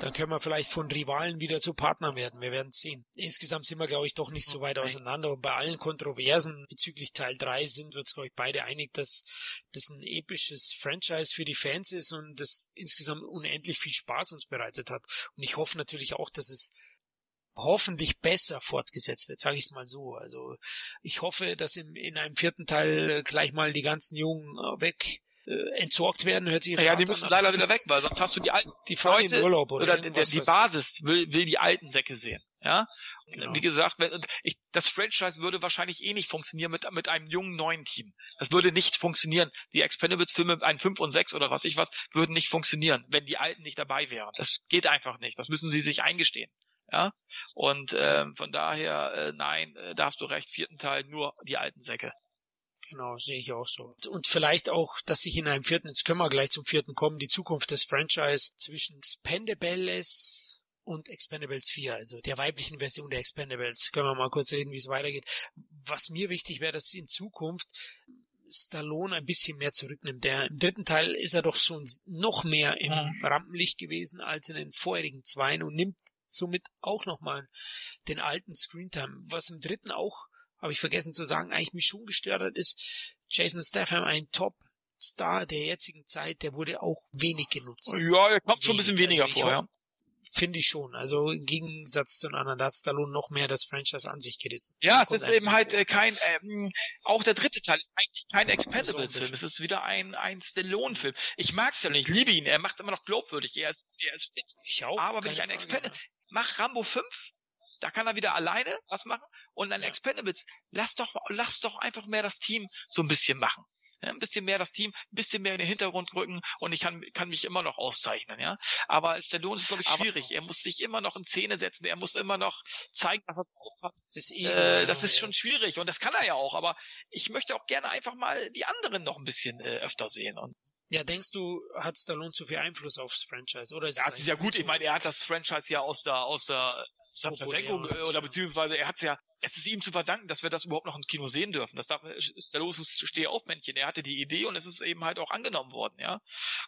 Dann können wir vielleicht von Rivalen wieder zu Partnern werden. Wir werden sehen. Insgesamt sind wir, glaube ich, doch nicht so weit auseinander. Und bei allen Kontroversen bezüglich Teil 3 sind wir uns, glaube ich, beide einig, dass das ein episches Franchise für die Fans ist und das insgesamt unendlich viel Spaß uns bereitet hat. Und ich hoffe natürlich auch, dass es hoffentlich besser fortgesetzt wird, sage ich es mal so. Also ich hoffe, dass im, in einem vierten Teil gleich mal die ganzen Jungen äh, weg äh, entsorgt werden, hört sich
jetzt Ja, die müssen leider wieder weg, weil sonst hast du die alten
die fahren Leute, in Urlaub oder,
oder der, die Basis will, will die alten Säcke sehen. Ja, genau. wie gesagt, wenn, ich, das Franchise würde wahrscheinlich eh nicht funktionieren mit, mit einem jungen neuen Team. Das würde nicht funktionieren. Die Expendables-Filme, ein 5 und 6 oder was ich was, würden nicht funktionieren, wenn die Alten nicht dabei wären. Das geht einfach nicht. Das müssen sie sich eingestehen. Ja, und ähm, von daher, äh, nein, äh, da hast du recht, vierten Teil nur die alten Säcke.
Genau, sehe ich auch so. Und vielleicht auch, dass sich in einem vierten, jetzt können wir gleich zum vierten kommen, die Zukunft des Franchise zwischen Spendables und Expendables 4, also der weiblichen Version der Expendables. Können wir mal kurz reden, wie es weitergeht. Was mir wichtig wäre, dass in Zukunft Stallone ein bisschen mehr zurücknimmt. Der, Im dritten Teil ist er doch schon noch mehr im mhm. Rampenlicht gewesen als in den vorherigen zweien und nimmt somit auch nochmal den alten Screentime. Was im dritten auch, habe ich vergessen zu sagen, eigentlich mich schon gestört hat, ist Jason Statham ein Top Star der jetzigen Zeit, der wurde auch wenig genutzt.
Ja, er kommt schon ein bisschen weniger also vor, ja.
Finde ich schon. Also im Gegensatz zu einem anderen, da hat Stallone noch mehr das Franchise an sich gerissen.
Ja, es ist eben halt äh, kein, ähm, auch der dritte Teil ist eigentlich kein Expendables-Film. Es ist wieder ein, ein Stallone-Film. Ich mag Stallone, ich liebe ihn. Er macht immer noch glaubwürdig. Er ist, er ist fit. Ich auch. Aber wenn ich ein Expendables, mach Rambo 5, da kann er wieder alleine was machen und dann ja. Expendables, lass doch, lass doch einfach mehr das Team so ein bisschen machen. Ja, ein bisschen mehr das Team, ein bisschen mehr in den Hintergrund rücken und ich kann, kann mich immer noch auszeichnen, ja. Aber Stallone ist, glaube ich, schwierig. Aber er muss sich immer noch in Szene setzen, er muss immer noch zeigen, was er drauf hat. Das ist, eh äh, das ist schon schwierig und das kann er ja auch, aber ich möchte auch gerne einfach mal die anderen noch ein bisschen äh, öfter sehen und
ja, denkst du, hat Stallone zu viel Einfluss aufs Franchise? Oder ist
ja, das ist ja gut. Ich meine, er hat das Franchise ja aus der, aus der, aus der Versenkung, äh, oder beziehungsweise er hat es ja, es ist ihm zu verdanken, dass wir das überhaupt noch im Kino sehen dürfen. Das darf, Stallone ist Stehaufmännchen. Er hatte die Idee und es ist eben halt auch angenommen worden, ja.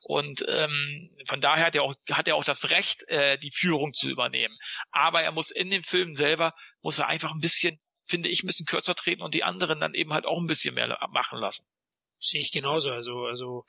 Und ähm, von daher hat er auch, hat er auch das Recht, äh, die Führung zu übernehmen. Aber er muss in dem Film selber, muss er einfach ein bisschen, finde ich, ein bisschen kürzer treten und die anderen dann eben halt auch ein bisschen mehr machen lassen
sehe ich genauso. Also, also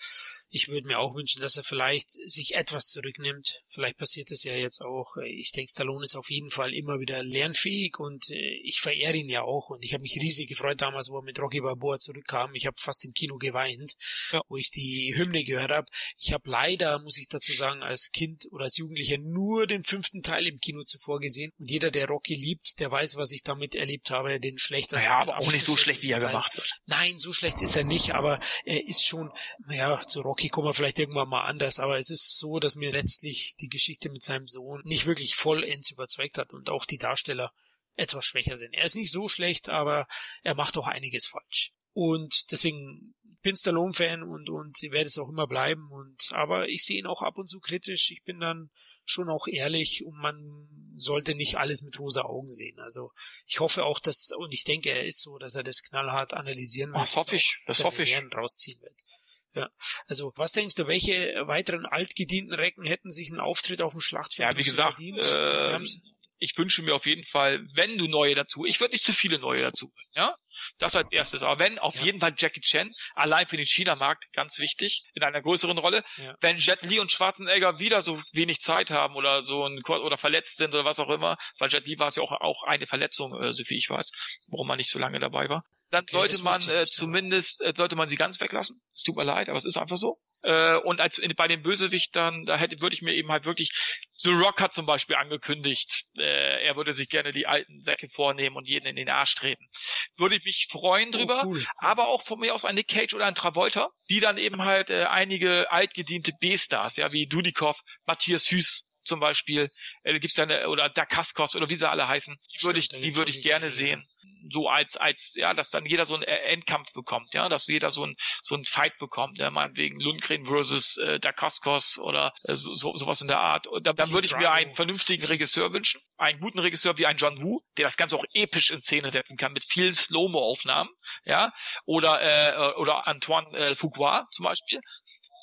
ich würde mir auch wünschen, dass er vielleicht sich etwas zurücknimmt. Vielleicht passiert das ja jetzt auch. Ich denke, Stallone ist auf jeden Fall immer wieder lernfähig und äh, ich verehre ihn ja auch. Und ich habe mich riesig gefreut damals, wo er mit Rocky Balboa zurückkam. Ich habe fast im Kino geweint, ja. wo ich die Hymne gehört habe. Ich habe leider, muss ich dazu sagen, als Kind oder als Jugendlicher nur den fünften Teil im Kino zuvor gesehen. Und jeder, der Rocky liebt, der weiß, was ich damit erlebt habe. Den schlechtesten.
Ja, aber auch nicht so schlecht, wie er gemacht wird.
Nein, so schlecht ist er nicht, aber er ist schon, ja, zu Rocky kommen wir vielleicht irgendwann mal anders, aber es ist so, dass mir letztlich die Geschichte mit seinem Sohn nicht wirklich vollends überzeugt hat und auch die Darsteller etwas schwächer sind. Er ist nicht so schlecht, aber er macht auch einiges falsch. Und deswegen bin Stallone-Fan und, und werde es auch immer bleiben. Und, aber ich sehe ihn auch ab und zu kritisch. Ich bin dann schon auch ehrlich und man sollte nicht alles mit rosa Augen sehen. Also ich hoffe auch, dass, und ich denke, er ist so, dass er das knallhart analysieren
wird. Das hoffe ich, das hoffe ich.
rausziehen wird. Ja, also was denkst du, welche weiteren altgedienten Recken hätten sich einen Auftritt auf dem Schlachtfeld
ja, wie gesagt, verdient? Äh, ich wünsche mir auf jeden Fall, wenn du neue dazu, ich würde nicht zu viele neue dazu bringen, ja. Das als erstes. Aber wenn, auf ja. jeden Fall Jackie Chan, allein für den China-Markt, ganz wichtig, in einer größeren Rolle. Ja. Wenn Jet Li und Schwarzenegger wieder so wenig Zeit haben oder so ein, oder verletzt sind oder was auch immer, weil Jet Li war es ja auch, auch eine Verletzung, äh, so viel ich weiß, warum man nicht so lange dabei war dann okay, sollte man äh, zumindest, äh, sollte man sie ganz weglassen. Es tut mir leid, aber es ist einfach so. Äh, und als bei den Bösewichtern, da hätte, würde ich mir eben halt wirklich, The Rock hat zum Beispiel angekündigt, äh, er würde sich gerne die alten Säcke vornehmen und jeden in den Arsch treten. Würde ich mich freuen oh, drüber, oh, cool. aber auch von mir aus ein Nick Cage oder ein Travolta, die dann eben halt äh, einige altgediente B-Stars, ja, wie Dudikoff, Matthias Hüß, zum Beispiel, äh, gibt's ja eine, oder Dakaskos oder wie sie alle heißen, die würde ich, die würde ich gerne sehen so als als ja, dass dann jeder so einen Endkampf bekommt, ja, dass jeder so ein so ein Fight bekommt, ja, meinetwegen Lundgren versus äh, Dakaskos oder äh, so, so sowas in der Art. Und dann, dann würde ich mir einen vernünftigen Regisseur wünschen, einen guten Regisseur wie ein John Woo, der das Ganze auch episch in Szene setzen kann mit vielen Slow-Mo-Aufnahmen, ja, oder äh, oder Antoine äh, Fuqua zum Beispiel,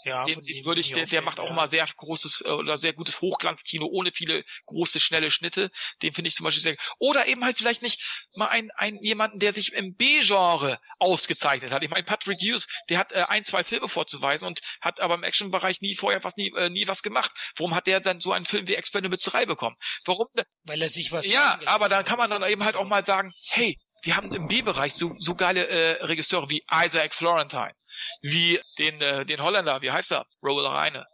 ja, den, den würde ich, der, der macht auch ja. mal sehr großes äh, oder sehr gutes Hochglanzkino ohne viele große schnelle Schnitte. Den finde ich zum Beispiel sehr. Oder eben halt vielleicht nicht mal ein, ein jemanden, der sich im B-Genre ausgezeichnet hat. Ich meine, Patrick Hughes, der hat äh, ein, zwei Filme vorzuweisen und hat aber im Action-Bereich nie vorher was nie, äh, nie was gemacht. Warum hat der dann so einen Film wie Expendables 3 bekommen? Warum?
Weil er sich was.
Ja, aber dann kann man dann eben halt auch mal sagen, hey, wir haben im B-Bereich so, so geile äh, Regisseure wie Isaac Florentine wie den, äh, den Holländer, wie heißt er? Roel Reine.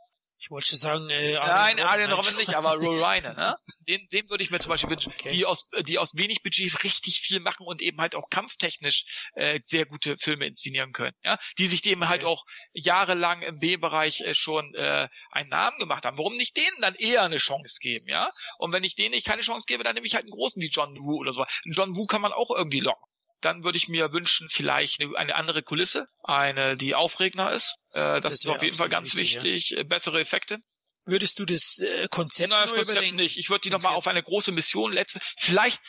Ich wollte schon sagen, äh,
Arjen Nein, Arjen Robben nicht, aber Roel Reine, ne? Den, den würde ich mir zum Beispiel wünschen, okay. die aus, die aus wenig Budget richtig viel machen und eben halt auch kampftechnisch äh, sehr gute Filme inszenieren können, ja? Die sich dem halt okay. halt auch jahrelang im B-Bereich äh, schon äh, einen Namen gemacht haben. Warum nicht denen dann eher eine Chance geben, ja? Und wenn ich denen nicht keine Chance gebe, dann nehme ich halt einen großen wie John Woo oder so. John Woo kann man auch irgendwie locken dann würde ich mir wünschen, vielleicht eine, andere Kulisse, eine, die aufregender ist. Äh, das, das ist auf jeden Fall ganz wichtig. Ja. Äh, bessere Effekte.
Würdest du das äh, Konzept,
Na, das Konzept nicht? Ich würde die nochmal auf eine große Mission letzten. Vielleicht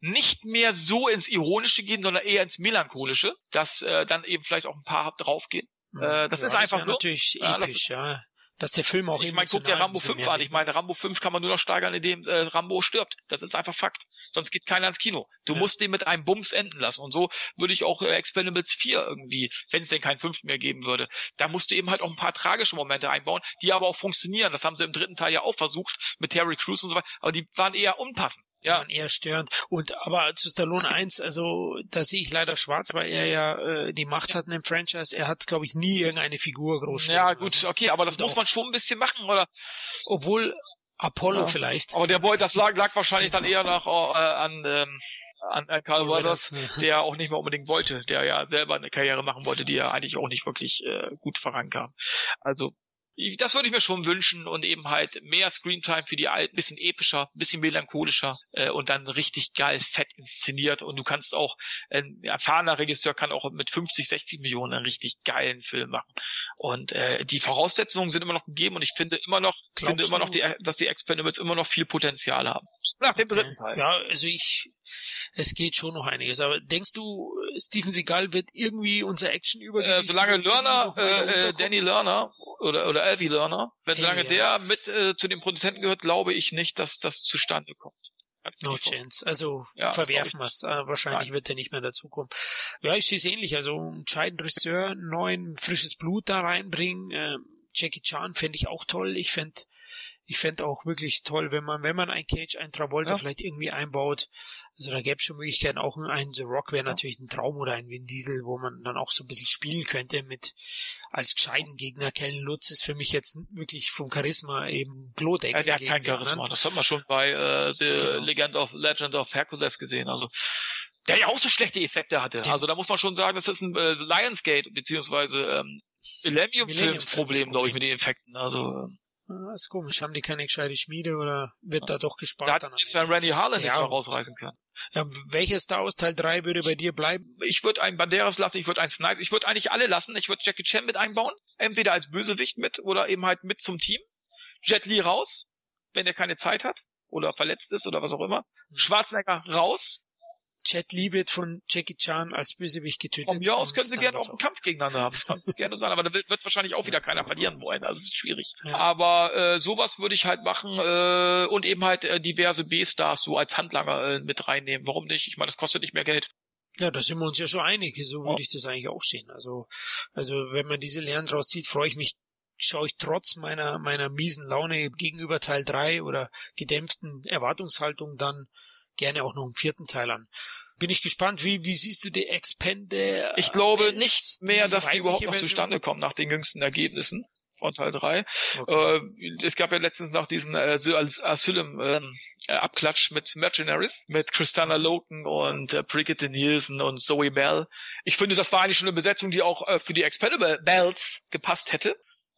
nicht mehr so ins Ironische gehen, sondern eher ins Melancholische, dass äh, dann eben vielleicht auch ein paar draufgehen. Ja, äh, das ja, ist einfach das so.
Natürlich episch, ja, ist, ja dass der Film auch
Ich meine, guck dir Rambo 5 an. Ich meine, Rambo 5 kann man nur noch steigern, indem äh, Rambo stirbt. Das ist einfach Fakt. Sonst geht keiner ins Kino. Du ja. musst den mit einem Bums enden lassen. Und so würde ich auch äh, Expendables 4 irgendwie, wenn es denn keinen 5 mehr geben würde, da musst du eben halt auch ein paar tragische Momente einbauen, die aber auch funktionieren. Das haben sie im dritten Teil ja auch versucht mit Terry Crews und so weiter. Aber die waren eher unpassend
ja. waren eher störend. Und aber zu Stallone 1, also da sehe ich leider schwarz, weil er ja äh, die Macht hat in dem Franchise. Er hat, glaube ich, nie irgendeine Figur groß
Ja, gut, also, okay, aber das muss man schon ein bisschen machen, oder?
Obwohl Apollo ja. vielleicht.
Aber der wollte, das lag, lag wahrscheinlich dann eher nach äh, an ähm, an, an Carl Weathers, der auch nicht mehr unbedingt wollte, der ja selber eine Karriere machen wollte, die ja eigentlich auch nicht wirklich äh, gut vorankam. Also das würde ich mir schon wünschen und eben halt mehr Screentime für die Alten, bisschen epischer, bisschen melancholischer äh, und dann richtig geil fett inszeniert und du kannst auch, ein erfahrener Regisseur kann auch mit 50, 60 Millionen einen richtig geilen Film machen und äh, die Voraussetzungen sind immer noch gegeben und ich finde immer noch, finde immer noch, die, dass die Expendables immer noch viel Potenzial haben.
Nach dem dritten Teil. Ja, also ich, es geht schon noch einiges. Aber denkst du, Steven Seagal wird irgendwie unser Action über
äh, Solange Lerner, äh, äh, Danny Lerner oder oder Alfie Lerner, wenn hey, solange ja. der mit äh, zu den Produzenten gehört, glaube ich nicht, dass das zustande kommt.
No chance. Also ja, verwerfen wir es. Äh, wahrscheinlich Nein. wird er nicht mehr dazukommen. Ja, ich sehe es ähnlich. Also einen scheiden Regisseur, neuen, frisches Blut da reinbringen. Äh, Jackie Chan fände ich auch toll. Ich fände ich fände auch wirklich toll, wenn man, wenn man ein Cage, ein Travolta ja. vielleicht irgendwie einbaut. Also da gäbe es schon Möglichkeiten, auch ein The Rock wäre ja. natürlich ein Traum oder ein Vin Diesel, wo man dann auch so ein bisschen spielen könnte mit als gescheiten Gegner. Kellen Lutz ist für mich jetzt wirklich vom Charisma eben Glodeck.
Ja, der hat kein Charisma. Das hat man schon bei äh, The genau. Legend of Legend of Hercules gesehen. Also der ja auch so schlechte Effekte hatte. Also da muss man schon sagen, das ist ein äh, Lionsgate beziehungsweise ähm, Millennium, Millennium glaube ich, mit den Effekten. Also ähm,
Ah, ist komisch. Haben die keine gescheite Schmiede oder wird da doch gespart?
Da hat jetzt Randy Harlan ja. nicht rausreißen können.
Ja, welches Star Wars Teil 3 würde bei dir bleiben?
Ich würde einen Banderas lassen, ich würde einen Snipes, ich würde eigentlich alle lassen. Ich würde Jackie Chan mit einbauen. Entweder als Bösewicht mit oder eben halt mit zum Team. Jet Li raus, wenn er keine Zeit hat oder verletzt ist oder was auch immer. Mhm. Schwarzenegger raus
Chad Lee wird von Jackie Chan als Bösewicht getötet.
Von mir aus können sie gerne auch einen Kampf gegeneinander haben. kann gerne sein, aber da wird, wahrscheinlich auch wieder keiner verlieren wollen. Also ist schwierig. Ja. Aber äh, sowas würde ich halt machen äh, und eben halt äh, diverse B-Stars so als Handlanger äh, mit reinnehmen. Warum nicht? Ich meine, das kostet nicht mehr Geld.
Ja, da sind wir uns ja schon einig. So würde ich das eigentlich auch sehen. Also, also wenn man diese Lehren draus zieht, freue ich mich schaue ich trotz meiner, meiner miesen Laune gegenüber Teil 3 oder gedämpften Erwartungshaltung dann gerne auch noch einen vierten Teil an. Bin ich gespannt, wie, wie siehst du die Expende?
Ich glaube nicht mehr, dass die überhaupt noch zustande kommen nach den jüngsten Ergebnissen von Teil 3. Okay. Äh, es gab ja letztens noch diesen äh, Asylum ähm, äh, Abklatsch mit Mercenaries, mit Christina Loken und äh, Brigitte Nielsen und Zoe Bell. Ich finde, das war eigentlich schon eine Besetzung, die auch äh, für die Expendable Bells gepasst hätte.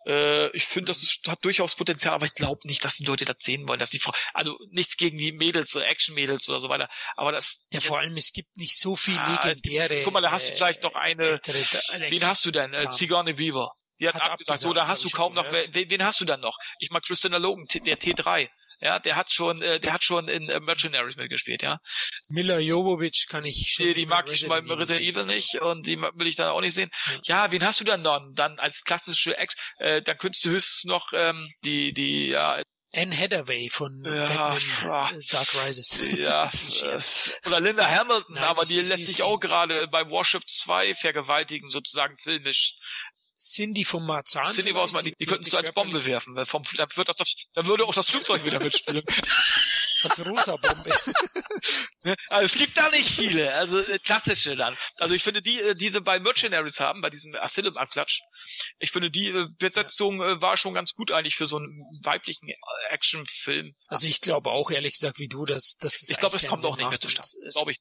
Äh, ich finde, das ist, hat durchaus Potenzial, aber ich glaube nicht, dass die Leute das sehen wollen, dass die Frau, also nichts gegen die Mädels, Action-Mädels oder so weiter, aber das.
Ja, vor allem, es gibt nicht so viel ah, legendäre.
Gibt, guck mal, da hast du vielleicht noch eine, äh, wen hast du denn? Äh, Sigourney Weaver. Die hat, hat abgesagt, abgesagt, so, da hast du kaum noch, wen, wen hast du dann noch? Ich mag Christina Logan, der T3. Ja, der hat schon, äh, der hat schon in äh, Mercenaries mitgespielt, ja.
Mila Jovovic kann ich
schon. Die, die mag ich mal Resident Evil nicht und die will ich dann auch nicht sehen. Ja, wen hast du dann noch? Dann als klassische Act, äh, dann könntest du höchstens noch ähm, die, die, ja,
Anne Hathaway von ja, Batman. Äh, Dark Rises.
Ja. Oder Linda Hamilton, Nein, aber die lässt sich auch gerade bei Warship 2 vergewaltigen, sozusagen filmisch.
Cindy vom Marzahn.
Cindy war mal, die, die könntest du als Bombe werfen, weil vom, dann, wird das, dann würde auch das Flugzeug wieder mitspielen.
Als rosa Bombe.
Ne? also es gibt da nicht viele, also äh, klassische dann. Also ich finde die, äh, diese bei Mercenaries haben, bei diesem Asylum-Abklatsch, ich finde die äh, Besetzung äh, war schon ganz gut eigentlich für so einen weiblichen Actionfilm.
Also ich glaube auch ehrlich gesagt wie du, dass, dass
das Ich glaube, es kommt auch nicht mehr zustande. Glaube ich.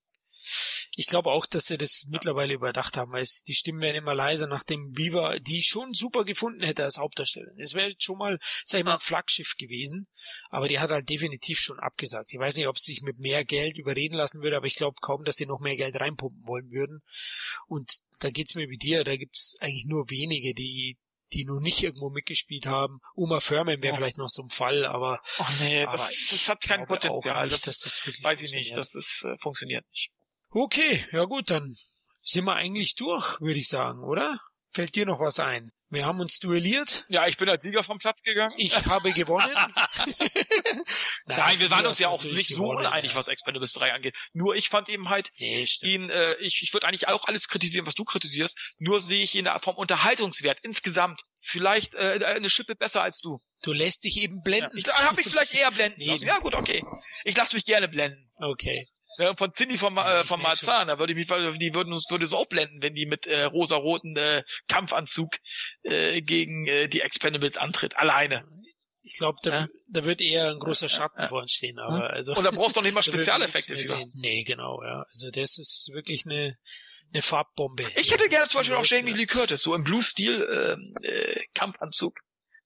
Ich glaube auch, dass sie das mittlerweile überdacht haben, weil es, die Stimmen werden immer leiser, nachdem Viva die schon super gefunden hätte als Hauptdarstellerin. Es wäre schon mal, sag ich mal, ein Flaggschiff gewesen, aber die hat halt definitiv schon abgesagt. Ich weiß nicht, ob sie sich mit mehr Geld überreden lassen würde, aber ich glaube kaum, dass sie noch mehr Geld reinpumpen wollen würden. Und da geht's mir wie dir, da gibt's eigentlich nur wenige, die die noch nicht irgendwo mitgespielt haben. Uma Furman wäre oh. vielleicht noch so ein Fall, aber.
Oh nee, das, das hat kein Potenzial. Nicht, das, das weiß ich nicht, das ist, äh, funktioniert nicht.
Okay, ja gut, dann sind wir eigentlich durch, würde ich sagen, oder? Fällt dir noch was ein? Wir haben uns duelliert.
Ja, ich bin als Sieger vom Platz gegangen.
Ich habe gewonnen.
Nein, Nein, wir waren uns ja auch nicht so uneinig, ja. was Expendables 3 angeht. Nur ich fand eben halt nee, ihn, äh, ich, ich würde eigentlich auch alles kritisieren, was du kritisierst. Nur sehe ich ihn vom Unterhaltungswert insgesamt vielleicht äh, eine Schippe besser als du.
Du lässt dich eben blenden. Ja,
ich habe mich vielleicht eher blenden nee, Ja gut, okay. Ich lasse mich gerne blenden.
Okay.
Ja, von Cindy vom, äh, vom Marzahn, da würde ich mich, die würden uns, würde es auch blenden, wenn die mit äh, rosa-roten äh, Kampfanzug äh, gegen äh, die Expendables antritt, alleine.
Ich glaube, da, ja? da wird eher ein großer Schatten ja. vor uns stehen, aber hm? also.
Und da brauchst du doch nicht mal Spezialeffekte für.
Nee, genau, ja. Also das ist wirklich eine, eine Farbbombe.
Ich hätte gerne zum Beispiel auch Jamie Lee Curtis, so im Blue-Stil äh, äh, Kampfanzug.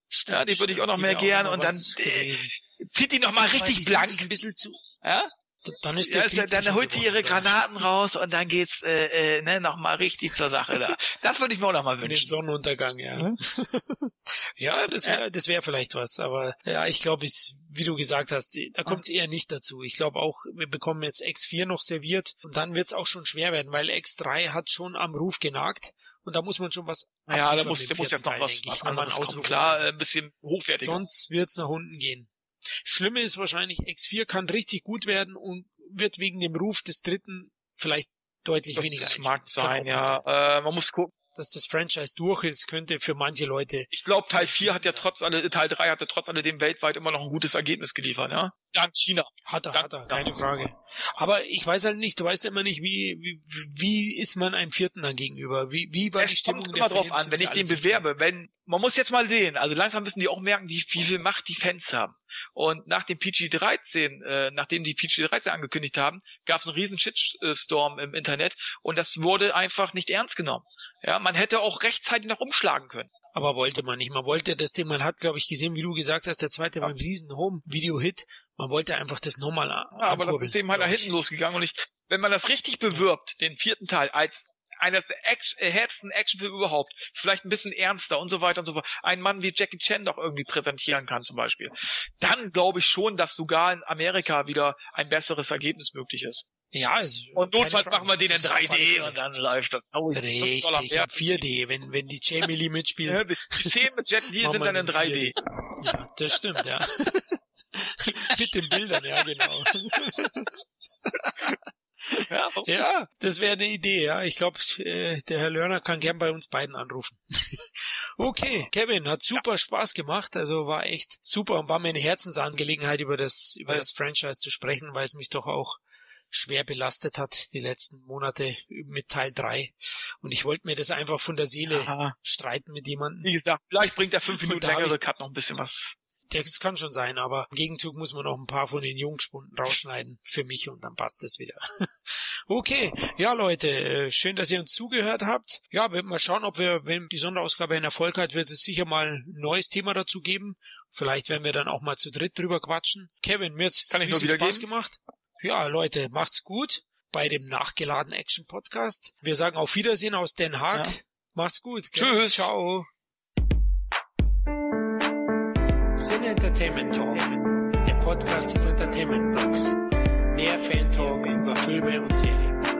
Stimmt, ja, die würde ich auch noch mehr gern und dann äh, zieht die noch mal richtig blank.
Ein bisschen zu.
Ja?
Dann ist der
ja, dann holt sie ihre Granaten raus und dann geht's äh, äh, ne, nochmal richtig zur Sache da. Das würde ich mir auch nochmal wünschen.
Den Sonnenuntergang, ja. Mhm. ja, das wäre das wäre vielleicht was, aber ja, ich glaube, wie du gesagt hast, da kommt es eher nicht dazu. Ich glaube auch, wir bekommen jetzt X4 noch serviert und dann wird es auch schon schwer werden, weil X3 hat schon am Ruf genagt und da muss man schon was
Ja, da muss, da muss jetzt noch was, was anderes Klar, ein bisschen hochwertiger.
Sonst wird's nach unten gehen. Schlimme ist wahrscheinlich, X4 kann richtig gut werden und wird wegen dem Ruf des dritten vielleicht deutlich
das
weniger.
Das mag sein, ja. Äh, man muss gucken
dass das Franchise durch ist, könnte für manche Leute.
Ich glaube, Teil 4 hat ja trotz alle, Teil 3 hatte trotz alledem weltweit immer noch ein gutes Ergebnis geliefert, ja? Dank China.
Hat er, Dank, hat er, keine Dank. Frage. Aber ich weiß halt nicht, du weißt immer nicht, wie, wie, wie ist man einem Vierten dann gegenüber? Wie, wie war es die Stimmung
kommt immer drauf an, wenn ich den bewerbe, wenn, man muss jetzt mal sehen, also langsam müssen die auch merken, wie, wie viel Macht die Fans haben. Und nach dem PG-13, äh, nachdem die PG-13 angekündigt haben, gab es einen riesen Shitstorm im Internet und das wurde einfach nicht ernst genommen. Ja, man hätte auch rechtzeitig noch umschlagen können.
Aber wollte man nicht. Man wollte das Ding, man hat, glaube ich, gesehen, wie du gesagt hast, der zweite war ein riesen Home-Video-Hit. Man wollte einfach das nochmal Ja,
aber das ist eben halt nach hinten losgegangen. Und ich, wenn man das richtig bewirbt, den vierten Teil, als eines der Action, äh, härtesten Actionfilme überhaupt, vielleicht ein bisschen ernster und so weiter und so fort, ein Mann wie Jackie Chan doch irgendwie präsentieren kann zum Beispiel, dann glaube ich schon, dass sogar in Amerika wieder ein besseres Ergebnis möglich ist.
Ja, ist
Und notfalls machen wir den in 3D und dann läuft das.
Oh, Richtig, in 4D, wenn, wenn die Jamie Lee mitspielt.
Ja, die Szenen mit Jet Li sind dann in 3D.
4D. Ja, das stimmt, ja. mit den Bildern, ja, genau. Ja, ja, das wäre eine Idee, ja. Ich glaube, äh, der Herr Lörner kann gern bei uns beiden anrufen. okay, Kevin, hat super ja. Spaß gemacht, also war echt super und war mir eine Herzensangelegenheit, über das, über das Franchise zu sprechen, weil es mich doch auch schwer belastet hat die letzten Monate mit Teil 3. Und ich wollte mir das einfach von der Seele Aha. streiten mit jemandem.
Wie gesagt, vielleicht bringt der 5 Minuten längere Cut noch ein bisschen was
das kann schon sein, aber im Gegenzug muss man noch ein paar von den Jungspunden rausschneiden für mich und dann passt es wieder. okay, ja Leute, äh, schön, dass ihr uns zugehört habt. Ja, wir mal schauen, ob wir, wenn die Sonderausgabe ein Erfolg hat, wird es sicher mal ein neues Thema dazu geben. Vielleicht werden wir dann auch mal zu dritt drüber quatschen. Kevin, mir hat's
kann ich nur wieder Spaß
gemacht. Ja, Leute, macht's gut bei dem nachgeladenen Action Podcast. Wir sagen auf Wiedersehen aus Den Haag. Ja. Macht's gut.
Gell? Tschüss.
Ciao. Sin Entertainment Talk, der Podcast des Entertainment Blogs. Mehr Fan Talk über Filme und Serien.